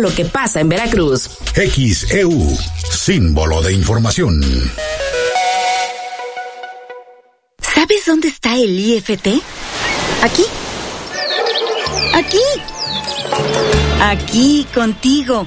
lo que pasa en Veracruz. XEU, símbolo de información. ¿Sabes dónde está el IFT? Aquí. Aquí. Aquí, contigo.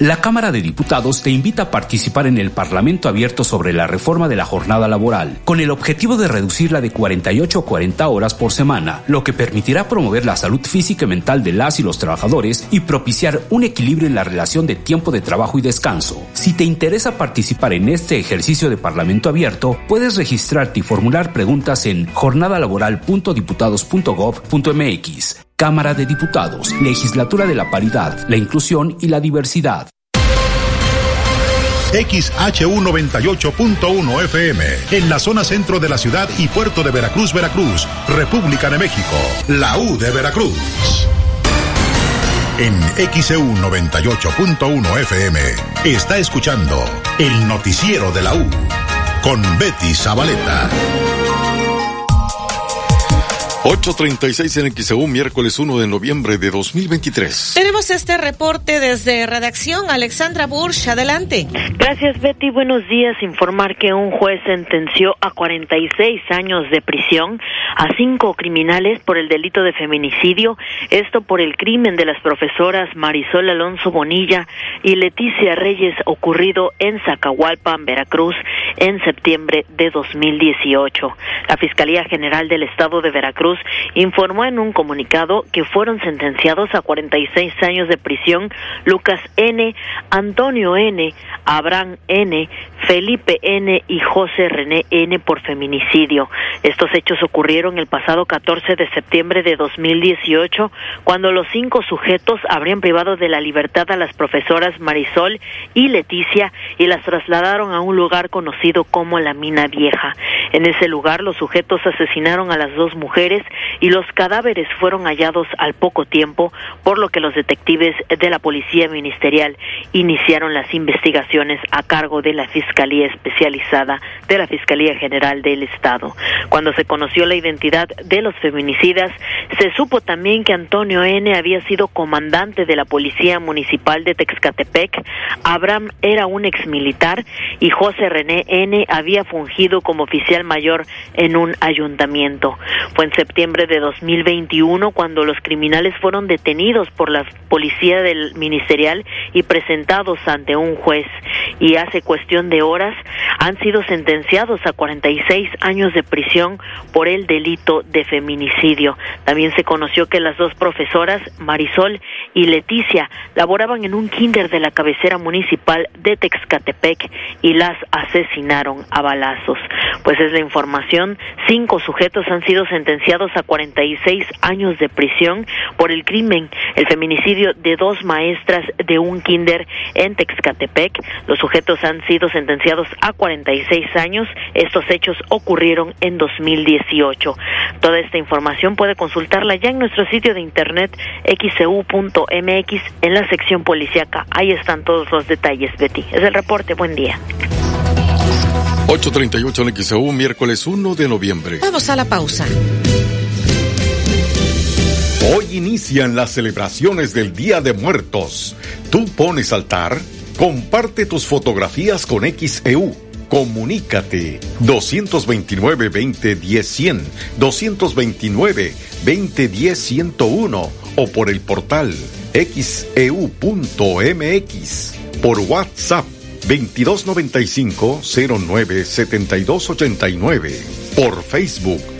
La Cámara de Diputados te invita a participar en el Parlamento abierto sobre la reforma de la jornada laboral, con el objetivo de reducirla de 48 a 40 horas por semana, lo que permitirá promover la salud física y mental de las y los trabajadores y propiciar un equilibrio en la relación de tiempo de trabajo y descanso. Si te interesa participar en este ejercicio de Parlamento abierto, puedes registrarte y formular preguntas en jornadalaboral.diputados.gov.mx. Cámara de Diputados, Legislatura de la Paridad, la Inclusión y la Diversidad. XHU 98.1 FM, en la zona centro de la ciudad y puerto de Veracruz, Veracruz, República de México, la U de Veracruz. En XEU 98.1 FM está escuchando el noticiero de la U con Betty Zabaleta. 8.36 en XEU, miércoles 1 de noviembre de 2023. Tenemos este reporte desde redacción. Alexandra Bursch, adelante. Gracias, Betty. Buenos días. Informar que un juez sentenció a 46 años de prisión a cinco criminales por el delito de feminicidio. Esto por el crimen de las profesoras Marisol Alonso Bonilla y Leticia Reyes ocurrido en Zacahualpan, Veracruz, en septiembre de 2018. La Fiscalía General del Estado de Veracruz informó en un comunicado que fueron sentenciados a 46 años de prisión Lucas N., Antonio N., Abraham N., Felipe N. y José René N. por feminicidio. Estos hechos ocurrieron el pasado 14 de septiembre de 2018, cuando los cinco sujetos habrían privado de la libertad a las profesoras Marisol y Leticia y las trasladaron a un lugar conocido como la Mina Vieja. En ese lugar los sujetos asesinaron a las dos mujeres criminales y los cadáveres fueron hallados al poco tiempo, por lo que los detectives de la Policía Ministerial iniciaron las investigaciones a cargo de la Fiscalía Especializada de la Fiscalía General del Estado. Cuando se conoció la identidad de los feminicidas, se supo también que Antonio N. había sido comandante de la Policía Municipal de Texcatepec, Abraham era un exmilitar y José René N. había fungido como oficial mayor en un ayuntamiento. Fue en septiembre de 2021 cuando los criminales fueron detenidos por la policía del ministerial y presentados ante un juez y hace cuestión de horas han sido sentenciados a 46 años de prisión por el delito de feminicidio. También se conoció que las dos profesoras, Marisol y Leticia, laboraban en un kinder de la cabecera municipal de Texcatepec y las asesinaron a balazos. Pues es la información, cinco sujetos han sido sentenciados a 46 años de prisión por el crimen, el feminicidio de dos maestras de un kinder en Texcatepec. Los sujetos han sido sentenciados a 46 años. Estos hechos ocurrieron en 2018. Toda esta información puede consultarla ya en nuestro sitio de internet xcu.mx en la sección policíaca. Ahí están todos los detalles, Betty. Es el reporte. Buen día. 838 en XEU, miércoles 1 de noviembre. Vamos a la pausa. Hoy inician las celebraciones del Día de Muertos. ¿Tú pones altar? Comparte tus fotografías con XEU. Comunícate 229-2010-100, 229-2010-101 o por el portal xeu.mx, por WhatsApp 2295-097289, por Facebook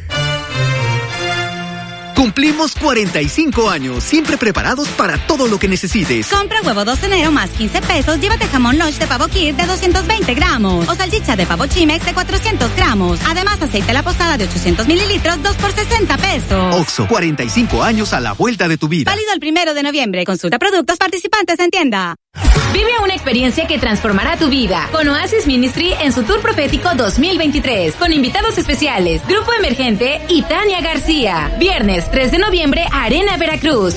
Cumplimos 45 años, siempre preparados para todo lo que necesites. Compra huevo 2 enero más 15 pesos, llévate jamón lunch de pavo kir de 220 gramos o salchicha de pavo chimex de 400 gramos. Además, aceite la posada de 800 mililitros, 2 por 60 pesos. Oxo, 45 años a la vuelta de tu vida. Válido el primero de noviembre. Consulta productos participantes en tienda. Vive una experiencia que transformará tu vida con Oasis Ministry en su Tour Profético 2023 con invitados especiales, Grupo Emergente y Tania García. Viernes 3 de noviembre, Arena Veracruz.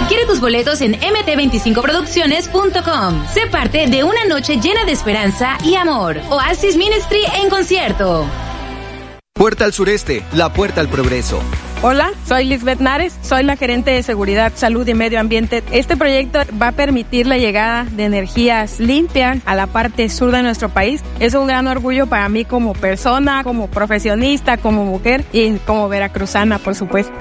Adquiere tus boletos en mt25producciones.com. Sé parte de una noche llena de esperanza y amor. Oasis Ministry en concierto. Puerta al sureste, la puerta al progreso. Hola, soy Lisbeth Nares, soy la gerente de Seguridad, Salud y Medio Ambiente. Este proyecto va a permitir la llegada de energías limpias a la parte sur de nuestro país. Es un gran orgullo para mí como persona, como profesionista, como mujer y como veracruzana, por supuesto.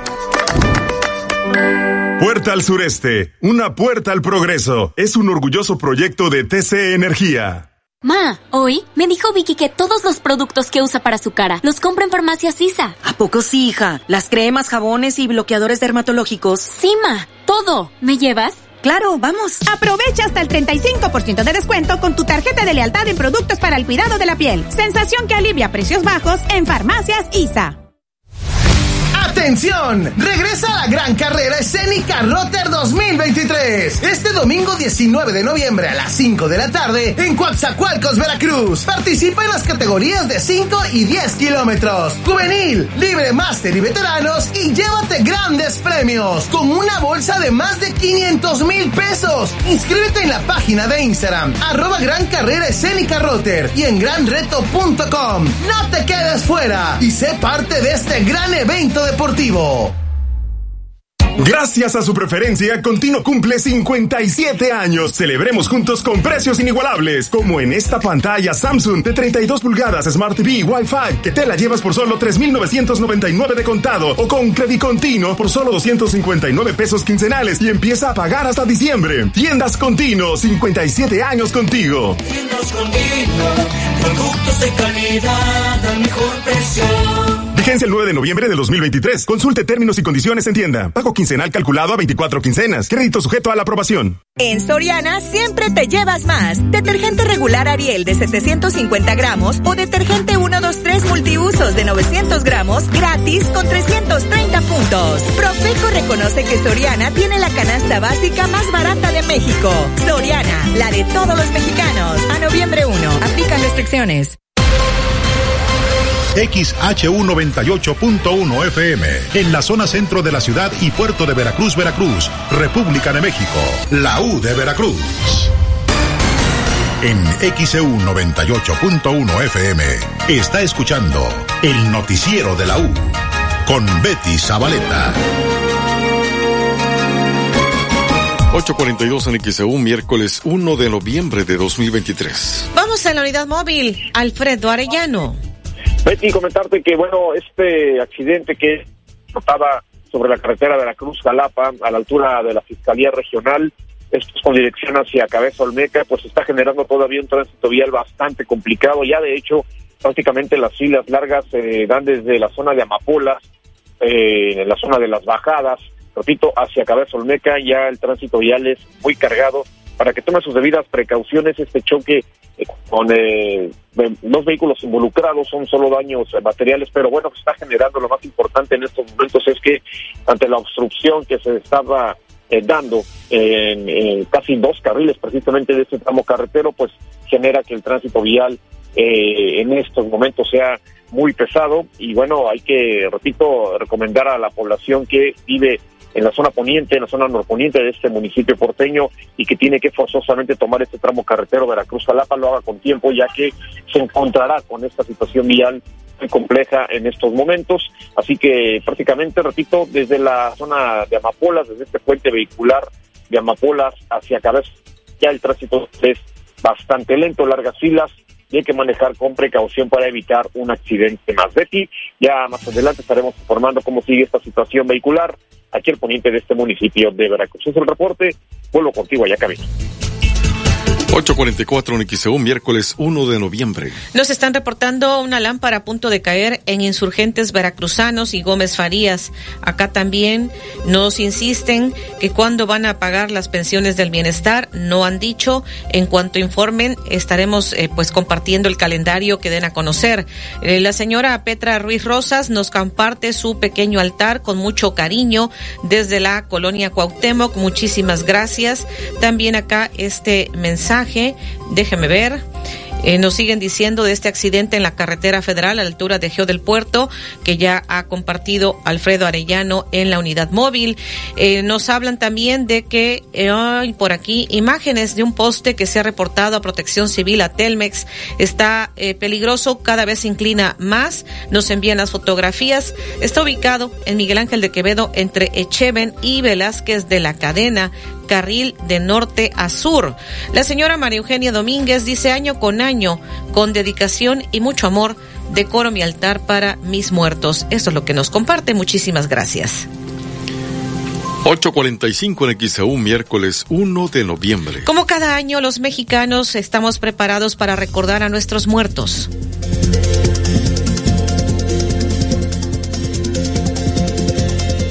Puerta al sureste, una puerta al progreso. Es un orgulloso proyecto de TC Energía. Ma, hoy me dijo Vicky que todos los productos que usa para su cara los compra en Farmacia Sisa. ¿A poco sí, hija? Las cremas, jabones y bloqueadores dermatológicos. Sí, ma, todo. ¿Me llevas? Claro, vamos. Aprovecha hasta el 35% de descuento con tu tarjeta de lealtad en productos para el cuidado de la piel. Sensación que alivia precios bajos en Farmacias ISA. ¡Atención! Regresa a la gran carrera escénica Rotter 2023. Este domingo 19 de noviembre a las 5 de la tarde en Coatzacoalcos, Veracruz. Participa en las categorías de 5 y 10 kilómetros. Juvenil, libre máster y veteranos y llévate grandes premios con una bolsa de más de 500 mil pesos. Inscríbete en la página de Instagram arroba gran carrera escénica Rotter y en granreto.com. No te quedes fuera y sé parte de este gran evento deportivo. Gracias a su preferencia, Continuo cumple 57 años. Celebremos juntos con precios inigualables, como en esta pantalla Samsung de 32 pulgadas Smart TV Wi-Fi, que te la llevas por solo 3,999 de contado, o con Credit Continuo por solo 259 pesos quincenales y empieza a pagar hasta diciembre. Tiendas Continuo, 57 años contigo. Tiendas Continuo, productos de calidad al mejor precio. Vigencia el 9 de noviembre de 2023. Consulte términos y condiciones en tienda. Pago quincenal calculado a 24 quincenas. Crédito sujeto a la aprobación. En Soriana siempre te llevas más. Detergente regular Ariel de 750 gramos o detergente 123 multiusos de 900 gramos gratis con 330 puntos. Profeco reconoce que Soriana tiene la canasta básica más barata de México. Soriana, la de todos los mexicanos. A noviembre 1. Aplican restricciones. XHU98.1 FM, en la zona centro de la ciudad y puerto de Veracruz, Veracruz, República de México, la U de Veracruz. En XEU 98.1 FM está escuchando el noticiero de la U con Betty Zabaleta. 842 en XEU, miércoles 1 de noviembre de 2023. Vamos a la unidad móvil, Alfredo Arellano. Betty, comentarte que, bueno, este accidente que estaba sobre la carretera de la Cruz Jalapa, a la altura de la Fiscalía Regional, esto es con dirección hacia Cabeza Olmeca, pues está generando todavía un tránsito vial bastante complicado. Ya, de hecho, prácticamente las filas largas se dan desde la zona de Amapolas, eh, en la zona de las bajadas, repito, hacia Cabeza Olmeca, ya el tránsito vial es muy cargado. Para que tome sus debidas precauciones, este choque eh, con eh, dos vehículos involucrados son solo daños materiales, pero bueno, que está generando lo más importante en estos momentos es que ante la obstrucción que se estaba eh, dando en, en casi dos carriles precisamente de este tramo carretero, pues genera que el tránsito vial eh, en estos momentos sea muy pesado. Y bueno, hay que, repito, recomendar a la población que vive en la zona poniente, en la zona norponiente de este municipio porteño y que tiene que forzosamente tomar este tramo carretero Veracruz-Jalapa, lo haga con tiempo ya que se encontrará con esta situación vial muy compleja en estos momentos. Así que prácticamente, repito, desde la zona de Amapolas, desde este puente vehicular de Amapolas hacia Cabeza, ya el tránsito es bastante lento, largas filas, y hay que manejar con precaución para evitar un accidente más. Betty, ya más adelante estaremos informando cómo sigue esta situación vehicular aquí al poniente de este municipio de Veracruz. Es el reporte, vuelvo contigo allá camino. 844 en XEU, miércoles 1 de noviembre. Nos están reportando una lámpara a punto de caer en insurgentes veracruzanos y Gómez Farías. Acá también nos insisten que cuando van a pagar las pensiones del bienestar, no han dicho. En cuanto informen, estaremos eh, pues compartiendo el calendario que den a conocer. Eh, la señora Petra Ruiz Rosas nos comparte su pequeño altar con mucho cariño desde la colonia Cuauhtémoc. Muchísimas gracias. También acá este mensaje déjeme ver. Eh, nos siguen diciendo de este accidente en la carretera federal a la altura de Geo del Puerto, que ya ha compartido Alfredo Arellano en la unidad móvil. Eh, nos hablan también de que eh, hay por aquí imágenes de un poste que se ha reportado a Protección Civil a Telmex. Está peligroso, cada vez se inclina más. Nos envían las fotografías. Está ubicado en Miguel Ángel de Quevedo entre Echeven y Velázquez de la Cadena carril de norte a sur. La señora María Eugenia Domínguez dice año con año, con dedicación y mucho amor, decoro mi altar para mis muertos. Eso es lo que nos comparte. Muchísimas gracias. 8.45 en XAU, miércoles 1 de noviembre. Como cada año, los mexicanos estamos preparados para recordar a nuestros muertos.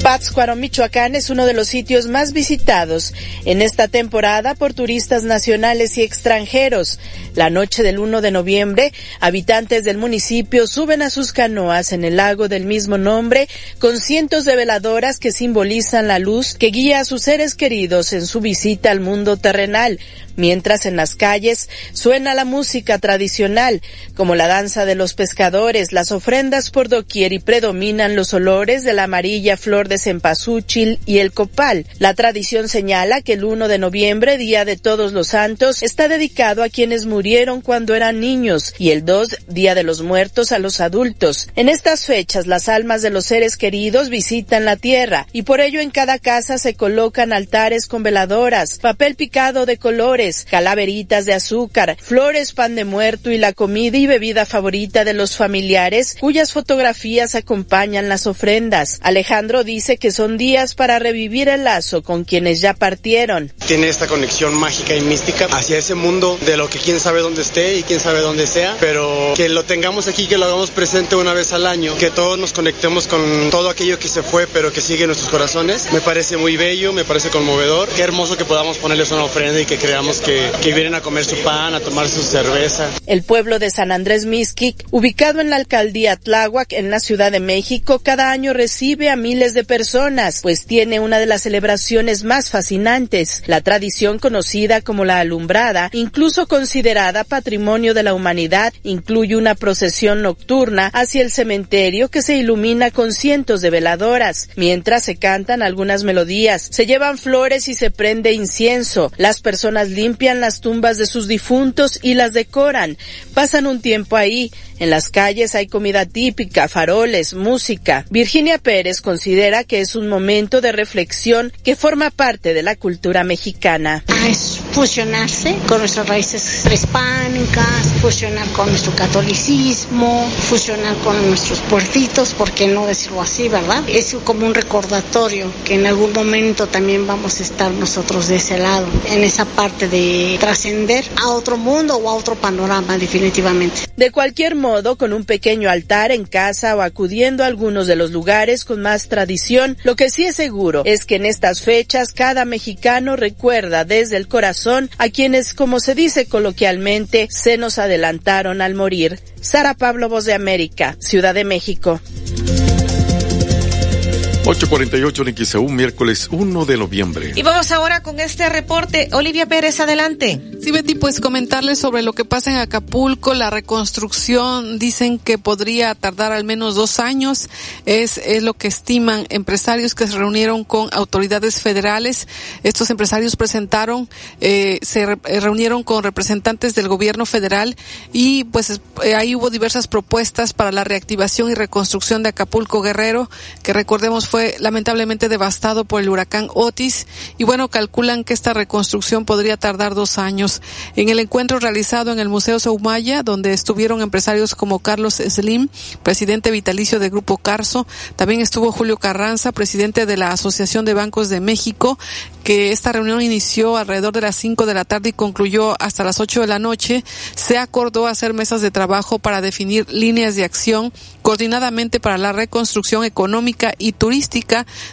Pátzcuaro, Michoacán es uno de los sitios más visitados en esta temporada por turistas nacionales y extranjeros. La noche del 1 de noviembre, habitantes del municipio suben a sus canoas en el lago del mismo nombre con cientos de veladoras que simbolizan la luz que guía a sus seres queridos en su visita al mundo terrenal mientras en las calles suena la música tradicional, como la danza de los pescadores, las ofrendas por doquier y predominan los olores de la amarilla flor de cempasúchil y el copal. La tradición señala que el 1 de noviembre, Día de Todos los Santos, está dedicado a quienes murieron cuando eran niños y el 2, Día de los Muertos, a los adultos. En estas fechas, las almas de los seres queridos visitan la tierra y por ello en cada casa se colocan altares con veladoras, papel picado de colores, calaveritas de azúcar, flores, pan de muerto y la comida y bebida favorita de los familiares, cuyas fotografías acompañan las ofrendas. Alejandro dice que son días para revivir el lazo con quienes ya partieron. Tiene esta conexión mágica y mística hacia ese mundo de lo que quién sabe dónde esté y quién sabe dónde sea, pero que lo tengamos aquí, que lo hagamos presente una vez al año, que todos nos conectemos con todo aquello que se fue pero que sigue en nuestros corazones. Me parece muy bello, me parece conmovedor. Qué hermoso que podamos ponerles una ofrenda y que creamos que, que vienen a comer su pan, a tomar su cerveza. El pueblo de San Andrés Mixquic, ubicado en la alcaldía Tláhuac, en la Ciudad de México, cada año recibe a miles de personas, pues tiene una de las celebraciones más fascinantes, la tradición conocida como la alumbrada, incluso considerada patrimonio de la humanidad, incluye una procesión nocturna hacia el cementerio que se ilumina con cientos de veladoras, mientras se cantan algunas melodías, se llevan flores y se prende incienso, las personas limpian las tumbas de sus difuntos y las decoran, pasan un tiempo ahí, en las calles hay comida típica, faroles, música. Virginia Pérez considera que es un momento de reflexión que forma parte de la cultura mexicana. Ah, es fusionarse con nuestras raíces prehispánicas, fusionar con nuestro catolicismo, fusionar con nuestros puertitos, ¿por qué no decirlo así, verdad? Es como un recordatorio que en algún momento también vamos a estar nosotros de ese lado, en esa parte de trascender a otro mundo o a otro panorama definitivamente. De cualquier modo, con un pequeño altar en casa o acudiendo a algunos de los lugares con más tradición, lo que sí es seguro es que en estas fechas cada mexicano recuerda desde el corazón a quienes, como se dice coloquialmente, se nos adelantaron al morir. Sara Pablo, Voz de América, Ciudad de México. 848 en XEU, miércoles 1 de noviembre. Y vamos ahora con este reporte. Olivia Pérez, adelante. Sí, Betty, pues comentarles sobre lo que pasa en Acapulco. La reconstrucción dicen que podría tardar al menos dos años. Es, es lo que estiman empresarios que se reunieron con autoridades federales. Estos empresarios presentaron, eh, se re, eh, reunieron con representantes del gobierno federal y pues eh, ahí hubo diversas propuestas para la reactivación y reconstrucción de Acapulco Guerrero, que recordemos fue fue lamentablemente devastado por el huracán Otis y bueno, calculan que esta reconstrucción podría tardar dos años. En el encuentro realizado en el Museo Soumaya, donde estuvieron empresarios como Carlos Slim, presidente vitalicio del Grupo Carso, también estuvo Julio Carranza, presidente de la Asociación de Bancos de México, que esta reunión inició alrededor de las 5 de la tarde y concluyó hasta las 8 de la noche, se acordó hacer mesas de trabajo para definir líneas de acción coordinadamente para la reconstrucción económica y turística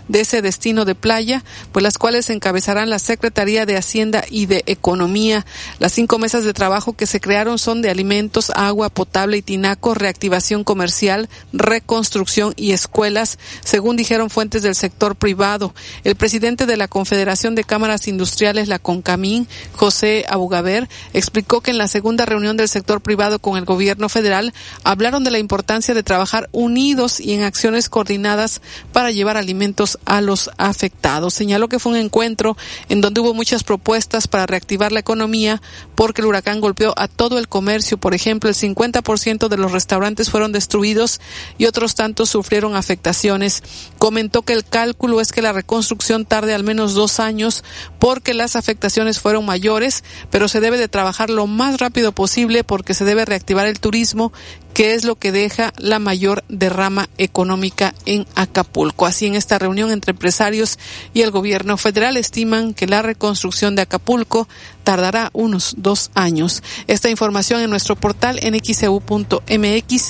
de ese destino de playa, pues las cuales encabezarán la Secretaría de Hacienda y de Economía. Las cinco mesas de trabajo que se crearon son de alimentos, agua potable y tinaco, reactivación comercial, reconstrucción y escuelas, según dijeron fuentes del sector privado. El presidente de la Confederación de Cámaras Industriales, la CONCAMIN, José Abugaber, explicó que en la segunda reunión del sector privado con el gobierno federal hablaron de la importancia de trabajar unidos y en acciones coordinadas para llevar alimentos a los afectados. Señaló que fue un encuentro en donde hubo muchas propuestas para reactivar la economía porque el huracán golpeó a todo el comercio. Por ejemplo, el 50% de los restaurantes fueron destruidos y otros tantos sufrieron afectaciones. Comentó que el cálculo es que la reconstrucción tarde al menos dos años porque las afectaciones fueron mayores, pero se debe de trabajar lo más rápido posible porque se debe reactivar el turismo que es lo que deja la mayor derrama económica en Acapulco. Así en esta reunión entre empresarios y el gobierno federal estiman que la reconstrucción de Acapulco tardará unos dos años. Esta información en nuestro portal nxeu.mx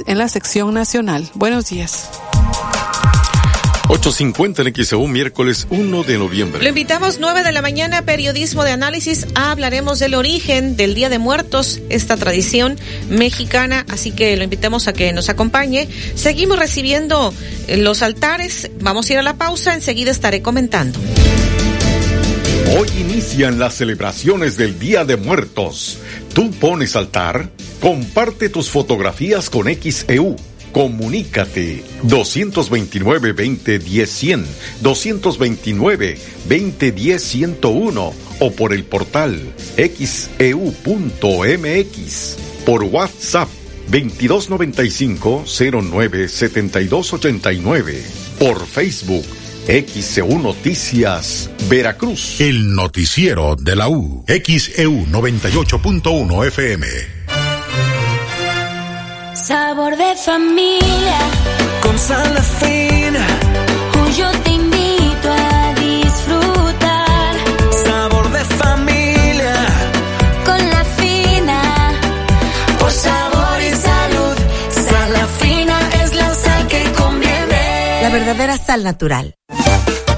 e en la sección nacional. Buenos días. 8.50 en XEU, miércoles 1 de noviembre. Lo invitamos 9 de la mañana, periodismo de análisis. Hablaremos del origen del Día de Muertos, esta tradición mexicana, así que lo invitamos a que nos acompañe. Seguimos recibiendo los altares. Vamos a ir a la pausa, enseguida estaré comentando. Hoy inician las celebraciones del Día de Muertos. ¿Tú pones altar? Comparte tus fotografías con XEU Comunícate 229-2010-100, 229-2010-101 o por el portal xeu.mx, por WhatsApp 2295-097289, por Facebook XEU Noticias, Veracruz. El noticiero de la U. XEU 98.1 FM. Sabor de familia. Con sal fina. Yo te invito a disfrutar. Sabor de familia. Con la fina. Por sabor y salud. Sal fina es la sal que conviene. La verdadera sal natural.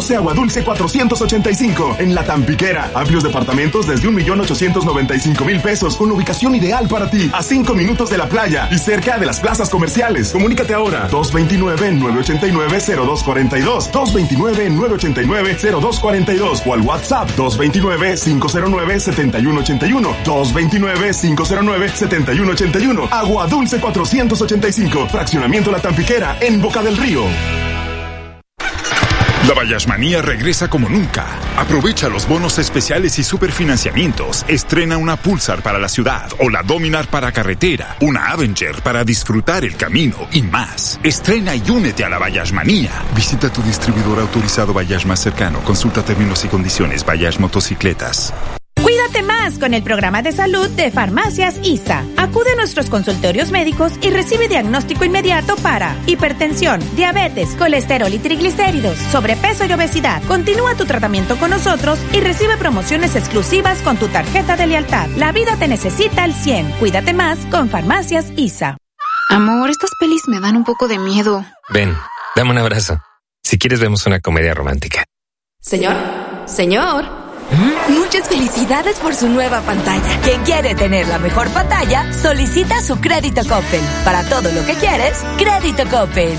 Conoce Agua Dulce 485 en La Tampiquera. Amplios departamentos desde 1.895.000 pesos con ubicación ideal para ti. A 5 minutos de la playa y cerca de las plazas comerciales. Comunícate ahora. 229-989-0242. 229-989-0242 o al WhatsApp 229-509-7181. 229-509-7181. Agua Dulce 485. Fraccionamiento La Tampiquera en Boca del Río. La Bayashmanía regresa como nunca. Aprovecha los bonos especiales y superfinanciamientos. Estrena una Pulsar para la ciudad o la Dominar para carretera, una Avenger para disfrutar el camino y más. Estrena y únete a la Bayashmanía. Visita tu distribuidor autorizado Bayash más cercano. Consulta términos y condiciones Bayash Motocicletas. Cuídate más con el programa de salud de Farmacias ISA. Acude a nuestros consultorios médicos y recibe diagnóstico inmediato para hipertensión, diabetes, colesterol y triglicéridos, sobrepeso y obesidad. Continúa tu tratamiento con nosotros y recibe promociones exclusivas con tu tarjeta de lealtad. La vida te necesita al 100. Cuídate más con Farmacias ISA. Amor, estas pelis me dan un poco de miedo. Ven, dame un abrazo. Si quieres vemos una comedia romántica. Señor, señor. Muchas felicidades por su nueva pantalla. Quien quiere tener la mejor pantalla, solicita su crédito Coppel. Para todo lo que quieres, crédito Coppel.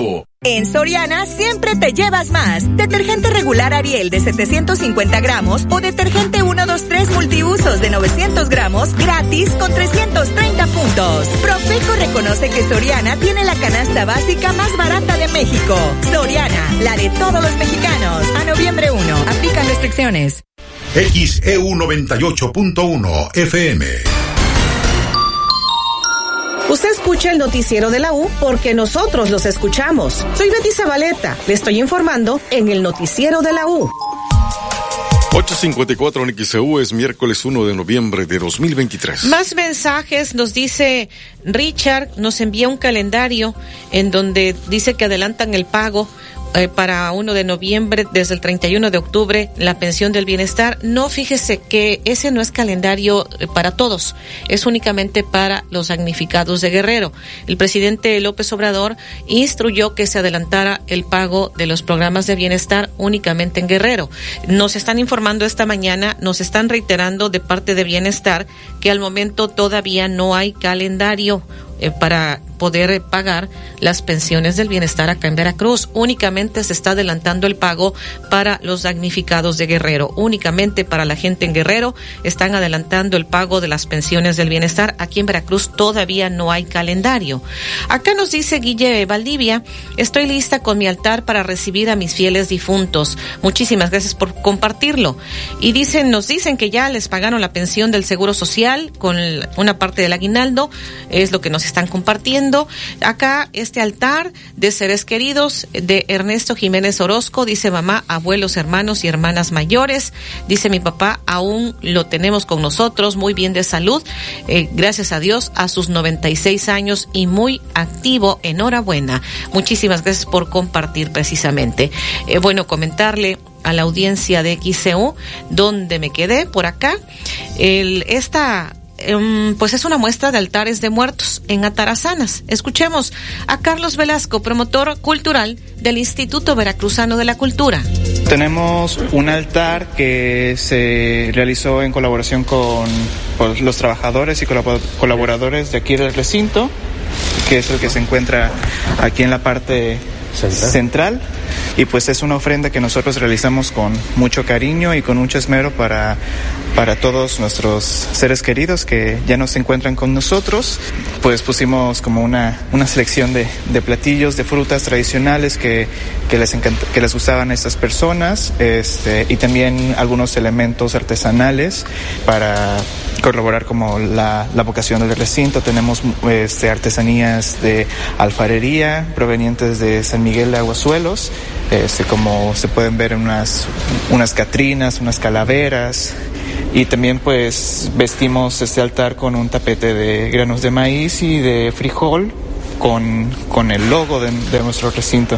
En Soriana siempre te llevas más. Detergente regular Ariel de 750 gramos o detergente 123 multiusos de 900 gramos gratis con 330 puntos. Profeco reconoce que Soriana tiene la canasta básica más barata de México. Soriana, la de todos los mexicanos. A noviembre 1. Aplican restricciones. XEU 98.1 FM. Usted escucha el noticiero de la U porque nosotros los escuchamos. Soy Betty Zabaleta. Le estoy informando en el noticiero de la U. 854 en XEU es miércoles 1 de noviembre de 2023. Más mensajes nos dice Richard, nos envía un calendario en donde dice que adelantan el pago eh, para 1 de noviembre, desde el 31 de octubre, la pensión del bienestar. No, fíjese que ese no es calendario eh, para todos, es únicamente para los damnificados de Guerrero. El presidente López Obrador instruyó que se adelantara el pago de los programas de bienestar únicamente en Guerrero. Nos están informando esta mañana, nos están reiterando de parte de bienestar que al momento todavía no hay calendario eh, para poder pagar las pensiones del bienestar acá en Veracruz. Únicamente se está adelantando el pago para los damnificados de Guerrero. Únicamente para la gente en Guerrero están adelantando el pago de las pensiones del bienestar. Aquí en Veracruz todavía no hay calendario. Acá nos dice Guille Valdivia, estoy lista con mi altar para recibir a mis fieles difuntos. Muchísimas gracias por compartirlo. Y dicen, nos dicen que ya les pagaron la pensión del Seguro Social con una parte del aguinaldo. Es lo que nos están compartiendo acá este altar de seres queridos de Ernesto Jiménez Orozco, dice mamá, abuelos, hermanos y hermanas mayores, dice mi papá, aún lo tenemos con nosotros, muy bien de salud, eh, gracias a Dios, a sus 96 años y muy activo, enhorabuena. Muchísimas gracias por compartir precisamente. Eh, bueno, comentarle a la audiencia de XCU, donde me quedé por acá. El, esta pues es una muestra de altares de muertos en Atarazanas. Escuchemos a Carlos Velasco, promotor cultural del Instituto Veracruzano de la Cultura. Tenemos un altar que se realizó en colaboración con, con los trabajadores y colabo- colaboradores de aquí del recinto, que es el que se encuentra aquí en la parte central. Y pues es una ofrenda que nosotros realizamos con mucho cariño y con mucho esmero para, para todos nuestros seres queridos que ya no se encuentran con nosotros. Pues pusimos como una, una selección de, de platillos, de frutas tradicionales que, que les que les gustaban a estas personas este, y también algunos elementos artesanales para corroborar como la, la vocación del recinto. Tenemos este, artesanías de alfarería provenientes de San Miguel de Aguasuelos, este, como se pueden ver unas, unas catrinas, unas calaveras. Y también pues vestimos este altar con un tapete de granos de maíz y de frijol con, con el logo de, de nuestro recinto.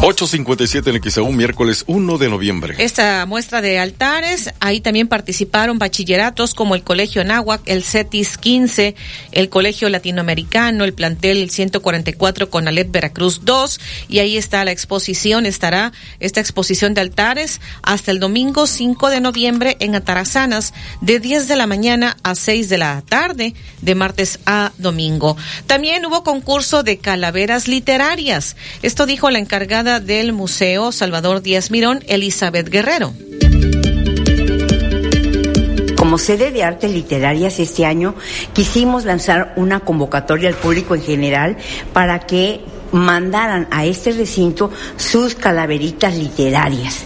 8.57 en XAU, miércoles 1 de noviembre. Esta muestra de altares, ahí también participaron bachilleratos como el Colegio Anáhuac, el CETIS 15, el Colegio Latinoamericano, el plantel 144 con Alet Veracruz 2, y ahí está la exposición, estará esta exposición de altares hasta el domingo 5 de noviembre en Atarazanas, de 10 de la mañana a 6 de la tarde, de martes a domingo. También hubo concurso de calaveras literarias. Esto dijo la encargada del Museo Salvador Díaz Mirón, Elizabeth Guerrero. Como sede de artes literarias este año quisimos lanzar una convocatoria al público en general para que mandaran a este recinto sus calaveritas literarias,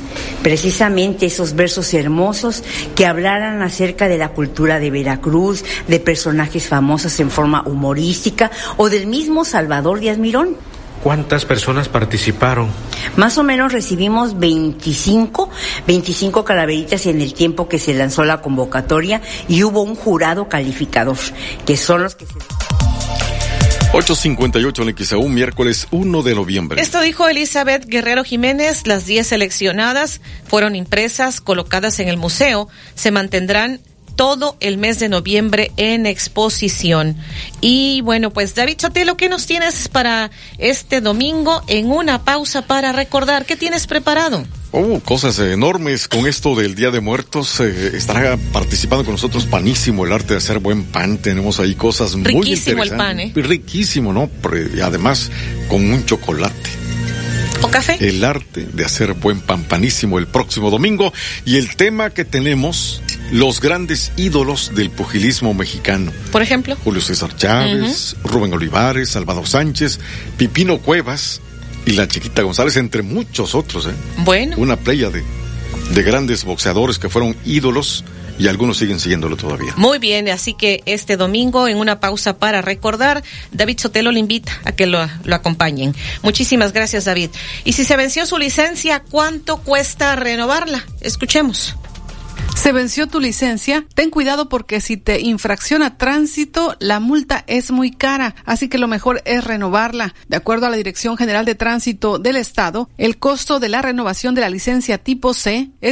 precisamente esos versos hermosos que hablaran acerca de la cultura de Veracruz, de personajes famosos en forma humorística o del mismo Salvador Díaz Mirón. ¿Cuántas personas participaron? Más o menos recibimos 25, 25 calaveritas en el tiempo que se lanzó la convocatoria y hubo un jurado calificador, que son los que se... 8.58 en XAU, miércoles 1 de noviembre. Esto dijo Elizabeth Guerrero Jiménez. Las 10 seleccionadas fueron impresas, colocadas en el museo. Se mantendrán todo el mes de noviembre en exposición. Y bueno, pues David Sotelo, ¿qué nos tienes para este domingo en una pausa para recordar? ¿Qué tienes preparado? Oh, cosas enormes con esto del Día de Muertos. eh, estará participando con nosotros Panísimo, el arte de hacer buen pan. Tenemos ahí cosas muy Riquísimo el interesantes. pan, ¿eh? Riquísimo, ¿no? Y además con un chocolate. ¿O café? El arte de hacer buen pan panísimo el próximo domingo. Y el tema que tenemos, los grandes ídolos del pugilismo mexicano. Por ejemplo. Julio César Chávez, Rubén Olivares, Salvador Sánchez, Pipino Cuevas y la Chiquita González, entre muchos otros, ¿eh? Bueno. Una playa de, de grandes boxeadores que fueron ídolos y algunos siguen siguiéndolo todavía. Muy bien, así que este domingo en una pausa para recordar, David Sotelo le invita a que lo, lo acompañen. Muchísimas gracias, David. Y si se venció su licencia, ¿cuánto cuesta renovarla? Escuchemos. Se venció tu licencia, ten cuidado porque si te infracciona tránsito, la multa es muy cara, así que lo mejor es renovarla. De acuerdo a la Dirección General de Tránsito del Estado, el costo de la renovación de la licencia tipo C es